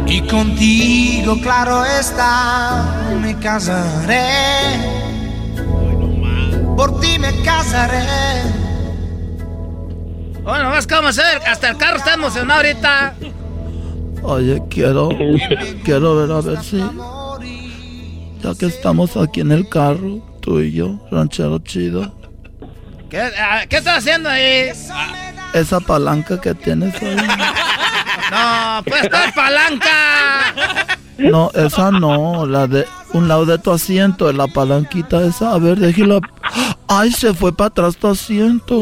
Y contigo, claro está, me casaré. Por ti me casaré. Bueno, vas cómo hacer. Hasta el carro está emocionado ahorita. Oye, quiero, quiero ver a ver si, ya que estamos aquí en el carro, tú y yo, ranchero chido, ¿Qué, ah, ¿qué estás haciendo ahí? esa palanca que tienes ahí, No, pues está palanca. No, esa no, la de un lado de tu asiento, la palanquita esa, a ver, déjela, ay, se fue para atrás tu asiento.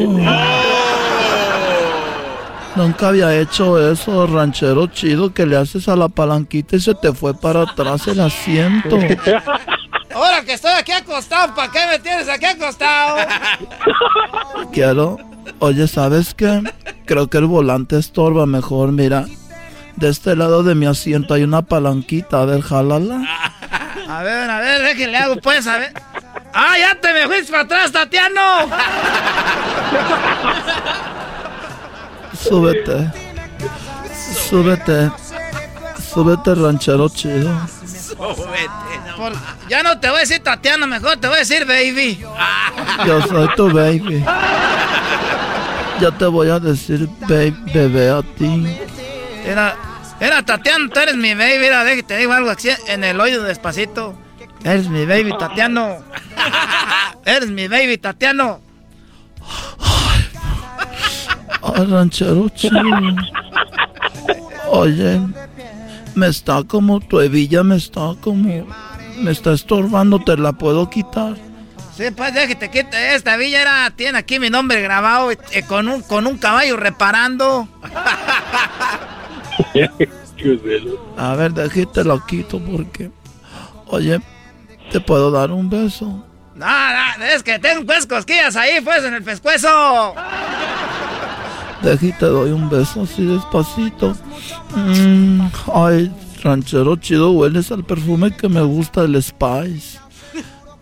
Nunca había hecho eso, ranchero chido, que le haces a la palanquita y se te fue para atrás el asiento. Ahora que estoy aquí acostado, ¿para qué me tienes aquí acostado? Quiero. Oye, ¿sabes qué? Creo que el volante estorba mejor. Mira, de este lado de mi asiento hay una palanquita. A ver, jálala. A ver, a ver, déjenle hago pues, a ver. ¡Ah, ya te me fuiste para atrás, Tatiano! Súbete. Súbete. Súbete, ranchero chido. Por- ya no te voy a decir Tatiano, mejor te voy a decir baby. Yo soy tu baby. Ya te voy a decir baby, bebé a ti. Era, era Tatiano, tú eres mi baby. Déjate, te digo algo así en el oído despacito. Eres mi baby, Tatiano. Eres mi baby, Tatiano. Ay, ranchero chido. Oye, me está como tu hebilla, me está como. Me está estorbando, te la puedo quitar. Sí, pues déjate, quite esta villa era, tiene aquí mi nombre grabado eh, con, un, con un caballo reparando. A ver, déjate lo quito porque. Oye, te puedo dar un beso. No, no, es que tengo pues cosquillas ahí, pues, en el pescuezo. Déjate, te doy un beso así despacito. Mm, ay, ranchero chido, hueles al perfume que me gusta, el Spice.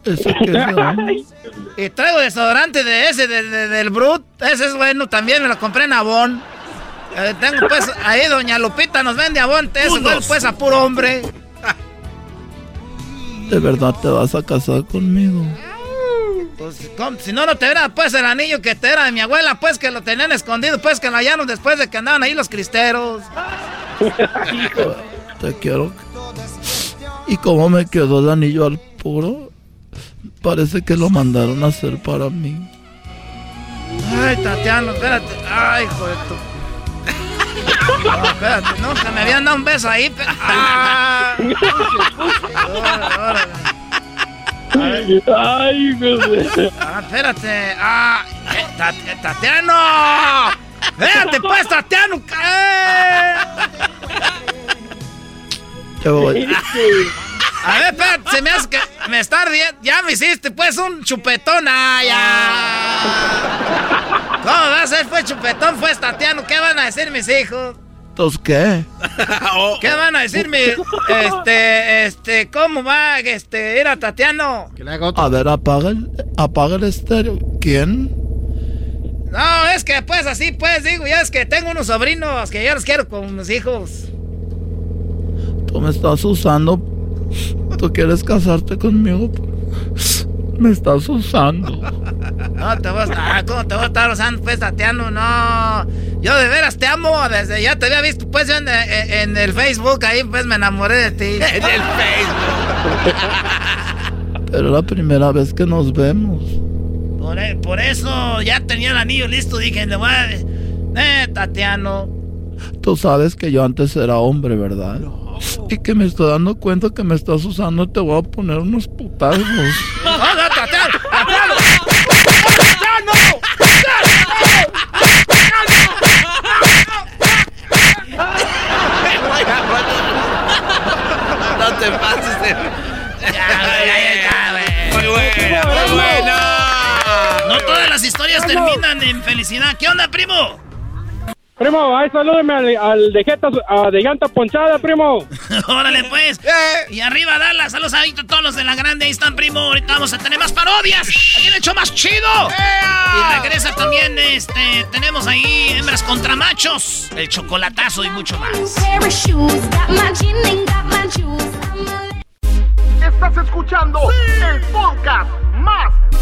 Ese que es de. Y traigo desodorante de ese, de- de- del Brut. Ese es bueno, también me lo compré en Avon. Eh, tengo pues, ahí doña Lupita nos vende Avon. Eso pues a puro hombre. ¿De verdad te vas a casar conmigo? Pues, si no, no te era pues el anillo que te era de mi abuela, pues que lo tenían escondido, pues que lo hallaron después de que andaban ahí los cristeros. Te quiero. ¿Y cómo me quedó el anillo al puro? Parece que lo mandaron a hacer para mí. Ay, Tatiano, espérate. Ay, hijo de tu. Espérate, nunca me habían dado un beso ahí. Ah. Ay, güey. Ah, espérate. Ah, eh, Tat- Tatiano. Espérate, pues, Tatiano. Eh. A ver, espérate, se me hace que me está ardiendo. Ya me hiciste, pues, un chupetón. Ah, ya. ¿Cómo va a ser, pues, chupetón, pues, Tatiano? ¿Qué van a decir mis hijos? ¿Entonces qué? ¿Qué van a decir mis, este, este, cómo va, este, ir a Tatiano? A ver, apaga el, apaga el estéreo. ¿Quién? No, es que, pues, así, pues, digo, ya es que tengo unos sobrinos que yo los quiero con mis hijos. Tú me estás usando. Tú quieres casarte conmigo. Me estás usando. No, te vas, ah, ¿cómo te voy a estar usando, pues, Tatiano? No, yo de veras te amo, desde ya te había visto, pues, yo en, en- en el Facebook, ahí, pues, me enamoré de ti. en el Pero es la primera vez que nos vemos. Por, e- por eso ya tenía el anillo listo, dije, le voy a... Eh, Tatiano. Tú sabes que yo antes era hombre, ¿verdad? Y que me estoy dando cuenta que me estás usando y te voy a poner unos putazos. ¡No, no, Tatiano! ¡Tatiano! No te pases de... Muy buena, muy buena. No todas las historias terminan en felicidad. ¿Qué onda, primo? Primo, ahí salúdeme al, al de, jeta, a de llanta ponchada, primo. Órale, pues. Y arriba, Dallas. Saludos a todos los de la grande. Ahí están, primo. Ahorita vamos a tener más parodias. Aquí el show más chido. Y regresa también, este, tenemos ahí hembras contra machos. El chocolatazo y mucho más. Estás escuchando el podcast más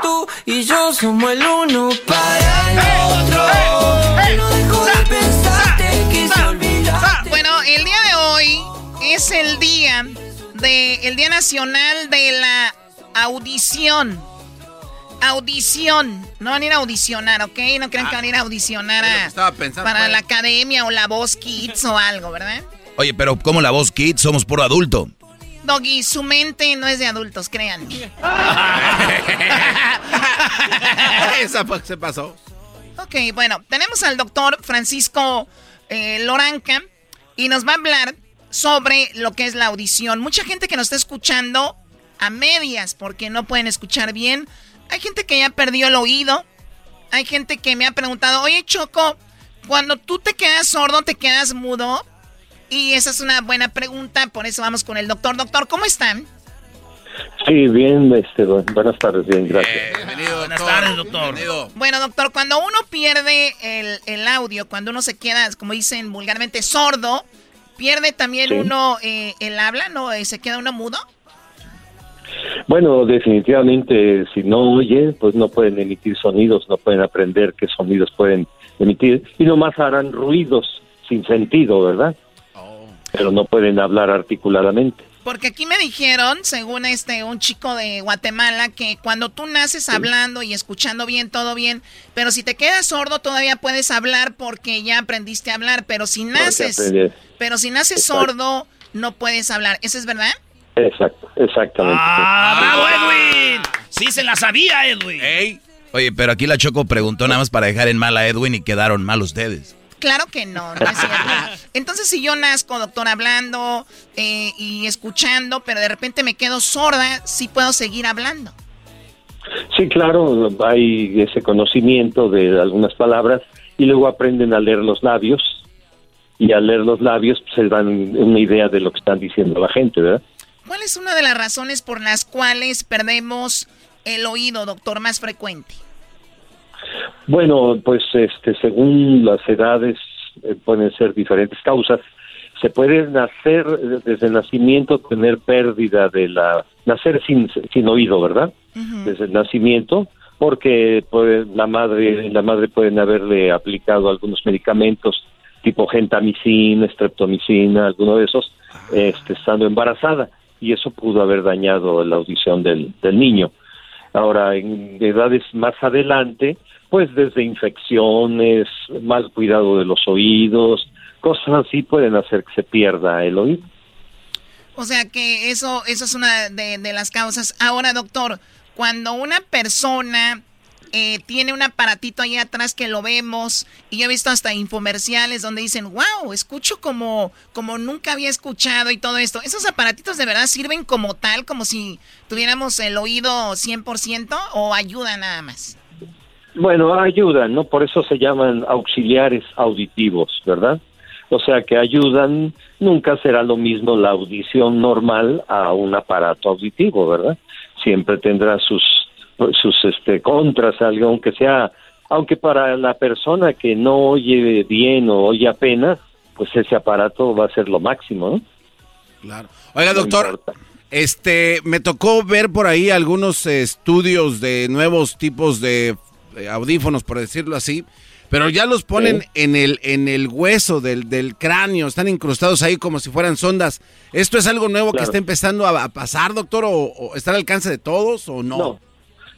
Tú y yo somos el uno para el otro. No dejo de pensarte, quise olvidarte. Bueno, el día de hoy es el día de el Día Nacional de la Audición. Audición. No van a ir a audicionar, ¿ok? No creen que van a ir a audicionar a- estaba pensando, para pues. la academia o la voz kids o algo, ¿verdad? Oye, pero como la voz Kid, somos puro adulto. Doggy, su mente no es de adultos, créanme. Esa se pasó. Ok, bueno, tenemos al doctor Francisco eh, Loranca y nos va a hablar sobre lo que es la audición. Mucha gente que nos está escuchando a medias porque no pueden escuchar bien. Hay gente que ya perdió el oído. Hay gente que me ha preguntado, oye Choco, cuando tú te quedas sordo, te quedas mudo. Y esa es una buena pregunta, por eso vamos con el doctor. Doctor, ¿cómo están? Sí, bien, este, bu- buenas tardes, bien, gracias. Bienvenido, Buenas tardes, doctor. Bueno, doctor, cuando uno pierde el, el audio, cuando uno se queda, como dicen vulgarmente, sordo, pierde también Sí. uno eh, el habla, ¿no? Eh, ¿Se queda uno mudo? Bueno, definitivamente, si no oyen, pues no pueden emitir sonidos, no pueden aprender qué sonidos pueden emitir, y nomás harán ruidos sin sentido, ¿verdad? Pero no pueden hablar articuladamente. Porque aquí me dijeron, según este un chico de Guatemala, que cuando tú naces hablando y escuchando bien, todo bien, pero si te quedas sordo todavía puedes hablar porque ya aprendiste a hablar, pero si naces, pero si naces Exacto. sordo no puedes hablar. ¿Eso es verdad? Exacto, exactamente. ¡Ah, bravo, Edwin! Sí, se la sabía, Edwin. Oye, pero aquí la Choco preguntó nada más para dejar en mal a Edwin y quedaron mal ustedes. Claro que no, no es cierto. Entonces, si yo nazco, doctor, hablando eh, y escuchando, pero de repente me quedo sorda, sí puedo seguir hablando. Sí, claro, hay ese conocimiento de algunas palabras y luego aprenden a leer los labios y al leer los labios pues, se dan una idea de lo que están diciendo la gente, ¿verdad? ¿Cuál es una de las razones por las cuales perdemos el oído, doctor, más frecuente? Bueno, pues este, según las edades eh, pueden ser diferentes causas. Se puede nacer desde el nacimiento tener pérdida de la nacer sin, sin oído, ¿verdad? Desde el nacimiento, porque pues, la madre la madre pueden haberle aplicado algunos medicamentos tipo gentamicina, streptomicina, alguno de esos, este, estando embarazada y eso pudo haber dañado la audición del, del niño. Ahora, en edades más adelante, pues desde infecciones, mal cuidado de los oídos, cosas así pueden hacer que se pierda el oído. O sea que eso, eso es una de, las causas. Ahora, doctor, cuando una persona eh, tiene un aparatito ahí atrás que lo vemos y yo he visto hasta infomerciales donde dicen, wow, escucho como, como nunca había escuchado y todo esto. ¿Esos aparatitos de verdad sirven como tal, como si tuviéramos el oído 100% o ayudan nada más? Bueno, ayudan, ¿no? Por eso se llaman auxiliares auditivos, ¿verdad? O sea que ayudan, nunca será lo mismo la audición normal a un aparato auditivo, ¿verdad? Siempre tendrá sus sus este contras, algo aunque sea, aunque para la persona que no oye bien o oye apenas, pues ese aparato va a ser lo máximo, ¿no? Claro. Oiga, doctor, este, me tocó ver por ahí algunos estudios de nuevos tipos de eh, audífonos, por decirlo así, pero ya los ponen en el en el hueso del, del, cráneo, están incrustados ahí como si fueran sondas. ¿Esto es algo nuevo que está empezando a, pasar, doctor, o, o, está al alcance de todos o no? No,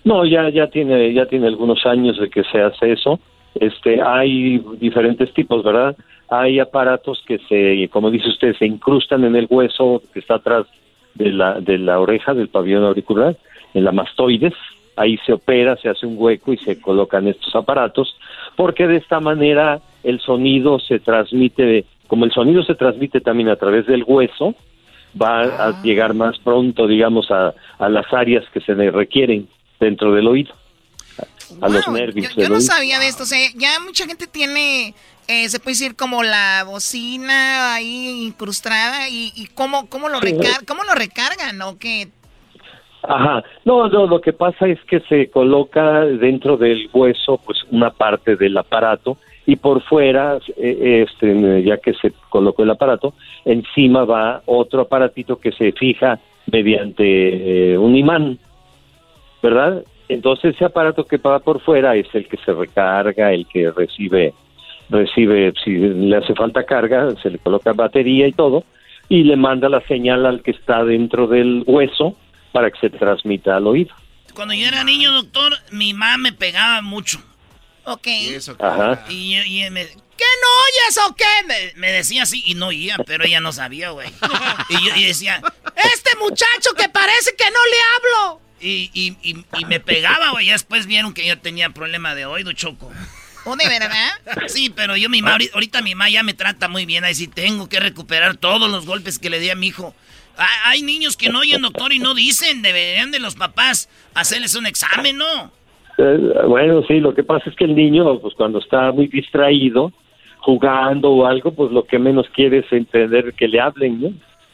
no, ya, ya tiene, ya tiene algunos años de que se hace eso. Este, hay diferentes tipos, ¿verdad? Hay aparatos que se, como dice usted, se incrustan en el hueso que está atrás de la, de la oreja, del pabellón auricular, en la mastoides. Ahí se opera, se hace un hueco y se colocan estos aparatos, porque de esta manera el sonido se transmite, como el sonido se transmite también a través del hueso, va a Ah. llegar más pronto, digamos, a, a las áreas que se le requieren dentro del oído, a los nervios Yo del no oído. sabía de esto, o sea, ya mucha gente tiene, eh, se puede decir como la bocina ahí incrustada y, y cómo, cómo, lo recar cómo lo recargan o qué. Ajá, no, no, lo que pasa es que se coloca dentro del hueso pues una parte del aparato y por fuera, eh, este, ya que se colocó el aparato, encima va otro aparatito que se fija mediante eh, un imán, ¿verdad? Entonces ese aparato que va por fuera es el que se recarga, el que recibe, recibe, si le hace falta carga, se le coloca batería y todo, y le manda la señal al que está dentro del hueso para que se transmita al oído. Cuando yo era niño, doctor, mi mamá me pegaba mucho. Ok. Ajá. Y, yo- y me, ¿qué no oyes o qué? Me, me decía así y no oía, pero ella no sabía, güey. Y yo y decía, este muchacho que parece que no le hablo. Y, y, y, y me pegaba, güey. Ya después vieron que yo tenía problema de oído, choco. ¿O de verdad? Sí, pero yo mi mamá, ahorita- ahorita mi mamá ya me trata muy bien. Ahí sí tengo que recuperar todos los golpes que le di a mi hijo. Hay niños que no oyen, doctor, y no dicen. Deberían de los papás hacerles un examen, ¿no? Eh, bueno, sí, lo que pasa es que el niño, pues cuando está muy distraído, jugando o algo, pues lo que menos quiere es entender que le hablen, ¿no?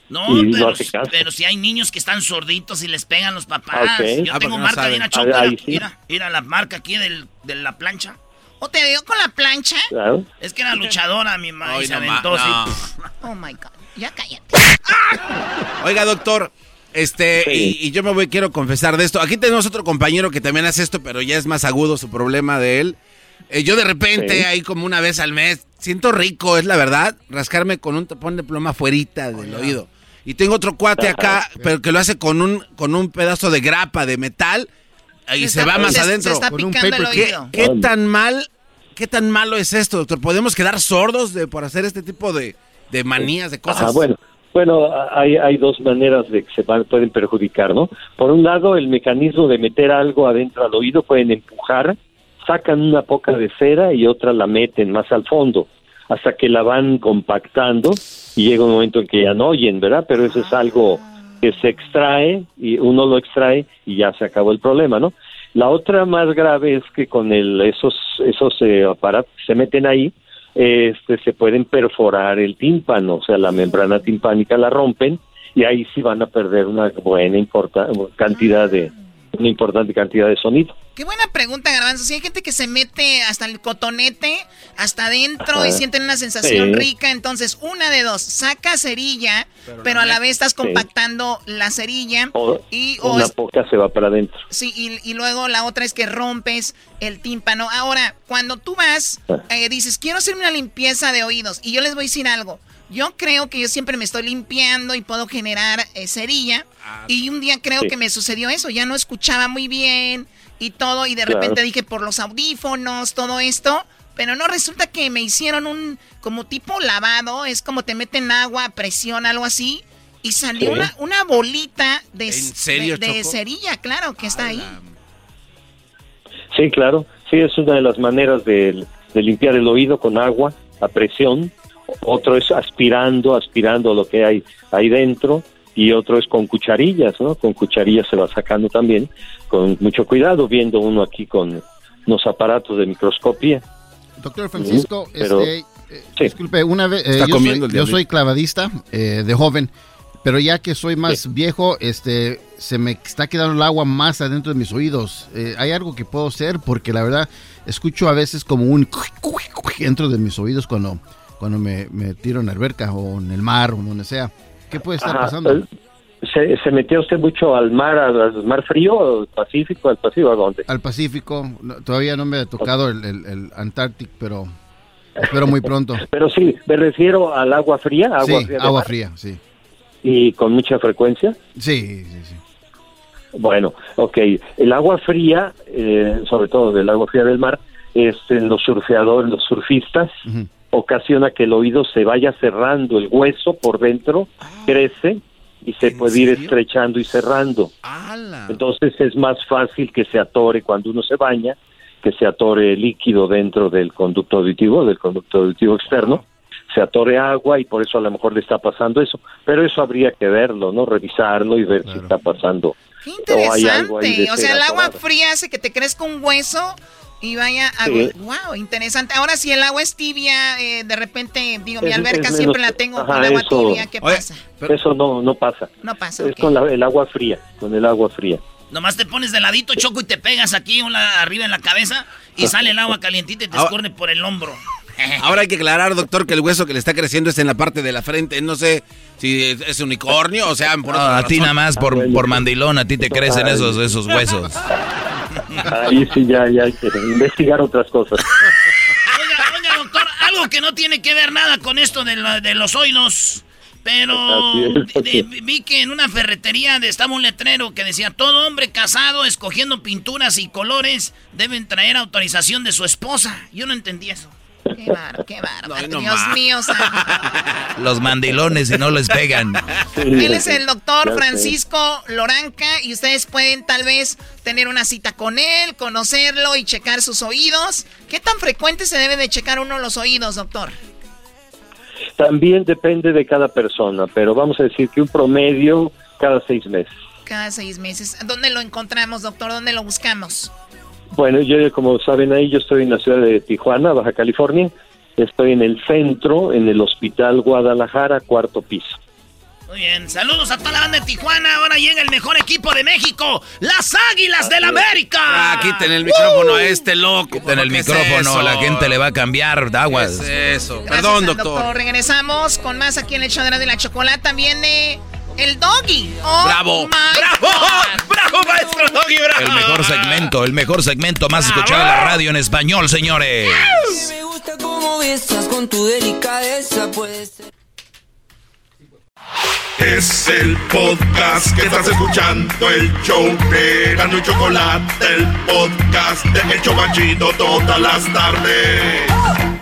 No, y pero, no hace caso. pero si hay niños que están sorditos y les pegan los papás. Yo Ah, tengo porque no marca saben. de una Ah, choca. ahí sí. Mira, mira la marca aquí del, de la plancha. ¿O te dio con la plancha? Claro. Es que era luchadora mi mamá y Ay, se no aventó no. Oh my God. Ya cállate. Oiga, doctor, este, y, y yo me voy, quiero confesar de esto. Aquí tenemos otro compañero que también hace esto, pero ya es más agudo su problema de él. Eh, yo de repente, Sí. ahí como una vez al mes, siento rico, es la verdad, rascarme con un tapón de pluma fuerita del oído. Y tengo otro cuate acá, pero que lo hace con un, con un pedazo de grapa de metal y Se se, está- va más se- se adentro. está Con un picando el ¿Qué, oído. qué tan mal, qué tan malo es esto, doctor? ¿Podemos quedar sordos de, por hacer este tipo de, de manías, de cosas? Ajá, bueno, bueno, hay, hay dos maneras de que se van- pueden perjudicar, ¿no? Por un lado, el mecanismo de meter algo adentro al oído pueden empujar, sacan una poca de cera y otra la meten más al fondo, hasta que la van compactando y llega un momento en que ya no oyen, ¿verdad? Pero eso es algo que se extrae y uno lo extrae y ya se acabó el problema, ¿no? La otra más grave es que con el, esos, esos eh, aparatos que se meten ahí, este, se pueden perforar el tímpano, o sea, la membrana timpánica la rompen y ahí sí van a perder una buena cantidad de una importante cantidad de sonido. Qué buena pregunta, Garbanzo. Si hay gente que se mete hasta el cotonete, hasta adentro y sienten una sensación rica, entonces una de dos, saca cerilla, pero, a la vez estás compactando la cerilla y una poca se va para adentro. Sí, y, luego la otra es que rompes el tímpano. Ahora, cuando tú vas, ah. eh, dices, quiero hacer una limpieza de oídos y yo les voy a decir algo. Yo creo que yo siempre me estoy limpiando y puedo generar eh, cerilla. Ah. y un día creo que me sucedió eso. Ya no escuchaba muy bien y todo. Y de repente dije por los audífonos, todo esto. Pero no, resulta que me hicieron un como tipo lavado. Es como te meten agua, presión, algo así. Y salió una, una bolita de, de, cerilla, claro, que está ahí. Sí, claro. Sí, es una de las maneras de, de limpiar el oído con agua a presión otro es aspirando, aspirando lo que hay ahí dentro y otro es con cucharillas, ¿no? Con cucharillas se va sacando también, con mucho cuidado, viendo uno aquí con unos aparatos de microscopía. Doctor Francisco, este, eh, disculpe, una vez, eh, yo, soy, clavadista eh, de joven, pero ya que soy más viejo, este, se me está quedando el agua más adentro de mis oídos. ¿Hay algo que puedo hacer? Porque la verdad, escucho a veces como un dentro de mis oídos cuando cuando me, tiro en la alberca o en el mar o donde sea. ¿Qué puede estar pasando? ¿Se, ¿Se, metió usted mucho al mar, al, mar frío, al Pacífico, al Pacífico, a dónde? Al Pacífico, todavía no me ha tocado el, el, Antártico, pero espero muy pronto. pero sí, me refiero al agua fría. Agua sí, agua fría, sí. ¿Y con mucha frecuencia? Sí, sí, sí. Bueno, ok. El agua fría, eh, sobre todo del agua fría del mar, es en los surfeadores, los surfistas, ocasiona que el oído se vaya cerrando, el hueso por dentro ah. crece y se puede ir estrechando y cerrando. Entonces es más fácil que se atore cuando uno se baña, que se atore líquido dentro del conducto auditivo, del conducto auditivo externo, se atore agua y por eso a lo mejor le está pasando eso. Pero eso habría que verlo, ¿no? Revisarlo y ver si está pasando. Qué interesante. O, sea, el agua fría hace que te crezca un hueso y vaya a... Wow, interesante. Ahora si el agua es tibia, eh, de repente, digo, mi alberca siempre la tengo con agua tibia, ¿qué pasa? Eso no, no pasa. No pasa. Es con el agua fría, con el agua fría. Nomás te pones de ladito, Choco, y te pegas aquí una, arriba en la cabeza y sale el agua calientita y te escurre por el hombro. Ahora hay que aclarar, doctor, que el hueso que le está creciendo es en la parte de la frente. No sé si es unicornio o sea por A ti nada más por, por mandilón, a ti te crecen esos, esos huesos. Ahí sí ya, ya hay que investigar otras cosas. Oiga, oiga, doctor, algo que no tiene que ver nada con esto de, de los oídos. Pero vi que en una ferretería estaba un letrero que decía, todo hombre casado escogiendo pinturas y colores deben traer autorización de su esposa. Yo no entendí eso. Qué bar, qué bar. Dios mío, Los mandilones y no les pegan. Él es el doctor Francisco Loranca y ustedes pueden tal vez tener una cita con él, conocerlo y checar sus oídos. ¿Qué tan frecuente se debe de checar uno los oídos, doctor? También depende de cada persona, pero vamos a decir que un promedio cada seis meses. Cada seis meses. ¿Dónde lo encontramos, doctor? ¿Dónde lo buscamos? Bueno, yo como saben ahí, yo estoy en la ciudad de Tijuana, Baja California. Estoy en el centro, en el Hospital Guadalajara, cuarto piso. Muy bien, saludos a toda la banda de Tijuana. Ahora llega el mejor equipo de México, las Águilas del América. Ah, quiten el micrófono a este loco. Quiten el micrófono, la gente le va a cambiar de aguas. eso? Perdón, doctor. Regresamos con más aquí en el show de la chocolata. Viene el doggy. Oh bravo. Bravo. Bravo, maestro doggy, bravo. El mejor segmento, el mejor segmento más escuchado en la radio en español, señores. Me gusta cómo besas con tu delicadeza, puede ser. Es el podcast que estás escuchando, el show de Gano y Chocolate, el podcast de El Chocachito todas las tardes.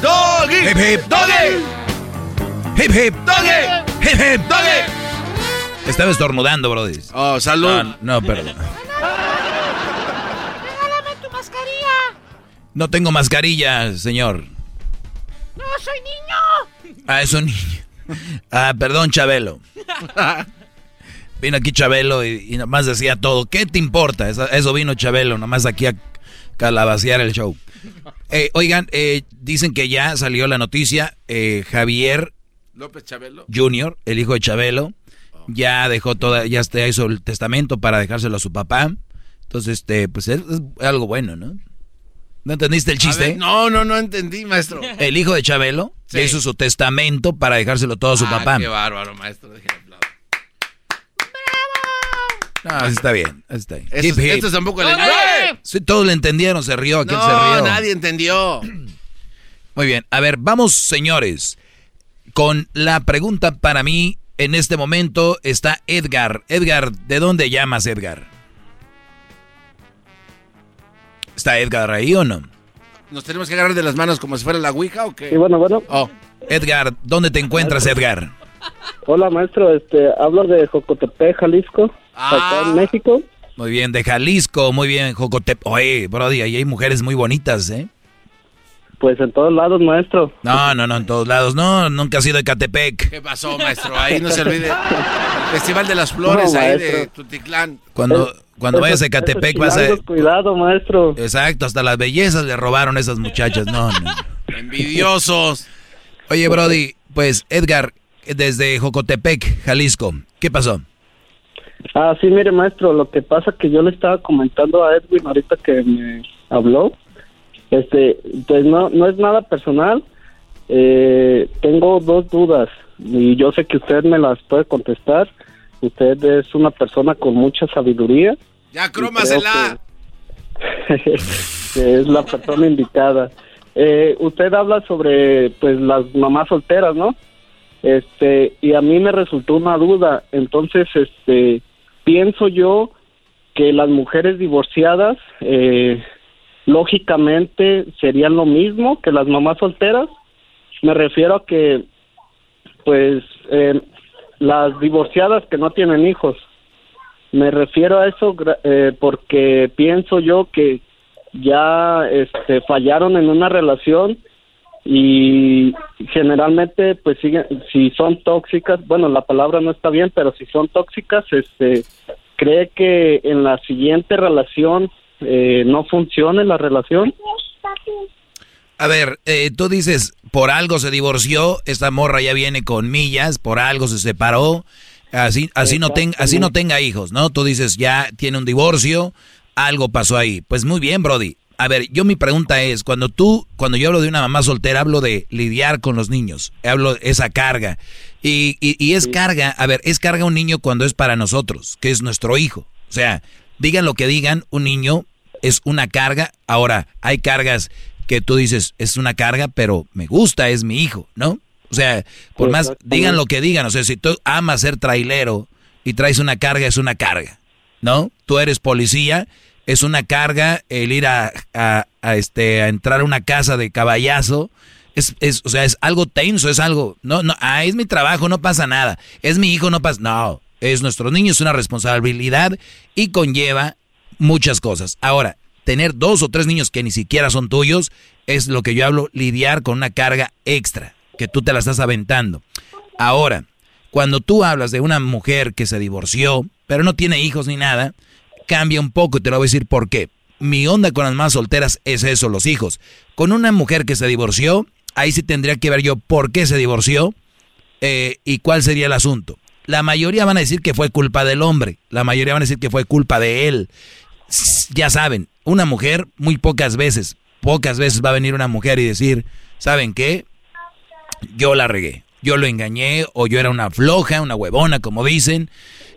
doggy, Hip hip. Doggy. Hip hip. Doggy. Hip hip. Doggy. Estaba estornudando, brody. Oh, salud. No, no, perdón. Regálame tu mascarilla. No tengo mascarilla, señor. No, soy niño. Ah, es un niño. Ah, perdón, Chabelo. Vino aquí Chabelo y, y nomás decía todo. ¿Qué te importa? Eso, eso vino Chabelo, nomás aquí a calabacear el show. Eh, oigan, eh, dicen que ya salió la noticia. Eh, Javier López Chabelo. Junior, el hijo de Chabelo, ya dejó toda, ya hizo el testamento para dejárselo a su papá. Entonces, este, pues es, es algo bueno, ¿no? ¿No entendiste el chiste? ver, no, no, no entendí, maestro. El hijo de Chabelo Sí. hizo su testamento para dejárselo todo a su Ah, papá. Qué bárbaro, maestro. No, así está bien, así está bien. Estos- Hip, hip. estos tampoco le- Sí, todos le entendieron, se rió, se No, rió. nadie entendió. Muy bien, a ver, vamos señores, con la pregunta para mí, en este momento está Edgar. Edgar, ¿de dónde llamas Edgar? ¿Está Edgar ahí o no? ¿Nos tenemos que agarrar de las manos como si fuera la Ouija o qué? Sí, bueno, bueno. Oh, Edgar, ¿dónde te encuentras Edgar? Hola, maestro. Este, hablo de Jocotepec, Jalisco, Ah. acá en México. Muy bien, de Jalisco, muy bien, Jocotep. Oye, Brody, ahí hay mujeres muy bonitas, ¿eh? Pues en todos lados, maestro. No, no, no, en todos lados. No, nunca has ido a Catepec. ¿Qué pasó, maestro? Ahí no se olvide. El Festival de las Flores No, ahí de. Tutitlán. Cuando, cuando vayas a esos Catepec vas a... Cuidado, maestro. Exacto, hasta las bellezas le robaron esas muchachas. No, no. Envidiosos. Oye, Brody, pues Edgar, desde Jocotepec, Jalisco, ¿qué pasó? Ah, sí, mire, maestro, lo que pasa que yo le estaba comentando a Edwin ahorita que me habló, este, pues no, no es nada personal, eh, tengo dos dudas y yo sé que usted me las puede contestar, usted es una persona con mucha sabiduría, Ya, crómasela. que es la persona indicada. Eh, usted habla sobre pues las mamás solteras, ¿no? Este, y a mí me resultó una duda, entonces este pienso yo que las mujeres divorciadas eh, lógicamente serían lo mismo que las mamás solteras. Me refiero a que pues eh, las divorciadas que no tienen hijos. Me refiero a eso eh, porque pienso yo que ya este, fallaron en una relación y generalmente pues siguen, si son tóxicas, bueno la palabra no está bien, pero si son tóxicas, este, cree que en la siguiente relación eh, no funcione la relación. A ver, eh, tú dices, por algo se divorció, esta morra ya viene con millas, por algo se separó, así, así, no, tenga, así no tenga hijos, ¿no? Tú dices, ya tiene un divorcio, algo pasó ahí. Pues muy bien, Brody. A ver, yo mi pregunta es, cuando tú, cuando yo hablo de una mamá soltera, hablo de lidiar con los niños, hablo de esa carga. Y, y, y es carga, a ver, es carga un niño cuando es para nosotros, que es nuestro hijo. O sea, digan lo que digan, un niño es una carga. Ahora, hay cargas que tú dices, es una carga, pero me gusta, es mi hijo, ¿no? O sea, por más, digan lo que digan, o sea, si tú amas ser trailero y traes una carga, es una carga, ¿no? Tú eres policía, es una carga el ir a, a- este, a entrar a una casa de caballazo, es, es, o sea, es algo tenso, es algo, no, no, ah, es mi trabajo, no pasa nada, es mi hijo, no pasa, no, es nuestro niño, es una responsabilidad y conlleva muchas cosas. Ahora, tener dos o tres niños que ni siquiera son tuyos es lo que yo hablo, lidiar con una carga extra, que tú te la estás aventando. Ahora, cuando tú hablas de una mujer que se divorció, pero no tiene hijos ni nada, cambia un poco y te lo voy a decir por qué. Mi onda con las más solteras es eso, los hijos. Con una mujer que se divorció, ahí sí tendría que ver yo por qué se divorció eh, y cuál sería el asunto. La mayoría van a decir que fue culpa del hombre, la mayoría van a decir que fue culpa de él. Ya saben, una mujer muy pocas veces, pocas veces va a venir una mujer y decir, ¿saben qué? Yo la regué, yo lo engañé o yo era una floja, una huevona, como dicen,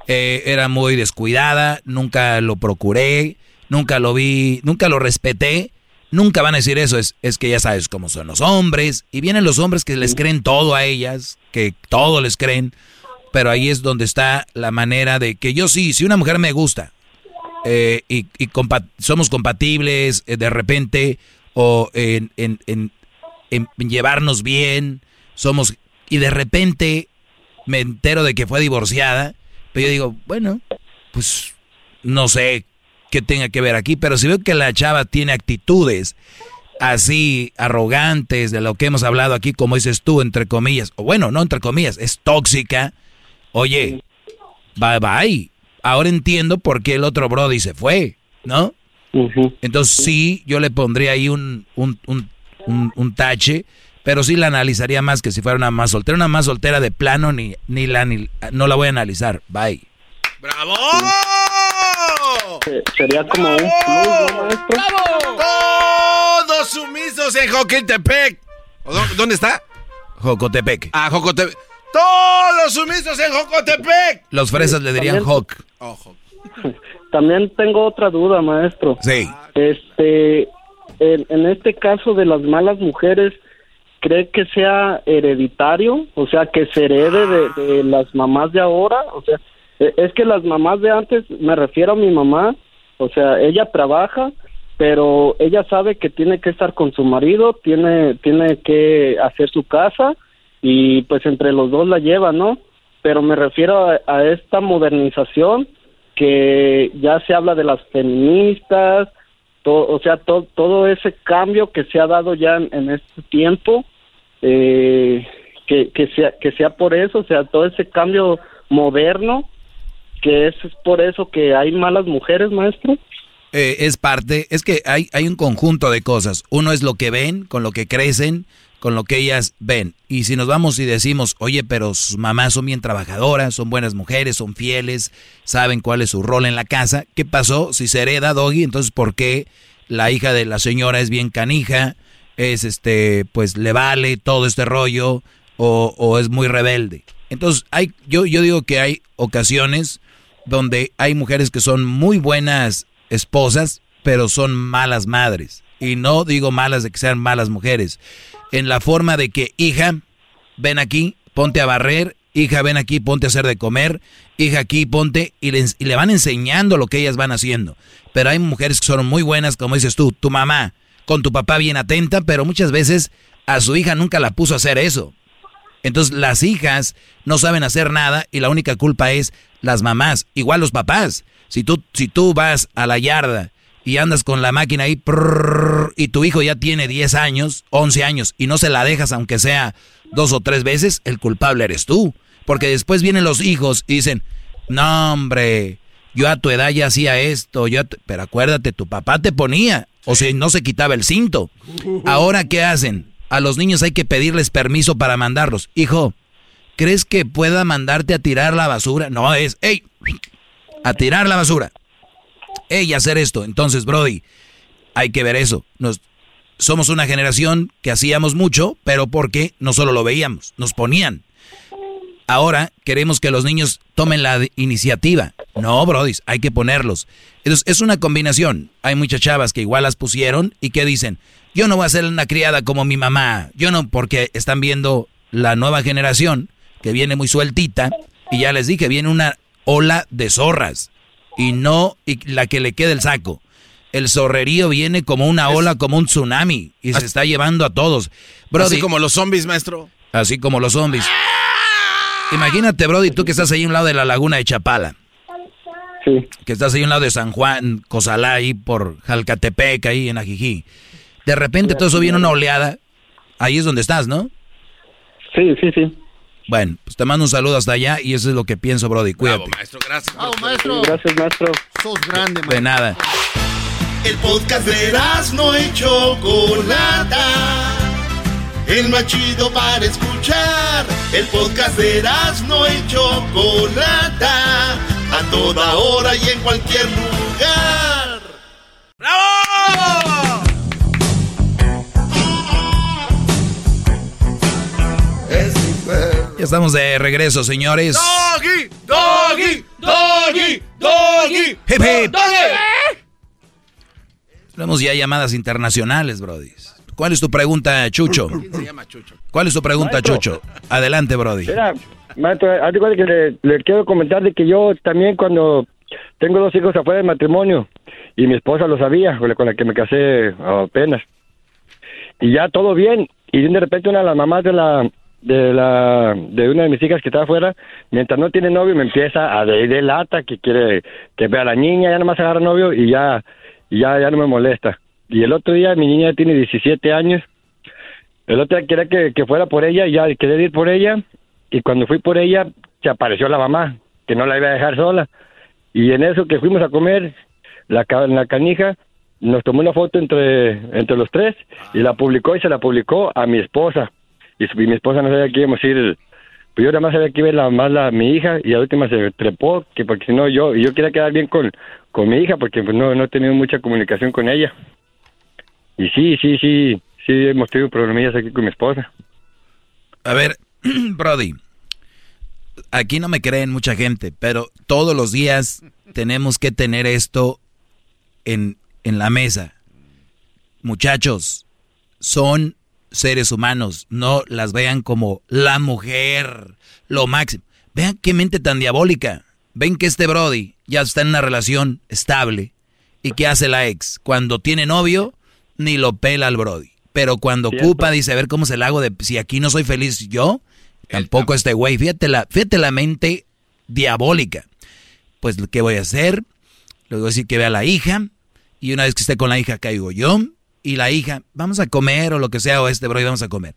eh, era muy descuidada, nunca lo procuré, nunca lo vi, nunca lo respeté. Nunca van a decir eso, es, es que ya sabes cómo son los hombres. Y vienen los hombres que les creen todo a ellas, que todo les creen. Pero ahí es donde está la manera de que yo sí, si una mujer me gusta eh, y, y compa- somos compatibles eh, de repente o en, en- en- en llevarnos bien, somos... Y de repente me entero de que fue divorciada, pero yo digo, bueno, pues no sé qué tenga que ver aquí, pero si veo que la chava tiene actitudes así arrogantes de lo que hemos hablado aquí, como dices tú, entre comillas, o bueno, no entre comillas, es tóxica, oye, bye bye. Ahora entiendo por qué el otro Brody se fue, ¿no? Entonces sí, yo le pondría ahí un, un, un, un, tache, pero sí la analizaría más que si fuera una más soltera. Una más soltera de plano ni, ni la ni, no la voy a analizar. Bye. ¡Bravo! Sería como un plus, ¿no, maestro? ¡Bravo! Todos sumisos en Joquetepec. ¿Dónde está? Jocotepec. Ah, Jocotepec. Todos sumisos en Jocotepec. Los fresas le dirían Joc. Oh, También tengo otra duda, maestro. Sí. Este, en, este caso de las malas mujeres, ¿cree que sea hereditario? O sea, que se herede de, las mamás de ahora. O sea, e, es que las mamás de antes, me refiero a mi mamá, o sea, ella trabaja, pero ella sabe que tiene que estar con su marido, tiene, tiene que hacer su casa y pues entre los dos la lleva, ¿no? Pero me refiero a, esta modernización que ya se habla de las feministas, o sea, todo ese cambio que se ha dado ya en, este tiempo, eh, que, que, sea, que sea por eso, o sea, todo ese cambio moderno, que es por eso que hay malas mujeres, maestro. Eh, es parte, es que hay, hay un conjunto de cosas. Uno es lo que ven, con lo que crecen, con lo que ellas ven. Y si nos vamos y decimos, oye, pero sus mamás son bien trabajadoras, son buenas mujeres, son fieles, saben cuál es su rol en la casa, ¿qué pasó? Si se hereda Doggy, entonces ¿por qué la hija de la señora es bien canija? Es este, pues le vale todo este rollo o, o es muy rebelde. Entonces, hay, yo, yo digo que hay ocasiones donde hay mujeres que son muy buenas esposas, pero son malas madres. Y no digo malas de que sean malas mujeres. En la forma de que, hija, ven aquí, ponte a barrer, hija, ven aquí, ponte a hacer de comer, hija, aquí, ponte, y le, y le van enseñando lo que ellas van haciendo. Pero hay mujeres que son muy buenas, como dices tú, tu mamá, con tu papá bien atenta, pero muchas veces a su hija nunca la puso a hacer eso. Entonces las hijas no saben hacer nada y la única culpa es las mamás, igual los papás. Si tú, si tú vas a la yarda y andas con la máquina ahí y tu hijo ya tiene 10 años, 11 años y no se la dejas aunque sea dos o tres veces, el culpable eres tú. Porque después vienen los hijos y dicen, no hombre, yo a tu edad ya hacía esto, yo pero acuérdate, tu papá te ponía, o si no se quitaba el cinto. Ahora, ¿qué hacen? A los niños hay que pedirles permiso para mandarlos. Hijo, ¿crees que pueda mandarte a tirar la basura? No, es, hey, a tirar la basura. Ey, hacer esto. Entonces, Brody, hay que ver eso. Nos, somos una generación que hacíamos mucho, pero porque no solo lo veíamos, nos ponían. Ahora queremos que los niños tomen la iniciativa. No, Brody, hay que ponerlos. Entonces, es una combinación. Hay muchas chavas que igual las pusieron y que dicen, yo no voy a ser una criada como mi mamá. Yo no, porque están viendo la nueva generación que viene muy sueltita. Y ya les dije, viene una ola de zorras. Y no y la que le quede el saco. El zorrerío viene como una ola, como un tsunami. Y se está llevando a todos. así como los zombies, maestro. Así como los zombies. Imagínate, Brody, tú que estás ahí a un lado de la laguna de Chapala. Sí. Que estás ahí a un lado de San Juan, Cosalá, ahí por Jalcatepec, ahí en Ajijí. De repente todo eso viene una oleada. Ahí es donde estás, ¿no? Sí, sí, sí. Bueno, pues te mando un saludo hasta allá y eso es lo que pienso, Brody. Cuídate. Bravo, maestro, gracias. maestro. Gracias, maestro. Sos grande, maestro. De nada. El podcast de no hecho Chocolata. El más chido para escuchar. El podcast de no hecho Chocolata. A toda hora y en cualquier lugar. ¡Bravo! Estamos de regreso, señores. Doggy, doggy, doggy, doggy, hip hip. Tenemos ya llamadas internacionales, Brody. ¿Cuál es tu pregunta, Chucho? ¿Quién se llama Chucho? ¿Cuál es tu pregunta, Chucho? Adelante, Brody. Mira, maestro, algo que le, le, quiero comentar de que yo también cuando tengo dos hijos afuera del matrimonio y mi esposa lo sabía, con la que me casé apenas. Y ya todo bien, y de repente una de las mamás de la de la de una de mis hijas que está afuera, mientras no tiene novio me empieza a de, de lata que quiere que vea a la niña, ya nomás agarra novio y ya ya ya no me molesta. Y el otro día mi niña tiene 17 años. El otro día quería que, que fuera por ella y ya quería ir por ella y cuando fui por ella se apareció la mamá, que no la iba a dejar sola. Y en eso que fuimos a comer la la canija nos tomó una foto entre entre los tres y la publicó y se la publicó a mi esposa y, mi esposa no sabía que íbamos a ir, pues yo nada más sabía que iba la, más la, mi hija y la última se trepó, que porque si no yo, yo quería quedar bien con, con mi hija porque pues no, no he tenido mucha comunicación con ella. Y sí, sí, sí, sí hemos tenido problemillas aquí con mi esposa. A ver, Brody, aquí no me creen mucha gente, pero todos los días tenemos que tener esto en, en la mesa. Muchachos, son seres humanos, no las vean como la mujer, lo máximo. Vean qué mente tan diabólica. Ven que este Brody ya está en una relación estable. ¿Y qué hace la ex? Cuando tiene novio, ni lo pela al Brody. Pero cuando ocupa, dice, a ver cómo se la hago de... Si aquí no soy feliz yo, tampoco este güey. Fíjate la, fíjate la mente diabólica. Pues, ¿qué voy a hacer? Le voy a decir que vea a la hija. Y una vez que esté con la hija, caigo yo y la hija, vamos a comer o lo que sea, o este bro, y vamos a comer.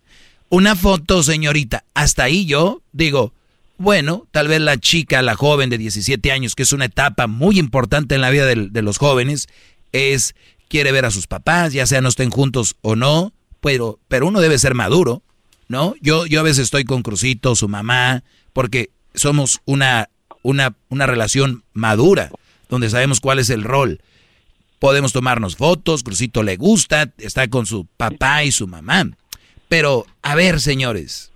Una foto, señorita. Hasta ahí yo digo, bueno, tal vez la chica, la joven de 17 años, que es una etapa muy importante en la vida de, los jóvenes, es, quiere ver a sus papás, ya sea no estén juntos o no, pero, pero uno debe ser maduro, ¿no? Yo, yo a veces estoy con Crucito, su mamá, porque somos una, una, una relación madura, donde sabemos cuál es el rol. Podemos tomarnos fotos, Crucito le gusta, está con su papá y su mamá. Pero, a ver, señores,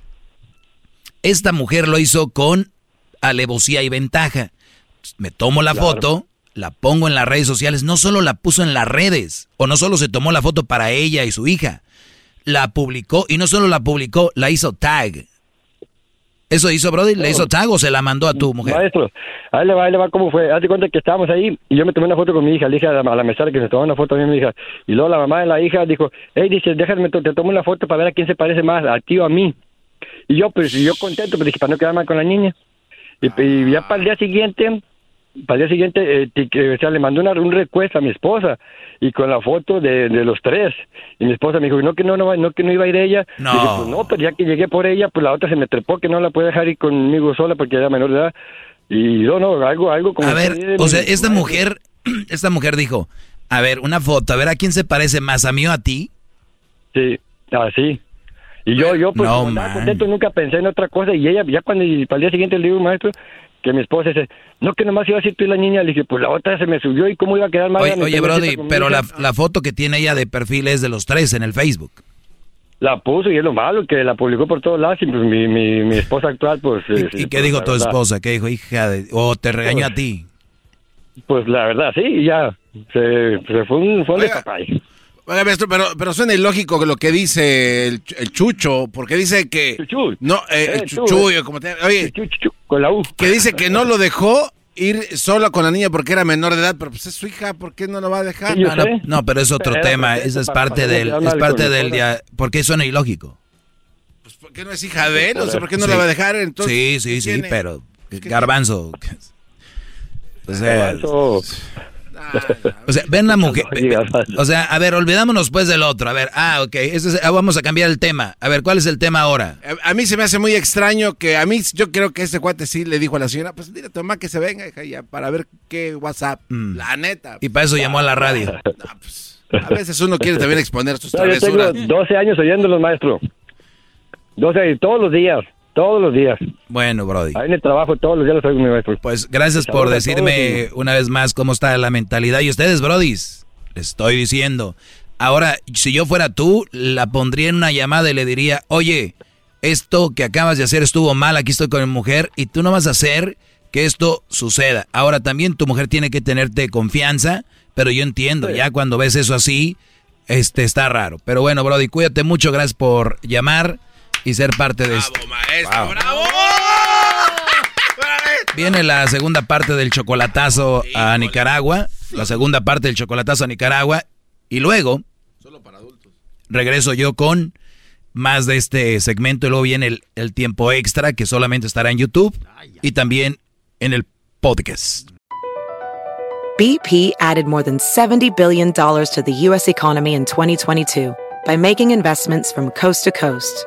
esta mujer lo hizo con alevosía y ventaja. Me tomo la foto, la pongo en las redes sociales, no solo la puso en las redes, o no solo se tomó la foto para ella y su hija, la publicó, y no solo la publicó, la hizo tag. ¿Eso hizo Brody? ¿Le hizo tag o se la mandó a tu mujer? Maestro, ahí le va, ahí le va cómo fue. Hazte cuenta que estábamos ahí y yo me tomé una foto con mi hija, le dije a la, a mesera que se tomó una foto a mi hija. Y luego la mamá de la hija dijo, hey, dice, déjame, te tomo una foto para ver a quién se parece más, a ti o a mí. Y yo, pues, yo contento, pero pues, dije, para no quedar mal con la niña. Y, ya para el día siguiente, para el día siguiente, eh, o sea, le mandó una, un request a mi esposa y con la foto de, de, los tres. Y mi esposa me dijo, no, que no, no, no, que no iba a ir ella. No. dije, pues no, pero ya que llegué por ella, pues la otra se me trepó que no la puede dejar ir conmigo sola porque era menor de edad. Y no, no, algo, algo como... A ver, o sea, esta mujer, esta mujer dijo, a ver, una foto, a ver a quién se parece más, a mí o a ti. Sí, así. Y yo, yo, pues, no, contento, nunca pensé en otra cosa. Y ella, ya cuando, para el día siguiente le digo, maestro, que mi esposa dice, no, que nomás iba a decir tú y la niña. Le dije, pues la otra se me subió y cómo iba a quedar mal. Oye, oye Brody, pero la, la, foto que tiene ella de perfil es de los tres en el Facebook. La puso y es lo malo, que la publicó por todos lados y pues mi, mi, mi esposa actual, pues... ¿Y, ¿y qué dijo tu esposa? ¿Qué dijo, hija de...? ¿O te regañó a ti? Pues la verdad, sí, ya. Se, se fue un, fue un Oiga, maestro, pero, pero suena ilógico lo que dice el, el Chucho, porque dice que... Chuchu. No, eh, el eh, Chuchu, eh. como te, oye, Chuchu, con la U. Que dice que no lo dejó ir sola con la niña porque era menor de edad, pero pues es su hija, ¿por qué no lo va a dejar? No, no, no, pero es otro tema, esa es parte del, es parte del día, ¿por qué suena ilógico? Pues porque no es hija de él, o sea, ¿por qué no la va a dejar? Entonces, sí, sí, sí, pero garbanzo. O sea, o sea, ven la mujer. O sea, a ver, olvidámonos pues del otro. A ver, ah, ok, ah, vamos a cambiar el tema. A ver, ¿cuál es el tema ahora? A, mí se me hace muy extraño que a mí, yo creo que ese cuate sí le dijo a la señora, pues dile a tu mamá que se venga, hija, ya, para ver qué WhatsApp. Mm. La neta. Y para eso llamó a la radio. Pues, a veces uno quiere también exponer sus travesuras. Yo tengo 12 años oyéndolos, maestro. 12, todos los días. Todos los días. Bueno, Brody. Ahí en el trabajo todos los días lo mi maestro. Pues gracias por decirme una vez más cómo está la mentalidad. Y ustedes, Brodis, les estoy diciendo. Ahora, si yo fuera tú, la pondría en una llamada y le diría, oye, esto que acabas de hacer estuvo mal, aquí estoy con mi mujer y tú no vas a hacer que esto suceda. Ahora también tu mujer tiene que tenerte confianza, pero yo entiendo, ya cuando ves eso así, este está raro. Pero bueno, Brody, cuídate mucho, gracias por llamar y ser parte de esto. Maestro, ¡Bravo! Viene la segunda parte del chocolatazo a Nicaragua. La segunda parte del chocolatazo a Nicaragua. Y luego. Solo para adultos. Regreso yo con más de este segmento y luego viene el, el tiempo extra que solamente estará en YouTube y también en el podcast. BP added more than $70 billion to the U.S. economy in 2022 by making investments from coast to coast.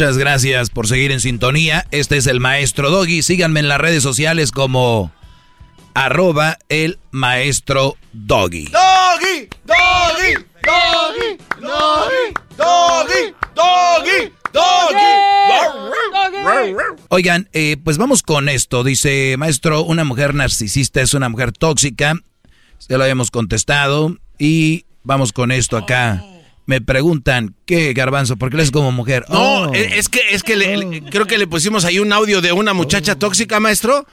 Muchas gracias por seguir en sintonía. Este es el maestro Doggy. Síganme en las redes sociales como arroba el maestro Doggy. Doggy, doggy, doggy, doggy, doggy, doggy, doggy. Oigan, eh, pues vamos con esto. Dice, maestro, una mujer narcisista es una mujer tóxica. Ya lo habíamos contestado. Y vamos con esto acá. Me preguntan, ¿qué, Garbanzo? ¿Por qué eres como mujer? No, Oh. es es que, es que le- le- creo que le pusimos ahí un audio de una muchacha tóxica, maestro.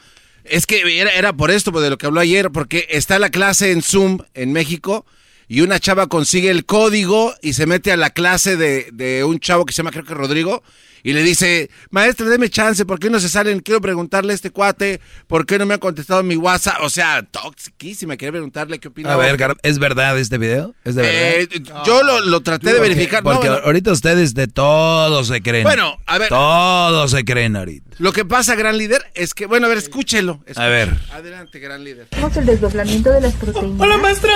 Es que era, era por esto, pues, de lo que habló ayer, porque está la clase en Zoom en México y una chava consigue el código y se mete a la clase de, de un chavo que se llama, creo que Rodrigo, y le dice, maestra, deme chance, ¿por qué no se salen? Quiero preguntarle a este cuate, ¿por qué no me ha contestado mi WhatsApp? O sea, toxiquísima, quería preguntarle qué opina. A ver, Gar- ¿es verdad este video? ¿Es de verdad? Eh, yo lo, lo traté de Porque- verificar. no, Porque bueno. ahorita ustedes de todo se creen. Bueno, a ver. Todo se creen ahorita. Lo que pasa, gran líder, es que, bueno, a ver, escúchelo. A ver. Adelante, gran líder. El desdoblamiento de las proteínas. Hola, maestra.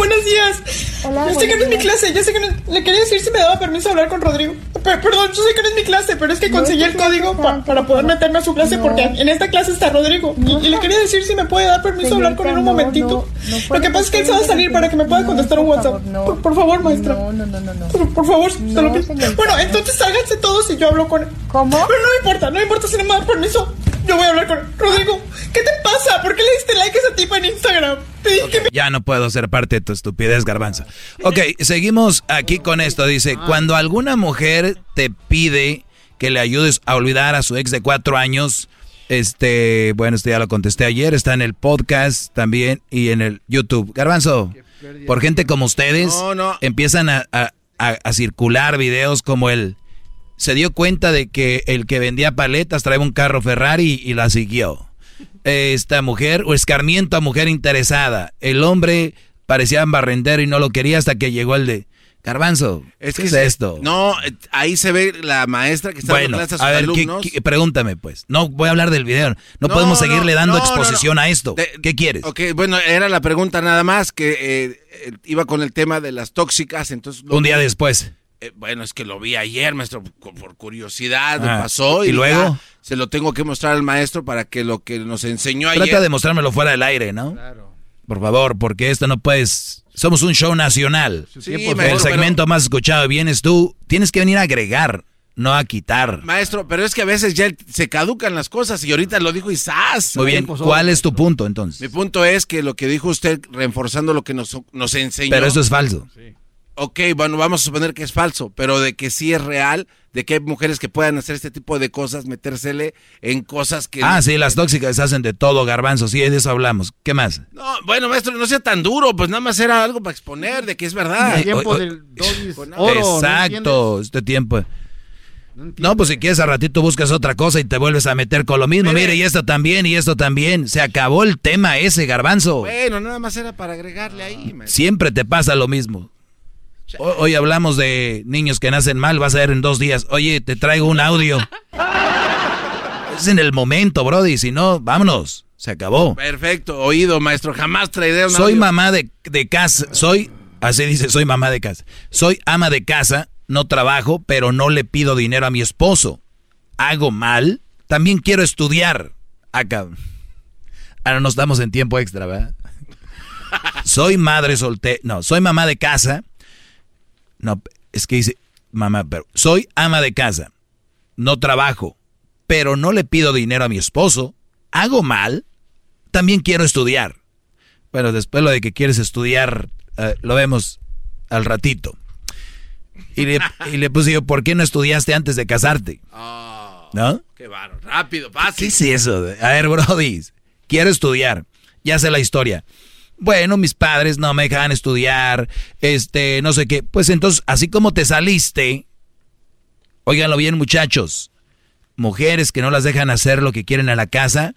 Buenos días. Hola, yo sé que no es mi clase, yo sé que no, le quería decir si me daba permiso hablar con Rodrigo. Pe- perdón, yo sé que no es mi clase, pero es que conseguí el código pa- para poder meterme a su clase No. porque en esta clase está Rodrigo. Y, y le quería decir si me puede dar permiso de hablar con él un Señorita, momentito. no, no Lo que pasa es que él se va a salir para que me pueda contestar un WhatsApp. por, por favor, maestra. No, no, no, no. Por, por favor, se No, lo pido. señorita. Bueno, entonces sálganse todos y yo hablo con él. ¿Cómo? Pero no importa, no importa si no me das permiso. Yo voy a hablar con. Rodrigo, ¿qué te pasa? ¿Por qué le diste like a esa tipa en Instagram? Te dije que me Ya no puedo ser parte de tu estupidez, garbanzo. Ok, seguimos aquí con esto. Dice, cuando alguna mujer te pide que le ayudes a olvidar a su ex de cuatro años, este, bueno, esto ya lo contesté ayer, está en el podcast también y en el YouTube. Garbanzo, por gente como ustedes, No, no. empiezan a, a- a- a circular videos como el... Se dio cuenta de que el que vendía paletas traía un carro Ferrari y la siguió esta mujer o escarmiento a mujer interesada. El hombre parecía barrendero y no lo quería hasta que llegó el de Garbanzo. ¿qué es se- esto? No, ahí se ve la maestra que está bueno, dando clases a a ver, ¿qué- alumnos. qué- pregúntame pues. No voy a hablar del video. No, No, podemos seguirle dando no, exposición no. a esto. De- ¿Qué quieres? Ok, bueno, era la pregunta nada más que eh, iba con el tema de las tóxicas, entonces... Un día después. Eh, bueno, es que lo vi ayer, maestro, por, curiosidad, Ah, me pasó. ¿y Y, luego? ya se lo tengo que mostrar al maestro para que lo que nos enseñó ayer... Trata de mostrármelo fuera del aire, ¿no? Por favor, porque esto no puedes... Somos un show nacional. Sí, el maestro, segmento más escuchado vienes tú. Tienes que venir a agregar, no a quitar. Maestro, pero es que a veces ya se caducan las cosas y ahorita lo dijo Isás. Muy bien, ¿cuál es tu punto entonces? Mi punto es que lo que dijo usted, reforzando lo que nos, nos enseñó. Pero eso es falso. Ok, bueno, vamos a suponer que es falso, pero de que sí es real, de que hay mujeres que puedan hacer este tipo de cosas, metérsele en cosas que... Ah, sí, las tóxicas hacen de todo, garbanzo. Sí, de eso hablamos. ¿Qué más? No, bueno, maestro, no sea tan duro, pues nada más era algo para exponer de que es verdad. El tiempo del Exacto, este tiempo. No, pues si quieres a ratito buscas otra cosa y te vuelves a meter con lo mismo. Mire, y esto también, y esto también. Se acabó el tema ese, garbanzo. Bueno, nada más era para agregarle ahí, maestro. Siempre te pasa lo mismo. Ho- Hoy hablamos de niños que nacen mal, vas a ver en dos días. Oye, te traigo un audio. Es en el momento, Brody. Si no, vámonos. Se acabó. Perfecto, oído, maestro, jamás traeré un Soy audio. mamá de, de casa. Soy, así dice, soy mamá de casa. Soy ama de casa, no trabajo, pero no le pido dinero a mi esposo. ¿Hago mal? También quiero estudiar. Acá. Ahora no estamos en tiempo extra, ¿verdad? soy madre soltera. No, soy mamá de casa. No, es que dice mamá, pero soy ama de casa. no trabajo, pero no le pido dinero a mi esposo, ¿hago mal? También quiero estudiar. Bueno, después lo de que quieres estudiar, eh, lo vemos al ratito. Y le, y le puse yo, ¿por qué no estudiaste antes de casarte? Oh, ¿No? Qué baro, rápido, fácil. ¿Qué es eso? A ver, Brody, quiero estudiar. Ya sé la historia. Bueno, mis padres no me dejaban estudiar, este, no sé qué. Pues entonces, así como te saliste, óiganlo bien, muchachos, mujeres que no las dejan hacer lo que quieren a la casa,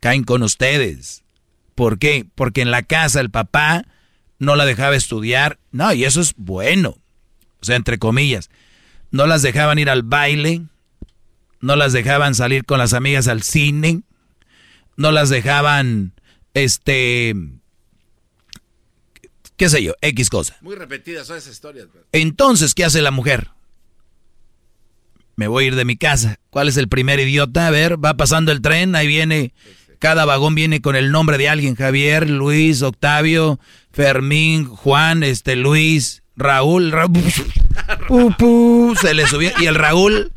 caen con ustedes. ¿Por qué? Porque en la casa el papá no la dejaba estudiar. No, y eso es bueno. O sea, entre comillas. No las dejaban ir al baile. No las dejaban salir con las amigas al cine. No las dejaban, este, qué sé yo, X cosa. Muy repetidas son esas historias. Entonces, ¿qué hace la mujer? Me voy a ir de mi casa. ¿Cuál es el primer idiota? A ver, va pasando el tren, ahí viene cada vagón viene con el nombre de alguien, Javier, Luis, Octavio, Fermín, Juan, este Luis, Raúl, se le subió y el Raúl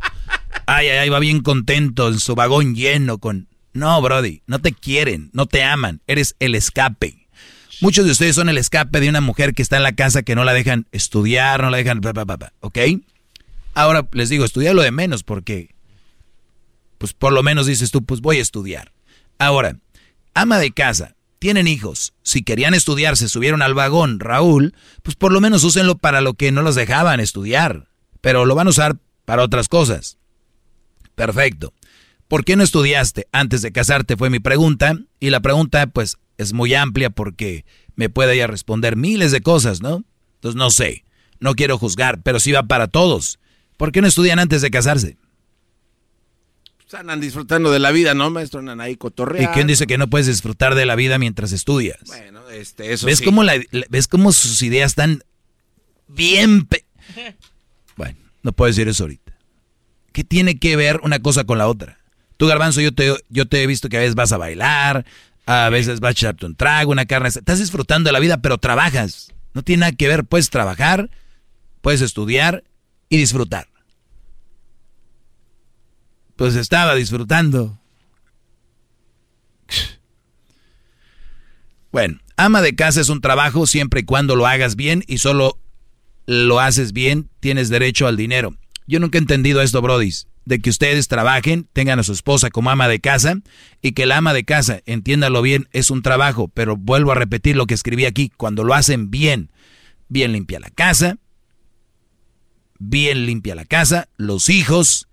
ay ay ay va bien contento en su vagón lleno con No, brody, no te quieren, no te aman, eres el escape. Muchos de ustedes son el escape de una mujer que está en la casa que no la dejan estudiar, no la dejan, ¿ok? Ahora les digo, estudia lo de menos porque, pues por lo menos dices tú, pues voy a estudiar. Ahora, ama de casa, tienen hijos, si querían estudiar, se subieron al vagón, Raúl, pues por lo menos úsenlo para lo que no los dejaban estudiar, pero lo van a usar para otras cosas. Perfecto. ¿Por qué no estudiaste antes de casarte? Fue mi pregunta. Y la pregunta, pues, es muy amplia porque me puede ya responder miles de cosas, ¿no? Entonces, no sé. No quiero juzgar, pero sí va para todos. ¿Por qué no estudian antes de casarse? andan disfrutando de la vida, ¿no, maestro? Andan ahí cotorreando. ¿Y quién dice que no puedes disfrutar de la vida mientras estudias? Bueno, este, eso ¿Ves sí. Cómo la, ¿Ves cómo sus ideas están bien... Bueno, no puedo decir eso ahorita. ¿Qué tiene que ver una cosa con la otra? Tú, Garbanzo, yo te, yo te he visto que a veces vas a bailar, a veces vas a echarte un trago, una carne... Estás disfrutando de la vida, pero trabajas. No tiene nada que ver. Puedes trabajar, puedes estudiar y disfrutar pues estaba disfrutando. Bueno, ama de casa es un trabajo siempre y cuando lo hagas bien y solo lo haces bien, tienes derecho al dinero. Yo nunca he entendido esto, brodis, de que ustedes trabajen, tengan a su esposa como ama de casa y que la ama de casa, entiéndalo bien, es un trabajo, pero vuelvo a repetir lo que escribí aquí, cuando lo hacen bien, bien limpia la casa, bien limpia la casa, los hijos,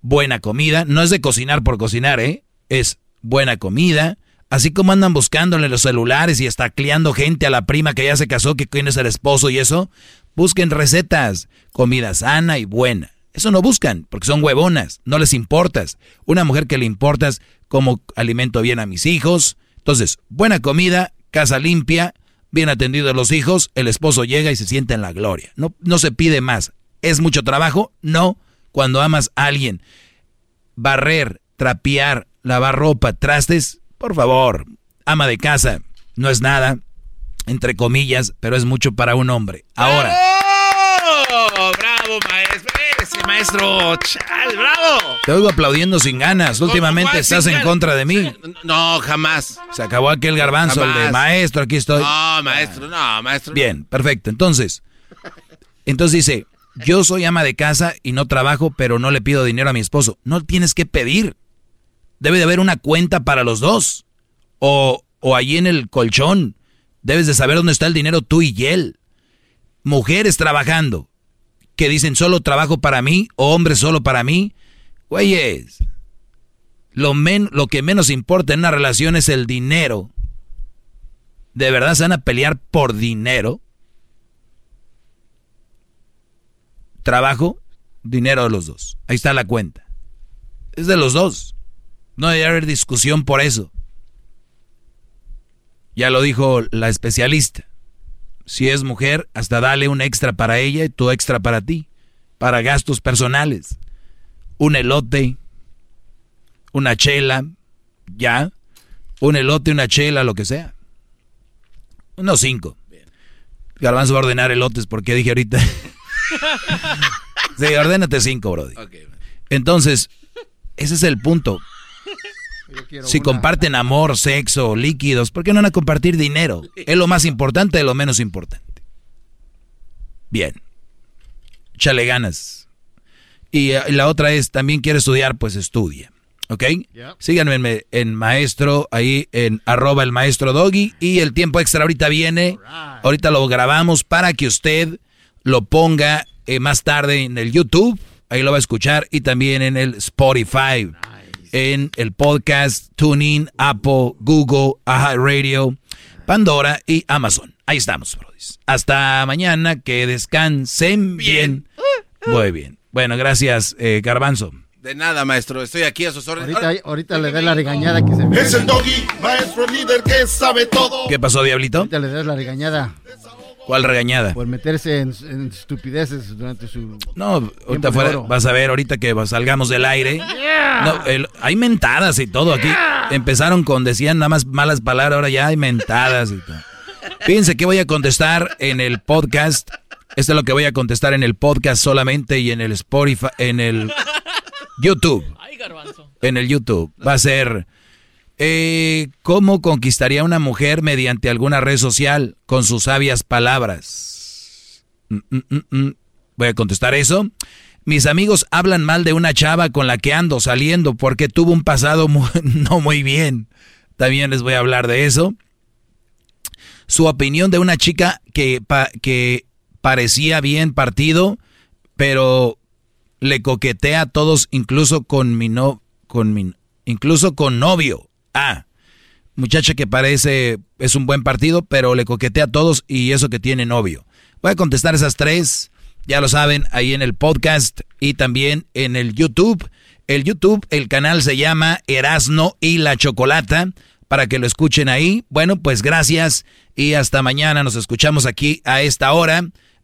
buena comida. No es de cocinar por cocinar, ¿eh? Es buena comida. Así como andan buscándole los celulares y estacleando gente a la prima que ya se casó, que quién es el esposo y eso, busquen recetas, comida sana y buena. Eso no buscan, porque son huevonas, no les importas. Una mujer que le importas como alimento bien a mis hijos. Entonces, buena comida, casa limpia, bien atendidos los hijos, el esposo llega y se siente en la gloria. No, no se pide más. ¿Es mucho trabajo? No cuando amas a alguien. Barrer, trapear, lavar ropa, trastes, por favor, ama de casa, no es nada, entre comillas, pero es mucho para un hombre. Ahora. ¡Bravo! ¡Bravo, maestro! Ese maestro, chal, bravo. Te oigo aplaudiendo sin ganas. Últimamente estás en contra de mí. No, jamás. Se acabó aquel garbanzo, el de maestro, aquí estoy. No, maestro, no, maestro. Bien, perfecto. Entonces, entonces dice, yo soy ama de casa y no trabajo, pero no le pido dinero a mi esposo. No tienes que pedir. Debe de haber una cuenta para los dos. O, o allí en el colchón. Debes de saber dónde está el dinero tú y él. Mujeres trabajando. Que dicen solo trabajo para mí o hombres solo para mí. Güeyes. Lo, men, lo que menos importa en una relación es el dinero. ¿De verdad se van a pelear por dinero? trabajo, dinero de los dos. Ahí está la cuenta. Es de los dos. No debe haber discusión por eso. Ya lo dijo la especialista. Si es mujer, hasta dale un extra para ella y tu extra para ti. Para gastos personales. Un elote, una chela, ya. Un elote, una chela, lo que sea. Unos cinco. Garbanzo va a ordenar elotes porque dije ahorita. sí, ordénate cinco, Brody. Entonces, ese es el punto. Si comparten amor, sexo, líquidos, ¿por qué no van a compartir dinero? Es lo más importante de lo menos importante. Bien. Chale ganas. Y, eh, la otra es, también quiere estudiar, pues estudia. ¿Ok? Síganme en, maestro, ahí en arroba el maestro doggy. Y el tiempo extra ahorita viene. Ahorita lo grabamos para que usted lo ponga eh, más tarde en el YouTube. Ahí lo va a escuchar. Y también en el Spotify. En el podcast, TuneIn, Apple, Google, Radio, Pandora y Amazon. Ahí estamos. Hasta mañana. Que descansen bien. Muy bien. Bueno, gracias, eh, Garbanzo. De nada, maestro. Estoy aquí a sus órdenes. Ahorita, le da la regañada que se me... Es el doggy, maestro líder que sabe todo. ¿Qué pasó, Diablito? Ahorita le das la regañada. ¿Cuál regañada? Por meterse en, estupideces durante su. No, ahorita fuera, vas a ver, ahorita que salgamos del aire. No, hay mentadas y todo aquí. Empezaron con, decían nada más malas palabras, ahora ya hay mentadas y todo. Fíjense que voy a contestar en el podcast. Esto es lo que voy a contestar en el podcast solamente y en el Spotify, en el YouTube. En el YouTube. Va a ser eh, ¿cómo conquistaría una mujer mediante alguna red social con sus sabias palabras? Mm, mm, mm, Voy a contestar eso. Mis amigos hablan mal de una chava con la que ando saliendo porque tuvo un pasado no muy bien. También les voy a hablar de eso. Su opinión de una chica que, que parecía bien partido, pero le coquetea a todos, incluso con mi no, con mi, incluso con novio. Ah, muchacha que parece es un buen partido, pero le coquetea a todos y eso que tiene novio. Voy a contestar esas tres, ya lo saben, ahí en el podcast y también en el YouTube. El YouTube, el canal se llama Erasno y la Chocolata, para que lo escuchen ahí. Bueno, pues gracias y hasta mañana nos escuchamos aquí a esta hora.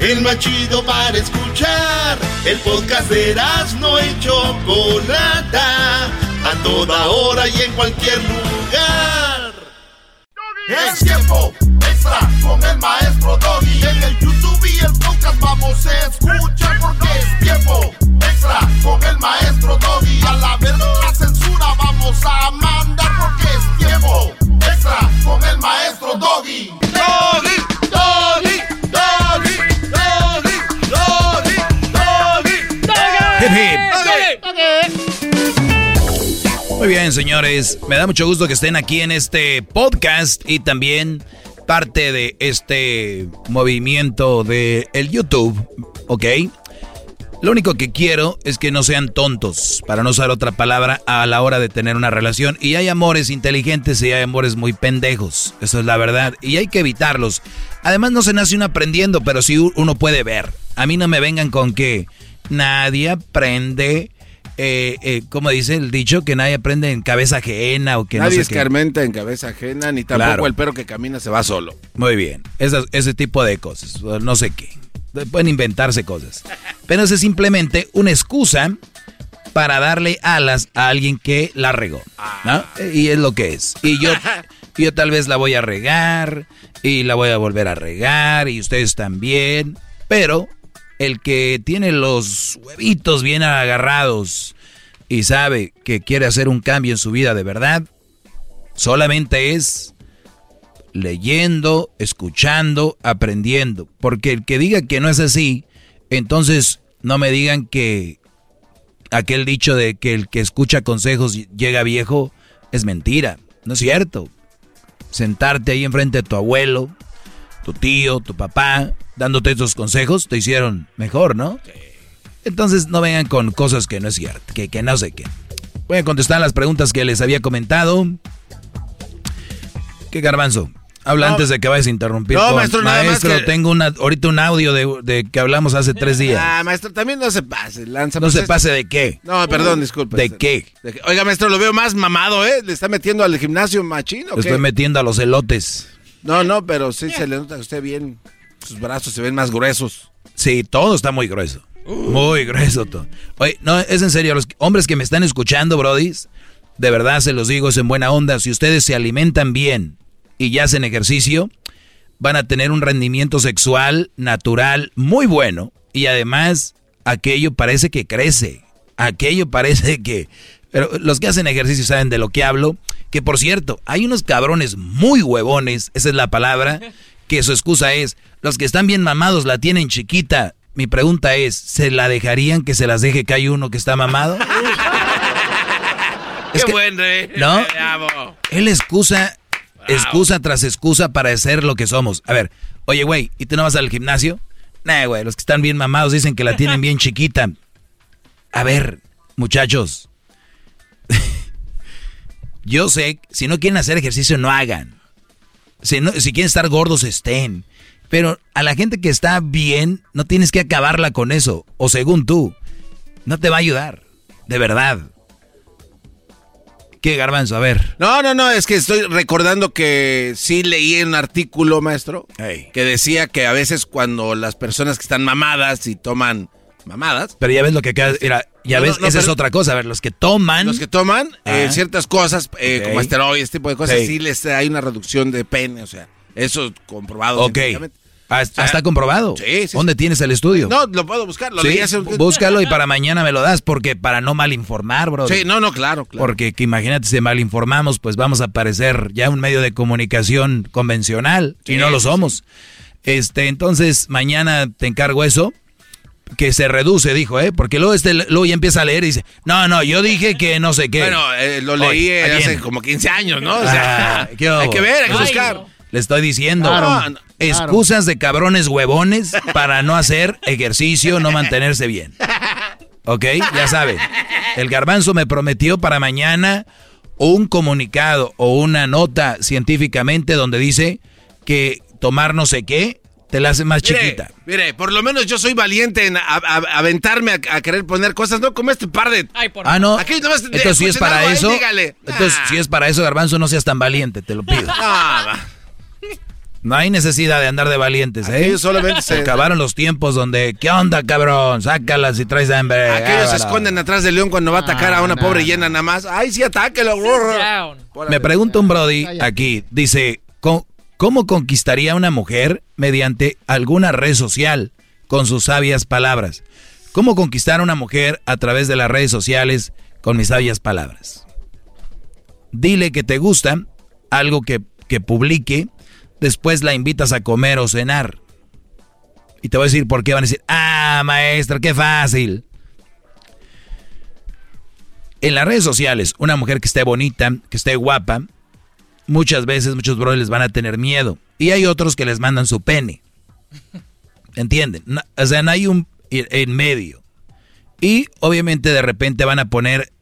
el más chido para escuchar. El podcast de no y Chocolata, a toda hora y en cualquier lugar. Es tiempo extra con el maestro Doggy. En el YouTube y el podcast vamos a escuchar porque es tiempo extra con el maestro Doggy. A la verdad la censura vamos a mandar porque es tiempo extra con el maestro. Doggy, Muy bien, señores. Me da mucho gusto que estén aquí en este podcast y también parte de este movimiento de el YouTube, ¿ok? Lo único que quiero es que no sean tontos, para no usar otra palabra, a la hora de tener una relación. Y hay amores inteligentes y hay amores muy pendejos. Eso es la verdad. Y hay que evitarlos. Además, no se nace uno aprendiendo, pero sí uno puede ver. A mí no me vengan con que nadie aprende, eh, eh, como dice el dicho, que nadie aprende en cabeza ajena o que nadie no escarmenta en cabeza ajena, ni tampoco el perro que camina se va solo. Muy bien, ese tipo de cosas, no sé qué. Pueden inventarse cosas. Pero es simplemente una excusa para darle alas a alguien que la regó. Y es lo que es. Y yo, yo tal vez la voy a regar y la voy a volver a regar y ustedes también. Pero el que tiene los huevitos bien agarrados y sabe que quiere hacer un cambio en su vida de verdad, solamente es leyendo, escuchando, aprendiendo. Porque el que diga que no es así, entonces no me digan que aquel dicho de que el que escucha consejos llega viejo es mentira. No es cierto. Sentarte ahí enfrente de tu abuelo, tu tío, tu papá, dándote estos consejos, te hicieron mejor, ¿no? Entonces no vengan con cosas que no es cierto, que, que no sé qué. Voy a contestar las preguntas que les había comentado. ¿Qué garbanzo? Habla antes de que vayas a interrumpir. No, maestro, nada maestro, más que... tengo una, ahorita un audio de, de, que hablamos hace tres días. Ah, maestro, también no se pase. Lanza, no se pase de qué. No, perdón, disculpe. ¿De qué? Oiga, maestro, lo veo más mamado, ¿eh? ¿Le está metiendo al gimnasio machín o Le estoy metiendo a los elotes. No, no, pero sí se le nota que usted bien. Sus brazos se ven más gruesos. Sí, todo está muy grueso. Muy grueso todo. Oye, no, es en serio, los hombres que me están escuchando, brodis, de verdad se los digo, es en buena onda. Si ustedes se alimentan bien y ya hacen ejercicio, van a tener un rendimiento sexual natural muy bueno. Y además, aquello parece que crece. Aquello parece que... Pero los que hacen ejercicio saben de lo que hablo. Que por cierto, hay unos cabrones muy huevones, esa es la palabra, que su excusa es, los que están bien mamados la tienen chiquita. Mi pregunta es, ¿se la dejarían que se las deje que hay uno que está mamado? Qué buen rey. ¿No? Él excusa, excusa tras excusa para ser lo que somos. A ver, oye, güey, ¿y tú no vas al gimnasio? Nah, güey, los que están bien mamados dicen que la tienen bien chiquita. A ver, muchachos. Yo sé, si no quieren hacer ejercicio, no hagan. Si, no, si quieren estar gordos, estén. Pero a la gente que está bien, no tienes que acabarla con eso. O según tú, no te va a ayudar. De verdad. ¿Qué garbanzo? A ver. No, no, no, es que estoy recordando que sí leí un artículo, maestro, que decía que a veces cuando las personas que están mamadas y toman mamadas. Pero ya ves lo que queda. ya ves, esa es otra cosa. A ver, los que toman. Los que toman eh, ciertas cosas, eh, como esteroides, este tipo de cosas, sí. les hay una reducción de pene, o sea, eso comprobado. Ok. Ah, ¿Está comprobado? Sí, ¿Dónde tienes el estudio? No, lo puedo buscar. Lo sí, Búscalo y para mañana me lo das porque para no malinformar, bro. Sí, no, no, claro, claro. Porque que imagínate si malinformamos, pues vamos a parecer ya un medio de comunicación convencional y no lo somos. Este, entonces mañana te encargo eso que se reduce, dijo, ¿eh? Porque luego, este, luego ya empieza a leer y dice, no, no, yo dije que no sé qué. Bueno, eh, lo leí hace como 15 años, ¿no? O sea, ah, hay que ver, hay que buscar. Le estoy diciendo. excusas de cabrones huevones para no hacer ejercicio, no mantenerse bien. ¿Ok? Ya saben. El garbanzo me prometió para mañana un comunicado o una nota científicamente donde dice que tomar no sé qué te la hace más chiquita. Mire, por lo menos yo soy valiente en aventarme a, querer poner cosas, no como este par de... ah, no. Entonces, si es para eso... entonces, si es para eso, garbanzo, no seas tan valiente, te lo pido. No hay necesidad de andar de valientes, ¿eh? solamente se... Acabaron los tiempos donde, ¿qué onda, cabrón? Sácalas y traes hambre. Aquellos se esconden atrás del león cuando va a atacar a una pobre llena nada más. ¡Ay, sí, atáquelo! Me pregunta un brody aquí, dice, ¿cómo conquistaría una mujer mediante alguna red social con sus sabias palabras? ¿Cómo conquistar a una mujer a través de las redes sociales con mis sabias palabras? Dile que te gusta, algo que, que publique, después la invitas a comer o cenar. Y te voy a decir por qué van a decir, ah, maestra, qué fácil. En las redes sociales, una mujer que esté bonita, que esté guapa, muchas veces muchos brothers les van a tener miedo. Y hay otros que les mandan su pene. ¿Entienden? o sea, no hay un en medio. Y obviamente de repente van a poner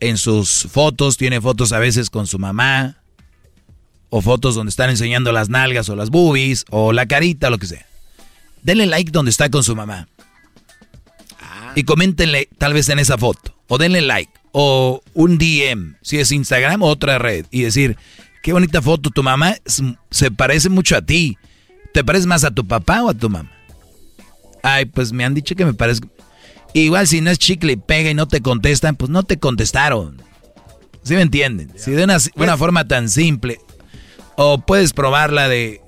en sus fotos, tiene fotos a veces con su mamá, o fotos donde están enseñando las nalgas o las boobies o la carita, lo que sea. Denle like donde está con su mamá. Y coméntenle tal vez en esa foto. O denle like. O un DM, si es Instagram o otra red. Y decir, qué bonita foto, tu mamá se parece mucho a ti. ¿Te pareces más a tu papá o a tu mamá? Ay, pues me han dicho que me parezco. Igual si no es chicle y pega y no te contestan, pues no te contestaron. ¿Sí me entienden? Si de una, una forma tan simple, o puedes probarla de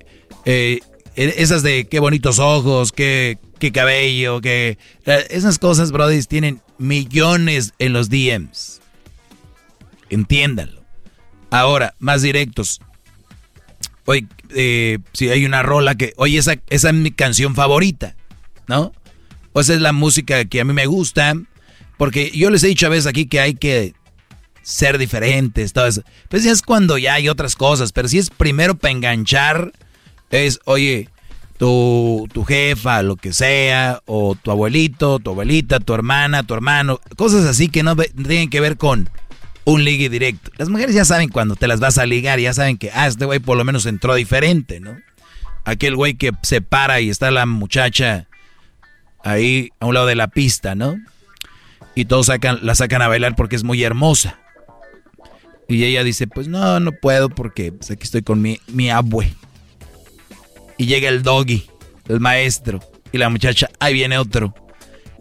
eh, e, esas de qué bonitos ojos, qué, qué cabello, que eh, esas cosas, brody, tienen millones en los DMs. Entiéndanlo. Ahora, más directos. Oye, eh, si hay una rola que, oye, esa, esa es mi canción favorita, ¿no? O esa es la música que a mí me gusta. Porque yo les he dicho a veces aquí que hay que ser diferentes, todo eso. Pues ya es cuando ya hay otras cosas, pero si es primero para enganchar, es, oye, tu, tu jefa, lo que sea, o tu abuelito, tu abuelita, tu hermana, tu hermano, cosas así que no tienen que ver con un ligue directo. Las mujeres ya saben cuando te las vas a ligar, ya saben que, ah, este güey por lo menos entró diferente, ¿no? Aquel güey que se para y está la muchacha ahí a un lado de la pista, ¿no? Y todos sacan, la sacan a bailar porque es muy hermosa. Y ella dice, pues no, no puedo porque pues, aquí estoy con mi, mi abue. Y llega el doggy, el maestro. Y la muchacha, ahí viene otro.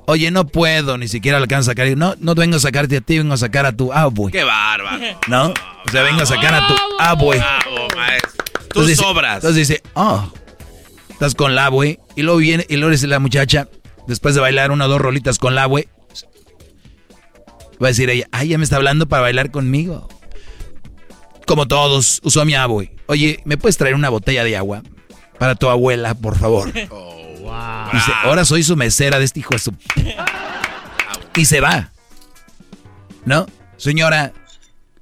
Oye, no puedo, ni siquiera alcanzo a sacar. No, no vengo a sacarte a ti, vengo a sacar a tu abue. Qué bárbaro. ¿No? O sea, vengo a sacar a tu abue. Tú sobras. Entonces dice, oh, estás con la abue. Y luego viene, y luego dice la muchacha, después de bailar una o dos rolitas con la abue, va a decir ella, ay, ya me está hablando para bailar conmigo. Como todos, usó mi abue. Oye, ¿me puedes traer una botella de agua para tu abuela, por favor? Dice, ahora soy su mesera de este hijo de su... Y se va. ¿No? Señora,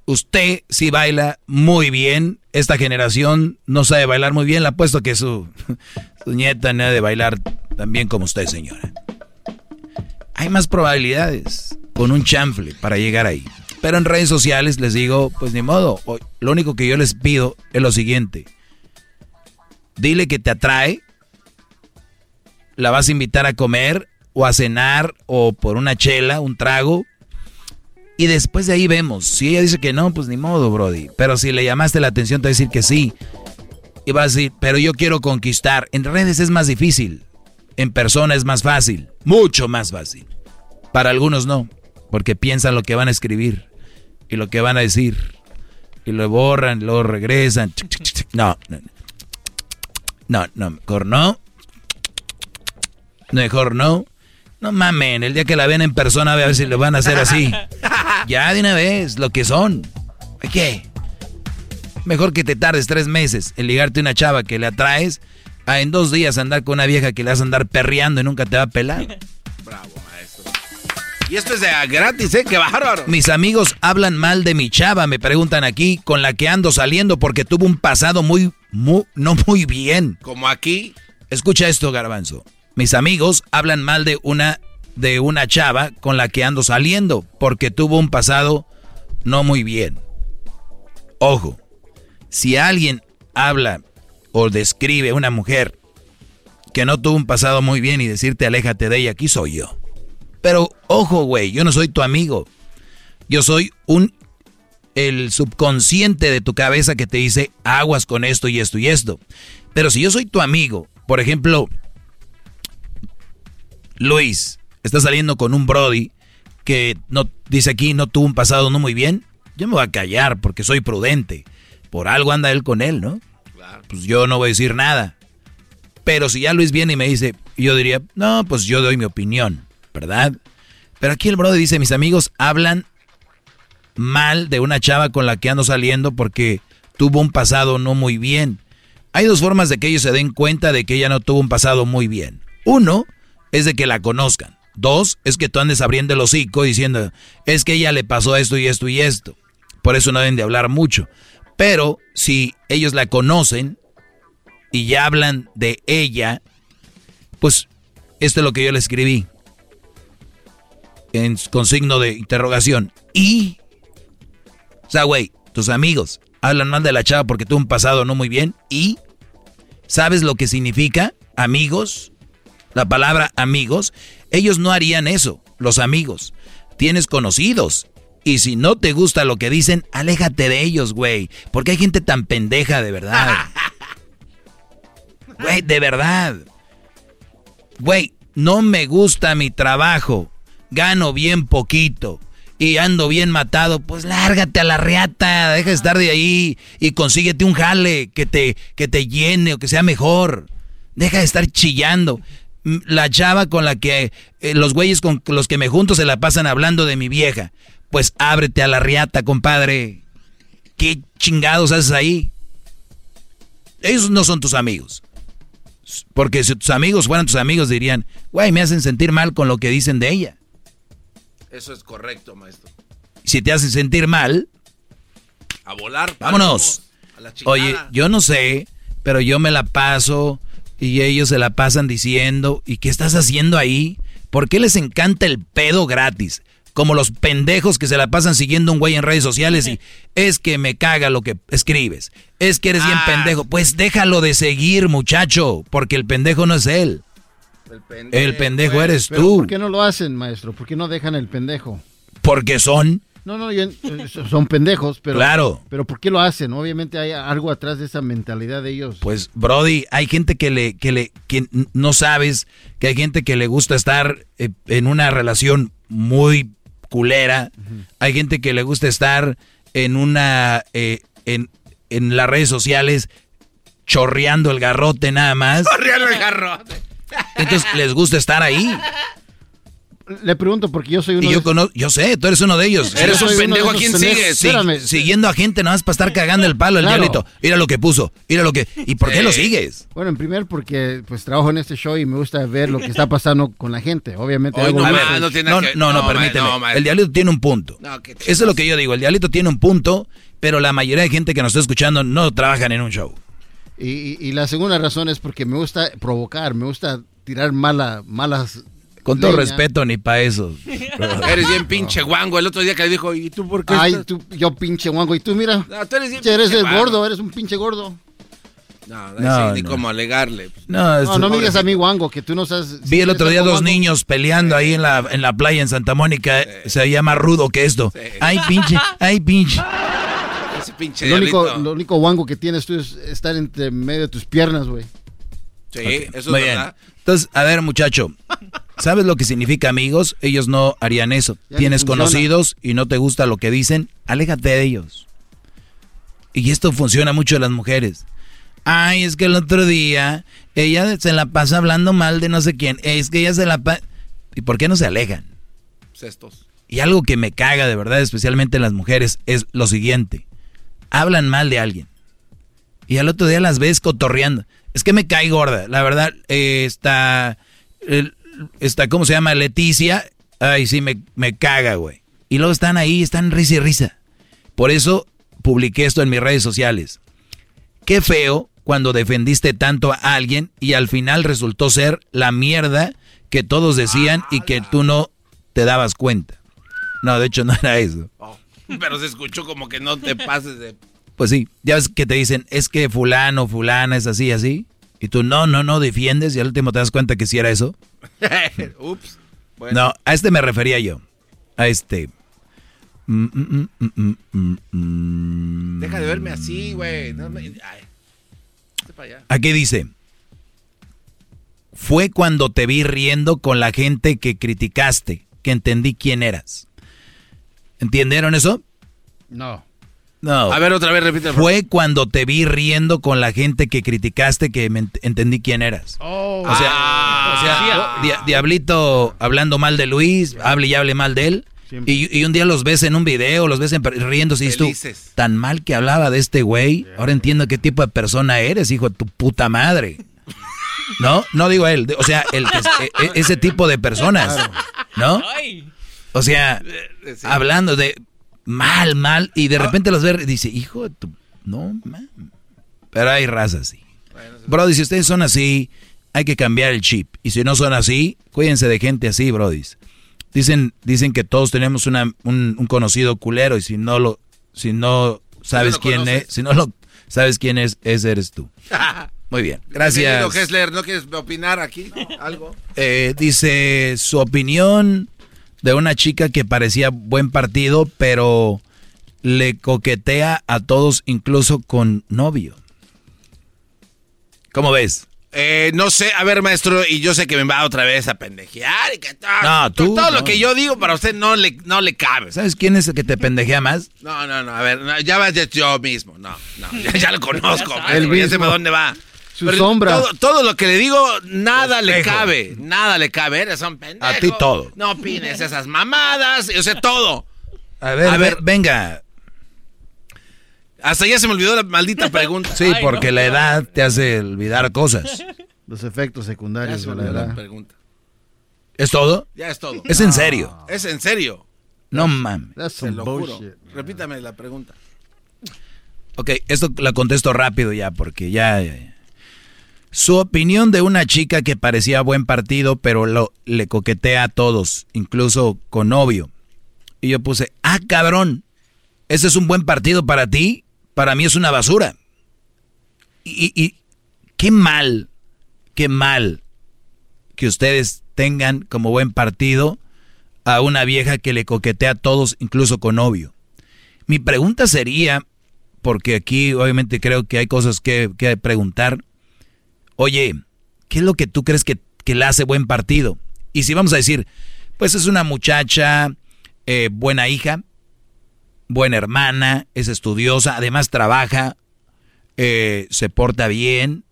usted sí baila muy bien. Esta generación no sabe bailar muy bien. Le apuesto que su, su nieta no de bailar tan bien como usted, señora. Hay más probabilidades con un chanfle para llegar ahí. Pero en redes sociales les digo, pues ni modo. Lo único que yo les pido es lo siguiente. Dile que te atrae la vas a invitar a comer o a cenar o por una chela, un trago. Y después de ahí vemos. Si ella dice que no, pues ni modo, Brody. Pero si le llamaste la atención, te va a decir que sí. Y va a decir, pero yo quiero conquistar. En redes es más difícil. En persona es más fácil. Mucho más fácil. Para algunos no. Porque piensan lo que van a escribir. Y lo que van a decir. Y lo borran, lo regresan. No, no. No, no, mejor no. Mejor no. No mamen, el día que la ven en persona a ver si le van a hacer así. ya de una vez, lo que son. ¿Qué? Mejor que te tardes tres meses en ligarte una chava que le atraes a en dos días andar con una vieja que le vas a andar perreando y nunca te va a pelar. Bravo, maestro. Y esto es de gratis, ¿eh? ¡Qué bárbaro! Mis amigos hablan mal de mi chava, me preguntan aquí, con la que ando saliendo porque tuvo un pasado muy, muy no muy bien. Como aquí. Escucha esto, garbanzo. Mis amigos hablan mal de una de una chava con la que ando saliendo porque tuvo un pasado no muy bien. Ojo, si alguien habla o describe a una mujer que no tuvo un pasado muy bien y decirte aléjate de ella, aquí soy yo. Pero ojo, güey, yo no soy tu amigo. Yo soy un el subconsciente de tu cabeza que te dice aguas con esto y esto y esto. Pero si yo soy tu amigo, por ejemplo, Luis está saliendo con un Brody que no dice aquí no tuvo un pasado no muy bien, yo me voy a callar porque soy prudente. Por algo anda él con él, ¿no? Pues yo no voy a decir nada. Pero si ya Luis viene y me dice, yo diría, no, pues yo doy mi opinión, ¿verdad? Pero aquí el Brody dice, mis amigos hablan mal de una chava con la que ando saliendo porque tuvo un pasado no muy bien. Hay dos formas de que ellos se den cuenta de que ella no tuvo un pasado muy bien. Uno, es de que la conozcan. Dos, es que tú andes abriendo el hocico diciendo, es que ella le pasó esto y esto y esto. Por eso no deben de hablar mucho. Pero si ellos la conocen y ya hablan de ella, pues esto es lo que yo le escribí. En, con signo de interrogación. Y, o sea, güey, tus amigos hablan mal de la chava porque tuvo un pasado no muy bien. Y, ¿sabes lo que significa amigos? La palabra amigos, ellos no harían eso, los amigos. Tienes conocidos. Y si no te gusta lo que dicen, aléjate de ellos, güey. Porque hay gente tan pendeja, de verdad. Güey, de verdad. Güey, no me gusta mi trabajo. Gano bien poquito. Y ando bien matado. Pues lárgate a la reata. Deja de estar de ahí. Y consíguete un jale que te, que te llene o que sea mejor. Deja de estar chillando la chava con la que eh, los güeyes con los que me junto se la pasan hablando de mi vieja. Pues ábrete a la riata, compadre. ¿Qué chingados haces ahí? Ellos no son tus amigos. Porque si tus amigos fueran tus amigos dirían, güey, me hacen sentir mal con lo que dicen de ella. Eso es correcto, maestro. Si te hacen sentir mal... A volar. Vámonos. Oye, yo no sé, pero yo me la paso y ellos se la pasan diciendo, ¿y qué estás haciendo ahí? ¿Por qué les encanta el pedo gratis? como los pendejos que se la pasan siguiendo un güey en redes sociales y es que me caga lo que escribes. Es que eres bien ah. pendejo. Pues déjalo de seguir, muchacho, porque el pendejo no es él. El pendejo, eres tú. ¿Por qué no lo hacen, maestro? ¿Por qué no dejan el pendejo? Porque son. No, no, eh, son pendejos, pero. Claro. Pero ¿por qué lo hacen? Obviamente hay algo atrás de esa mentalidad de ellos. Pues, Brody, hay gente que le, que le, que no sabes, que hay gente que le gusta estar eh, en una relación muy culera. Hay gente que le gusta estar en una, eh, en, en las redes sociales chorreando el garrote nada más. Chorreando el garrote. Entonces les gusta estar ahí. Le pregunto porque yo soy uno y yo, yo sé, tú eres uno de ellos. Eres un pendejo a quien sigues. siguiendo a gente nada más para estar cagando el palo, el diablito. Mira lo que puso, mira lo que... ¿Y por qué lo sigues? Bueno, en primer porque pues trabajo en este show y me gusta ver lo que está pasando con la gente. Obviamente no, no, no, permíteme. el diablito tiene un punto. Eso es lo que yo digo, el diablito tiene un punto, pero la mayoría de gente que nos está escuchando no trabajan en un show. Y, la segunda razón es porque me gusta provocar, me gusta tirar mala, malas con todo respeto, ni para eso. eres bien pinche guango. El otro día que le dijo, ¿y tú por qué? Ay, tú, yo pinche guango. Y tú, mira. No, tú eres, bien eres el gordo, eres un pinche gordo. No, no, ni cómo alegarle. No, no, no me digas a mí, Wango, que tú no sabes. Vi el otro día dos niños peleando ahí en la, en la playa en Santa Mónica. Se veía más rudo que esto. Ay, pinche, ay, pinche. Ese pinche lo único, lo único Wango que tienes tú es estar entre medio de tus piernas, güey. Sí, eso es verdad. Entonces, a ver, muchacho. ¿Sabes lo que significa amigos? Ellos no harían eso. Tienes conocidos y no te gusta lo que dicen, aléjate de ellos. Y esto funciona mucho en las mujeres. Ay, es que el otro día ella se la pasa hablando mal de no sé quién. Es que ella se la pasa... ¿Y por qué no se alejan? Cestos. Y algo que me caga de verdad, especialmente en las mujeres, es lo siguiente. Hablan mal de alguien. Y al otro día las ves cotorreando. Es que me cae gorda. La verdad, eh, está esta, ¿cómo se llama? Leticia, ay, sí, me, me caga, güey. Y luego están ahí, están risa y risa. Por eso publiqué esto en mis redes sociales. Qué feo cuando defendiste tanto a alguien y al final resultó ser la mierda que todos decían y que tú no te dabas cuenta. No, de hecho no era eso. Oh, pero se escuchó como que no te pases de... Pues sí, ya ves que te dicen, es que fulano, fulana es así, así. Y tú no, no, no defiendes y al último te das cuenta que sí era eso. Ups. No, a este me refería yo. A este. Mm, mm, mm, Deja de verme así, güey. Aquí dice. Fue cuando te vi riendo con la gente que criticaste, que entendí quién eras. ¿Entendieron eso? No. No. A ver, otra vez, repite. Fue cuando te vi riendo con la gente que criticaste que me entendí quién eras. Oh. O sea, ah. Diablito hablando mal de Luis, hable y hable mal de él. Y, un día los ves en un video, los ves riendo y tú, tan mal que hablaba de este güey, ahora entiendo qué tipo de persona eres, hijo de tu puta madre. ¿No? No digo él, o sea, el e, e, ese tipo de personas, ¿no? O sea, hablando de mal, mal, y de ah. repente los ve y dice, hijo de tu... No, man. Pero hay razas así. Brody, si ustedes son así, hay que cambiar el chip. Y si no son así, cuídense de gente así, Brody. Dicen, dicen que todos tenemos una, un, conocido culero y si no lo, si no sabes quién es, si no lo sabes quién es, ese eres tú. Muy bien, gracias. Hessler, ¿no quieres opinar aquí algo? Eh, dice su opinión de una chica que parecía buen partido, pero le coquetea a todos, incluso con novio. ¿Cómo ves? Eh, no sé, a ver, maestro, y yo sé que me va otra vez a pendejear y que todo, no, tú, todo lo que yo digo para usted no le, no le cabe. ¿Sabes quién es el que te pendejea más? No, no, no, a ver, ya vas yo mismo, no, no, ya, lo conozco, maestro, ya sé para dónde va. Su sombra. Todo, lo que le digo, nada le cabe. Nada le cabe. Eres un pendejo. A ti todo. No opines esas mamadas. Yo sé todo. A ver, a ver, venga. Hasta ya se me olvidó la maldita pregunta. Sí, porque la edad te hace olvidar cosas. Los efectos secundarios de la edad. pregunta. ¿Es todo? Ya es todo. Es en serio. Es en serio. No mames. Se lo juro. Repítame la pregunta. Ok, esto la contesto rápido ya, porque ya su opinión de una chica que parecía buen partido, pero lo, le coquetea a todos, incluso con novio. Y yo puse, ah, cabrón, ese es un buen partido para ti, para mí es una basura. Y, y qué mal, qué mal que ustedes tengan como buen partido a una vieja que le coquetea a todos, incluso con novio. Mi pregunta sería, porque aquí obviamente creo que hay cosas que, que preguntar, oye, ¿qué es lo que tú crees que, que, le hace buen partido? Y si vamos a decir, pues es una muchacha, eh, buena hija, buena hermana, es estudiosa, además trabaja, eh, se porta bien,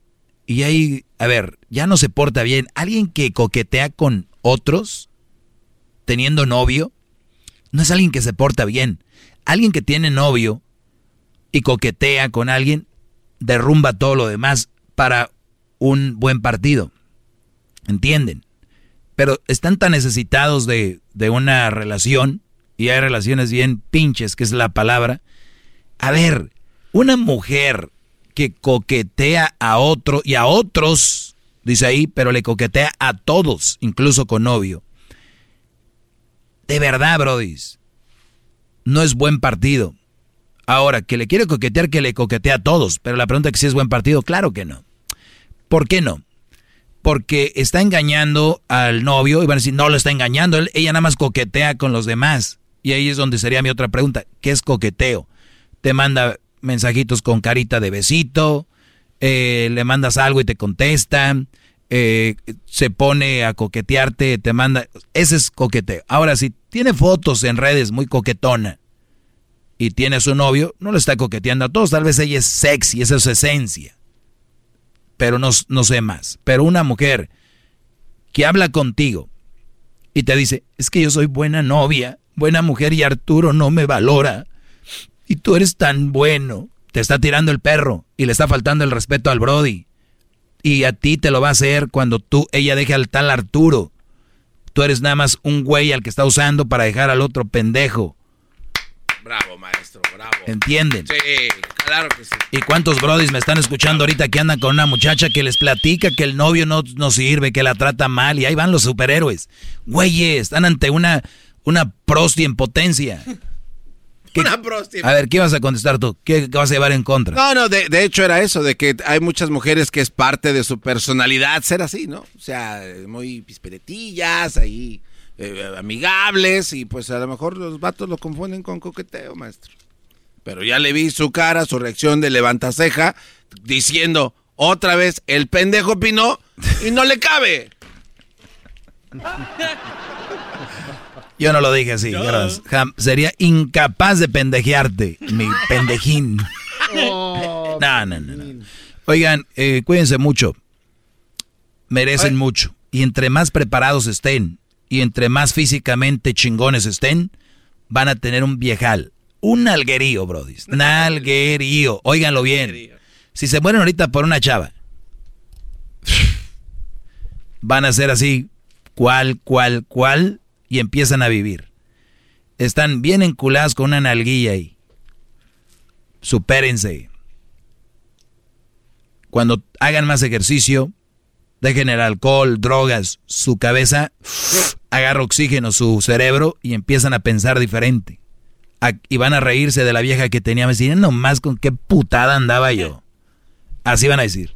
y ahí, a ver, ya no se porta bien. Alguien que coquetea con otros, teniendo novio, no es alguien que se porta bien. Alguien que tiene novio y coquetea con alguien, derrumba todo lo demás para un buen partido. ¿Entienden? Pero están tan necesitados de, de una relación, y hay relaciones bien pinches, que es la palabra. A ver, una mujer que coquetea a otro y a otros, dice ahí, pero le coquetea a todos, incluso con novio. De verdad, brodis, no es buen partido. Ahora, que le quiere coquetear, que le coquetea a todos, pero la pregunta es si es buen partido, claro que no. ¿Por qué no? Porque está engañando al novio y van a decir, no lo está engañando, ella nada más coquetea con los demás. Y ahí es donde sería mi otra pregunta, ¿qué es coqueteo? Te manda mensajitos con carita de besito, eh, le mandas algo y te contesta, eh, se pone a coquetearte, te manda... Ese es coqueteo. Ahora, si tiene fotos en redes muy coquetona y tiene a su novio, no le está coqueteando a todos, tal vez ella es sexy, esa es su esencia. Pero no, no sé más. Pero una mujer que habla contigo y te dice, es que yo soy buena novia, buena mujer y Arturo no me valora y tú eres tan bueno. Te está tirando el perro y le está faltando el respeto al Brody. Y a ti te lo va a hacer cuando tú, ella deje al tal Arturo. Tú eres nada más un güey al que está usando para dejar al otro pendejo. Bravo, maestro, bravo. ¿Entienden? Sí, claro que sí. ¿Y cuántos brodis me están escuchando ahorita que andan con una muchacha que les platica que el novio no, no sirve, que la trata mal? Y ahí van los superhéroes. Güeyes, están ante una, una prosti en potencia. A ver, ¿qué vas a contestar tú? ¿Qué, vas a llevar en contra? No, no, de, hecho era eso, de que hay muchas mujeres que es parte de su personalidad ser así, ¿no? O sea, muy pisperetillas, ahí, eh, amigables, y pues a lo mejor los vatos lo confunden con coqueteo, maestro. Pero ya le vi su cara, su reacción de levantaceja, diciendo, otra vez, el pendejo opinó y no le cabe. Yo no lo dije así. sería incapaz de pendejearte, mi pendejín. Oh, no, no, no, Oigan, eh, cuídense mucho. Merecen mucho. Y entre más preparados estén y entre más físicamente chingones estén, van a tener un viejal. Un alguerío, brody. Nalguerío. Óiganlo bien. Si se mueren ahorita por una chava, van a ser así, cual, cual, cual y empiezan a vivir. Están bien enculadas con una nalguilla ahí. Supérense. Cuando hagan más ejercicio, dejen el alcohol, drogas, su cabeza agarra oxígeno, su cerebro y empiezan a pensar diferente. y van a reírse de la vieja que tenía. Me decían, nomás con qué putada andaba yo. Así van a decir.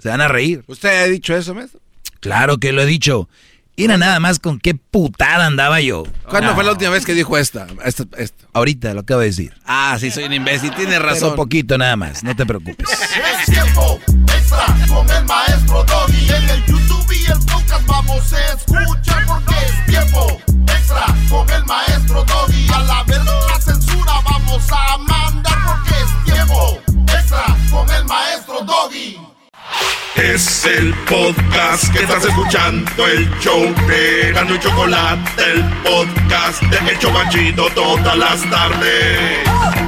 Se van a reír. ¿Usted ha dicho eso, maestro? Claro que lo he dicho. Era nada más con qué putada andaba yo. ¿Cuándo fue la última vez que dijo esta, Ahorita lo acabo de decir. Ah, sí, soy un imbécil, tiene razón. Un poquito nada más, no te preocupes. Es tiempo extra con el maestro Doggy. En el YouTube y el podcast vamos a escuchar porque es tiempo extra con el maestro Doggy. A la verga la censura vamos a mandar porque es tiempo extra con el maestro Doggy. Es el podcast que estás escuchando, el show de Gano y Chocolate, el podcast de El Chocachito todas las tardes.